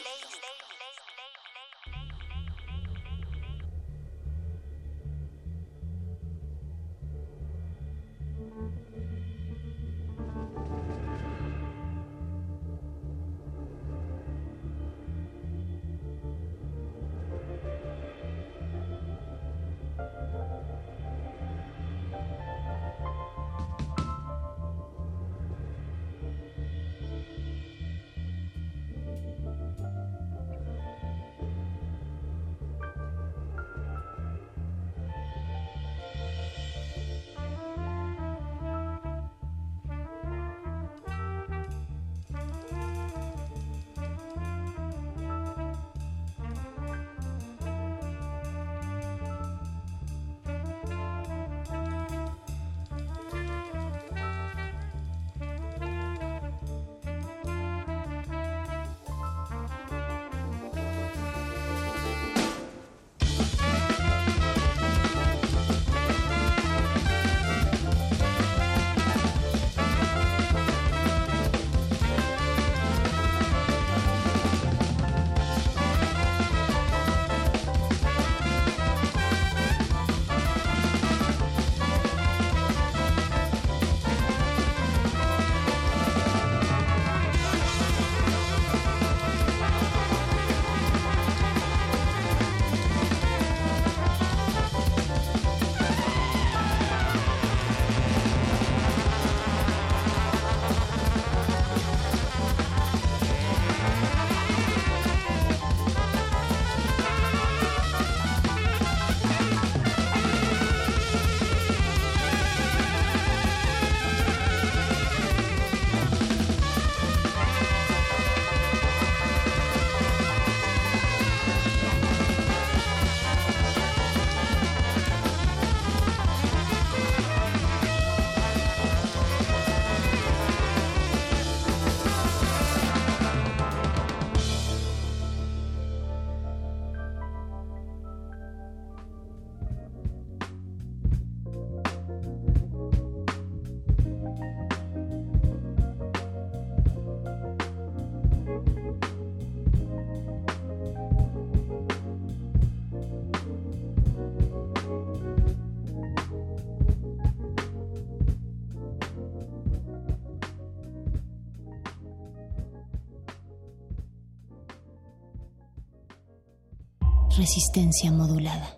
Resistencia modulada.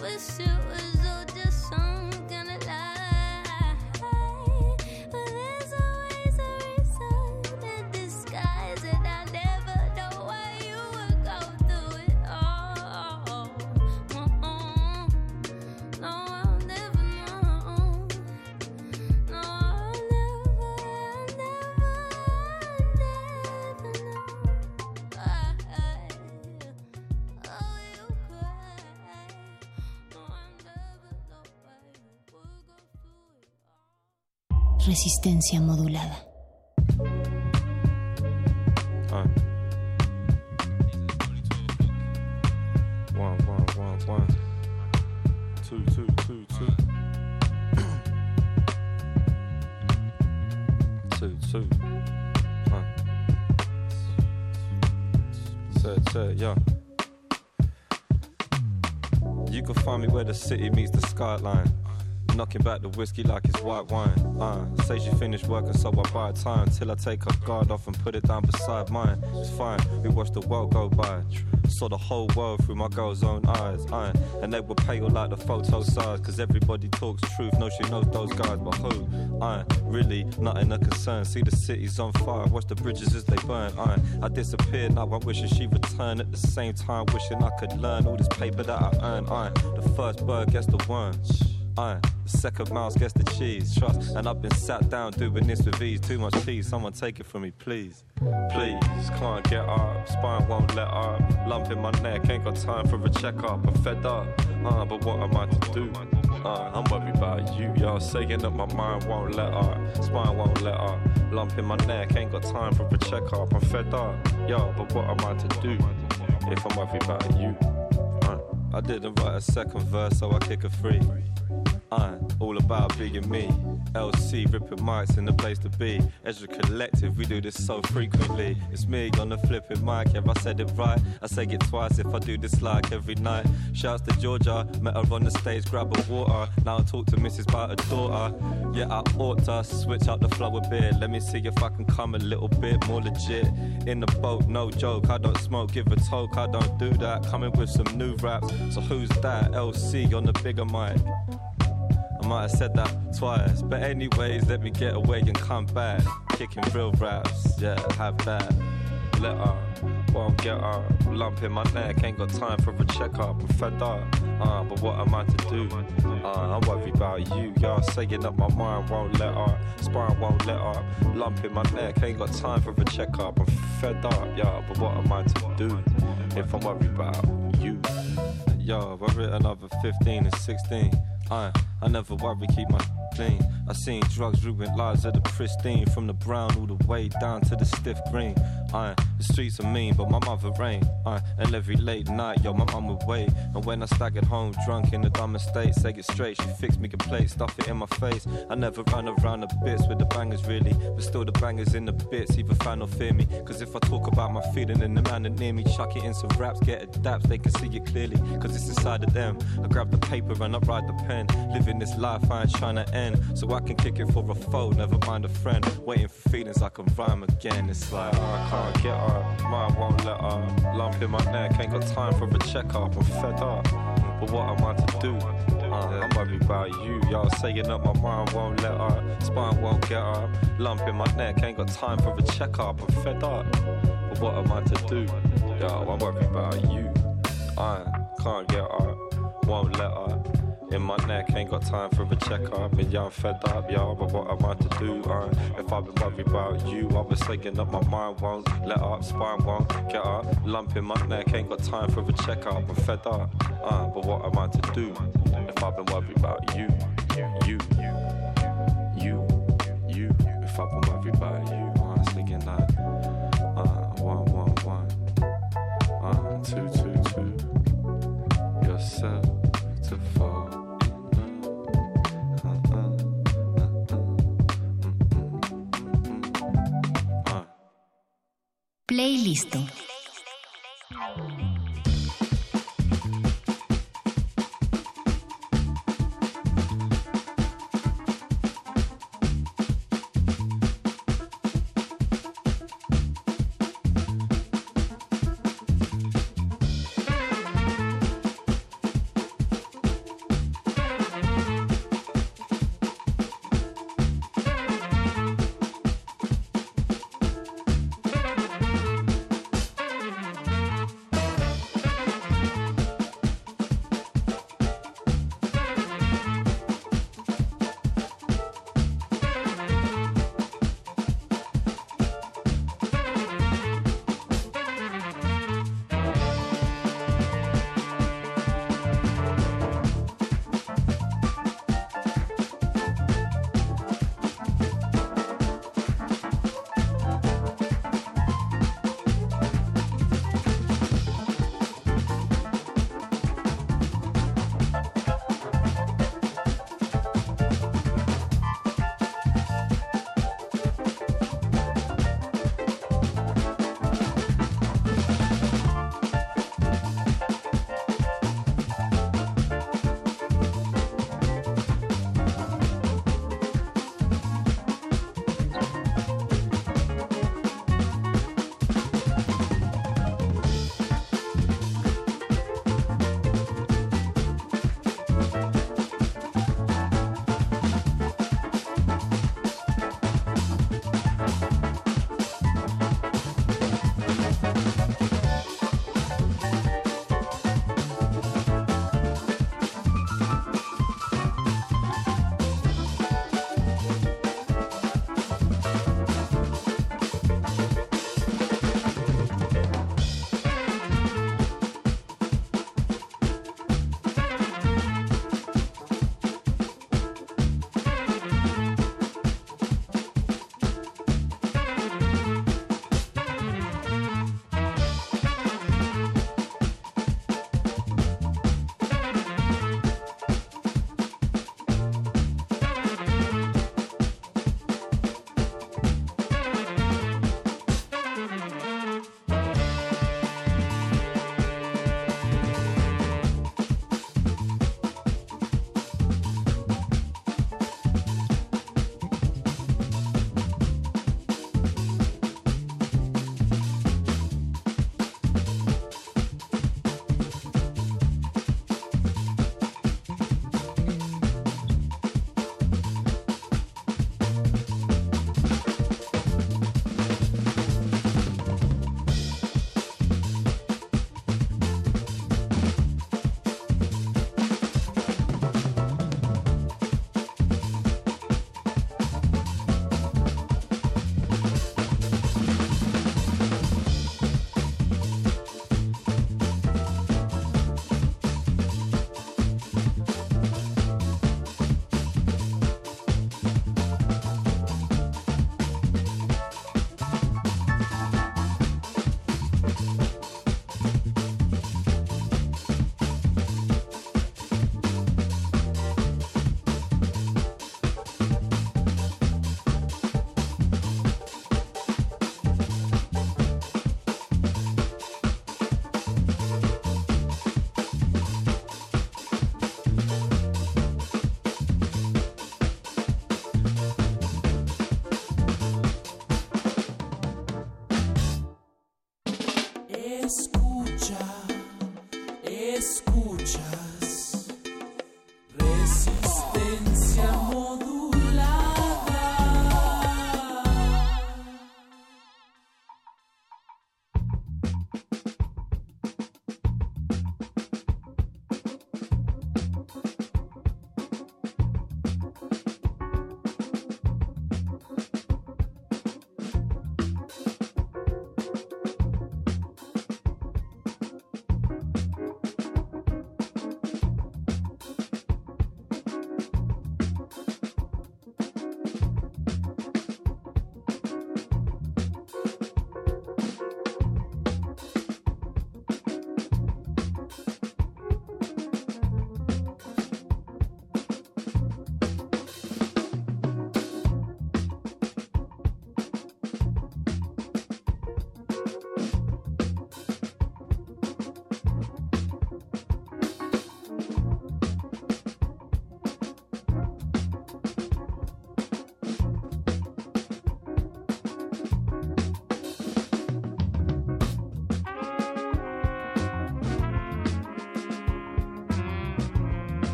wish it was resistencia modulada. Uh. One, one, one, one. Two, two, two, two. two, two. Yeah. You can find me where the city meets the skyline. Knocking back the whiskey like it's white wine. Uh, say she finished working, so I buy time till I take her guard off and put it down beside mine. It's fine, we watch the world go by. Saw the whole world through my girl's own eyes. Uh, and they were pale like the photo size, cause everybody talks truth. No, she knows those guys, but who? Uh, really, nothing a concern. See the city's on fire, watch the bridges as they burn. Uh, I disappeared, now I'm wishing she returned at the same time, wishing I could learn all this paper that I earned. Uh, the first bird gets the worm. Uh, second mouse gets the cheese, trust. And I've been sat down doing this with ease. Too much cheese, someone take it from me, please. Please, can't get up, spine won't let up. Lump in my neck, ain't got time for a checkup. I'm fed up, uh, but what am I to do? Uh, I'm worried about you, yo. Saying that my mind won't let up, spine won't let up. Lump in my neck, ain't got time for a checkup. I'm fed up, yo, but what am I to do if I'm worried about you? Uh, I didn't write a second verse, so I kick a free. I'm all about being me. LC ripping mics in the place to be. Ezra Collective, we do this so frequently. It's me on the flipping mic, yeah, I said it right. I say it twice if I do this like every night. Shouts to Georgia, met her on the stage, grab a water. Now I talk to Mrs. about her daughter. Yeah, I ought to switch up the flow a bit. Let me see if I can come a little bit more legit. In the boat, no joke. I don't smoke, give a toke. I don't do that. Coming with some new raps. So who's that? LC on the bigger mic. I might have said that twice. But anyways, let me get away and come back. Kicking real raps, yeah, have that. Let her, won't get her. Lump in my neck, ain't got time for a checkup. I'm fed up, uh, but what am I to do? Uh, I'm worried about you, y'all saying that my mind won't let her. Spine won't let her. Lump in my neck, ain't got time for a checkup. I'm fed up, yeah, but what am I to do if I'm worried about you? Yo, I've written another 15 and 16. I, I never worry, keep my clean. I seen drugs ruin lives of the pristine, from the brown all the way down to the stiff green. I, the streets are mean, but my mother ain't. I, and every late night, yo, my mum would wait. And when I staggered home, drunk in the dumb state, say it straight, she fixed me a plate, stuff it in my face. I never ran around the bits with the bangers really, but still the bangers in the bits, either fan or fear me. Cause if I talk about my feeling and the man that near me, chuck it in some raps, get adapts, they can see it clearly. Cause it's inside of them. I grab the paper and I write the pen. Living this life, I ain't trying to end. So I can kick it for a foe, never mind a friend. Waiting for feelings I can rhyme again. It's like, oh, I can't get up, mind won't let up. Lump in my neck, ain't got time for a checkup. I'm fed up, but what am I to do? Uh, I'm worried about you, y'all saying that my mind won't let up, spine won't get up. Lump in my neck, ain't got time for a checkup. I'm fed up, but what am I to do? Yo, I'm worried about you. I can't get up, won't let up. In my neck, ain't got time for a checkup. And yeah, I'm fed up, y'all, but what am I to do? Uh, if I've been worried about you, I was saying up my mind won't let up, spine won't get up. Lump in my neck, ain't got time for a checkup. I'm fed up, uh, but what am I to do? If I've been worried about you, you, you, you. You if I've been worried about Playlist.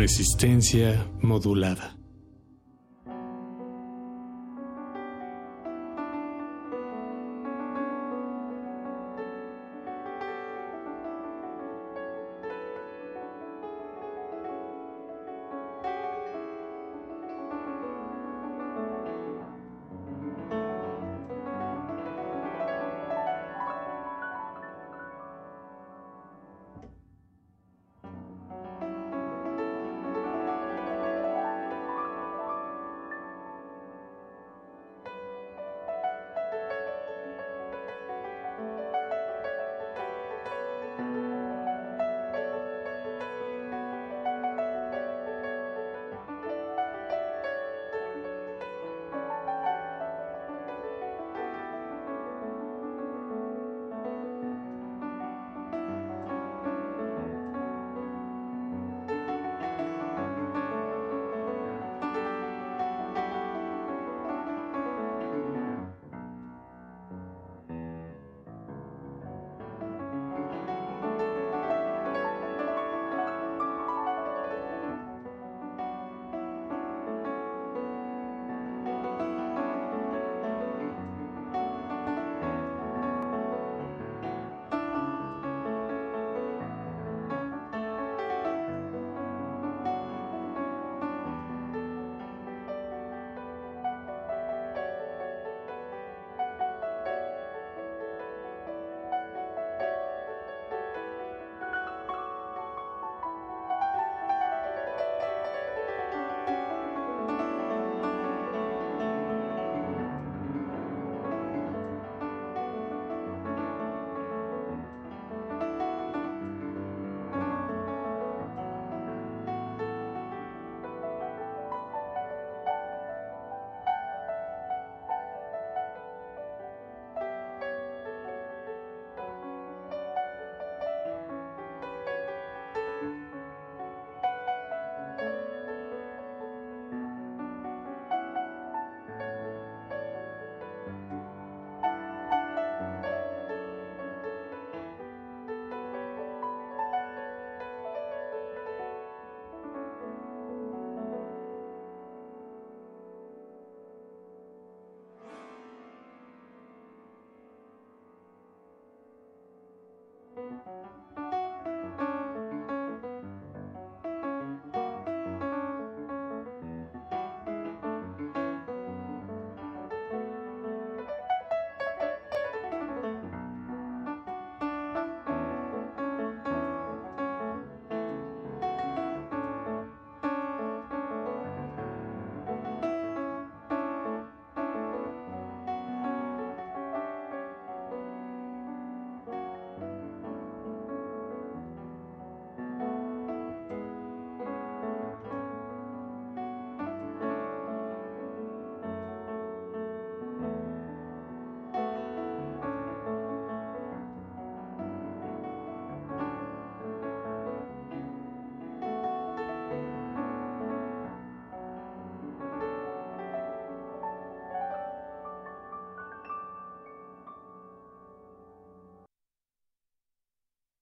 Resistencia modulada.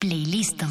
Playlist.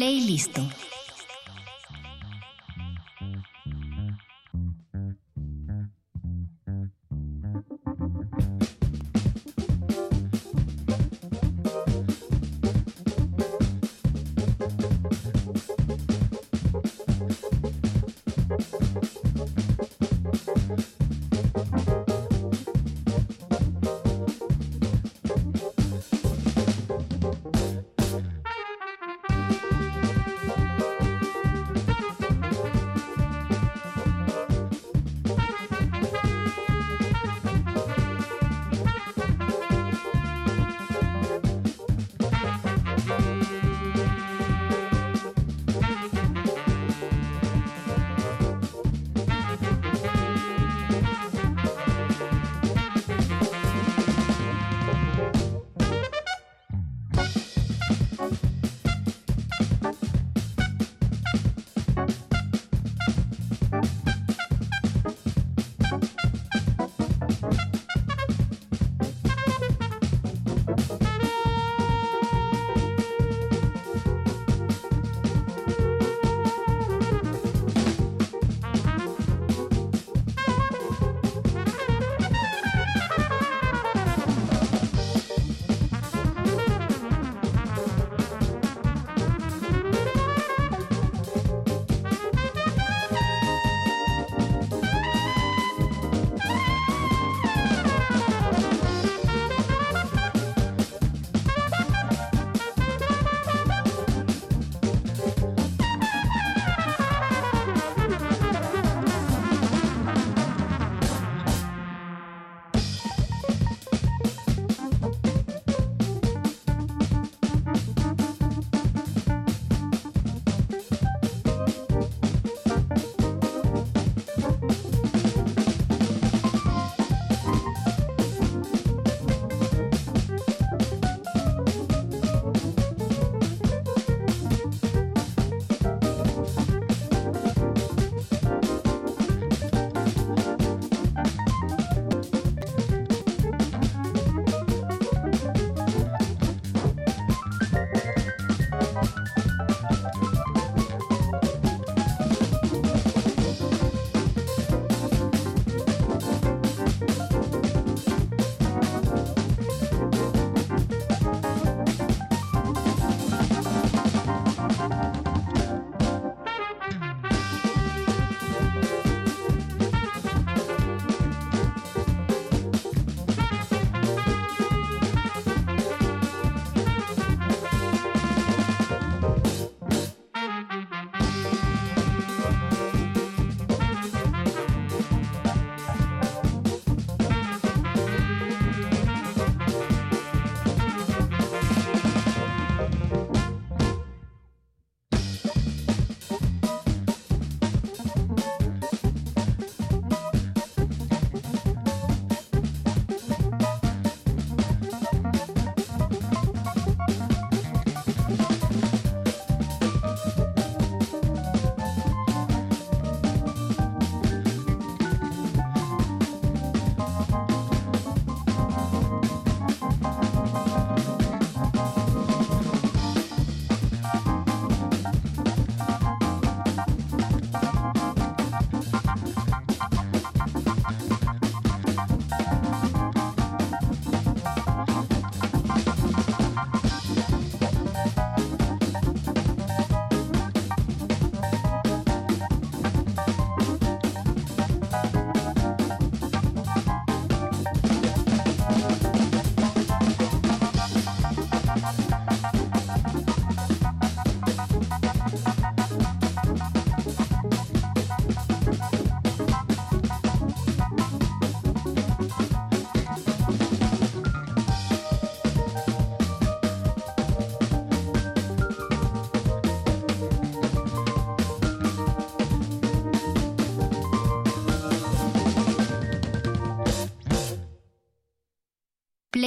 Playlist.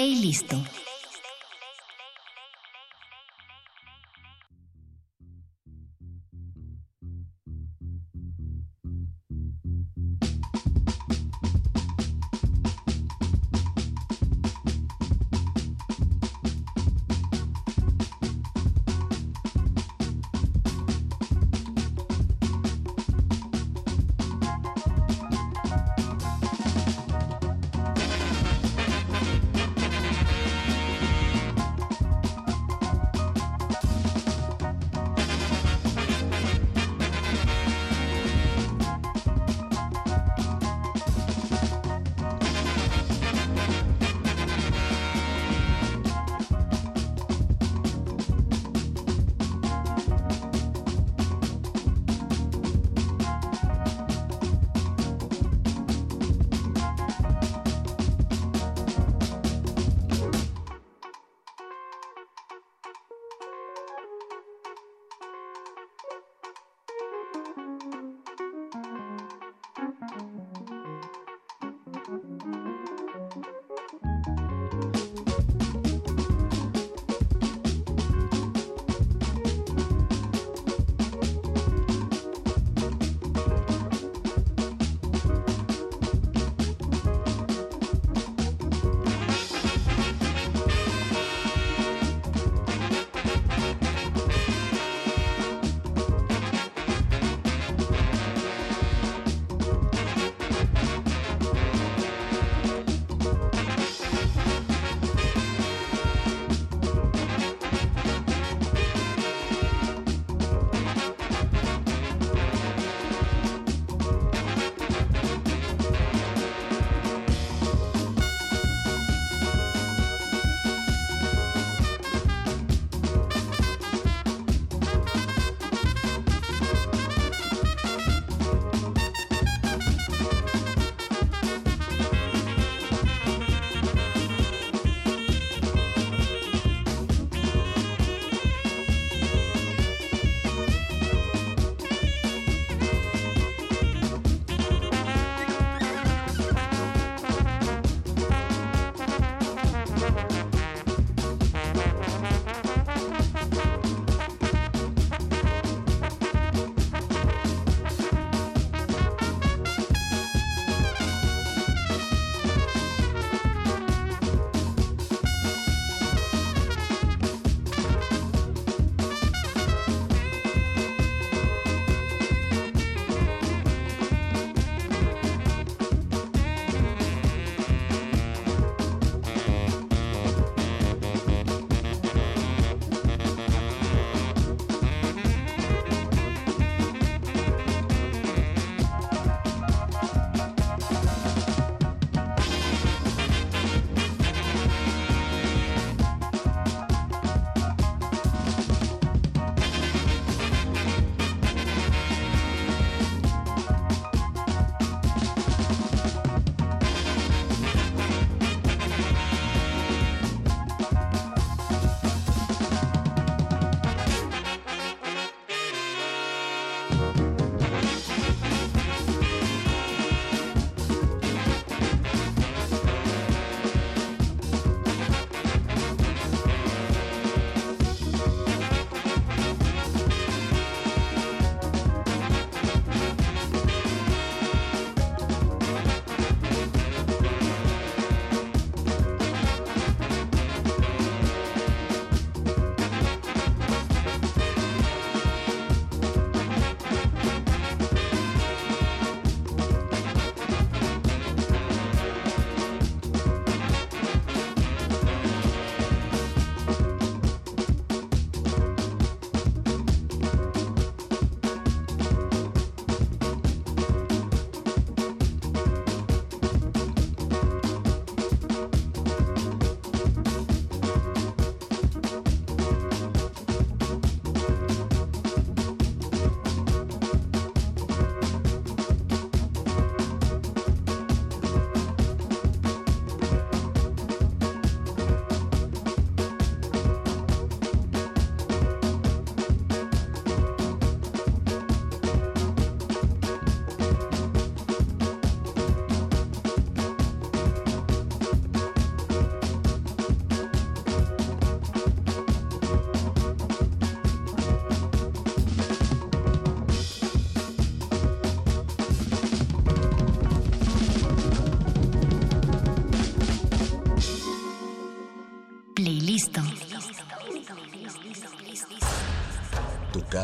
Playlist. Playlist.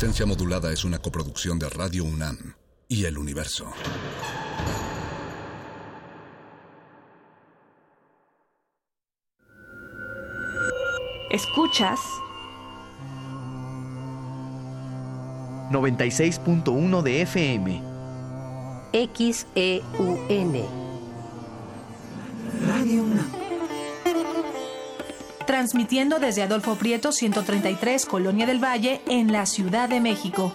Resistencia Modulada es una coproducción de Radio UNAM y El Universo. Escuchas 96.1 de FM. XEUN. Transmitiendo desde Adolfo Prieto 133, Colonia del Valle, en la Ciudad de México.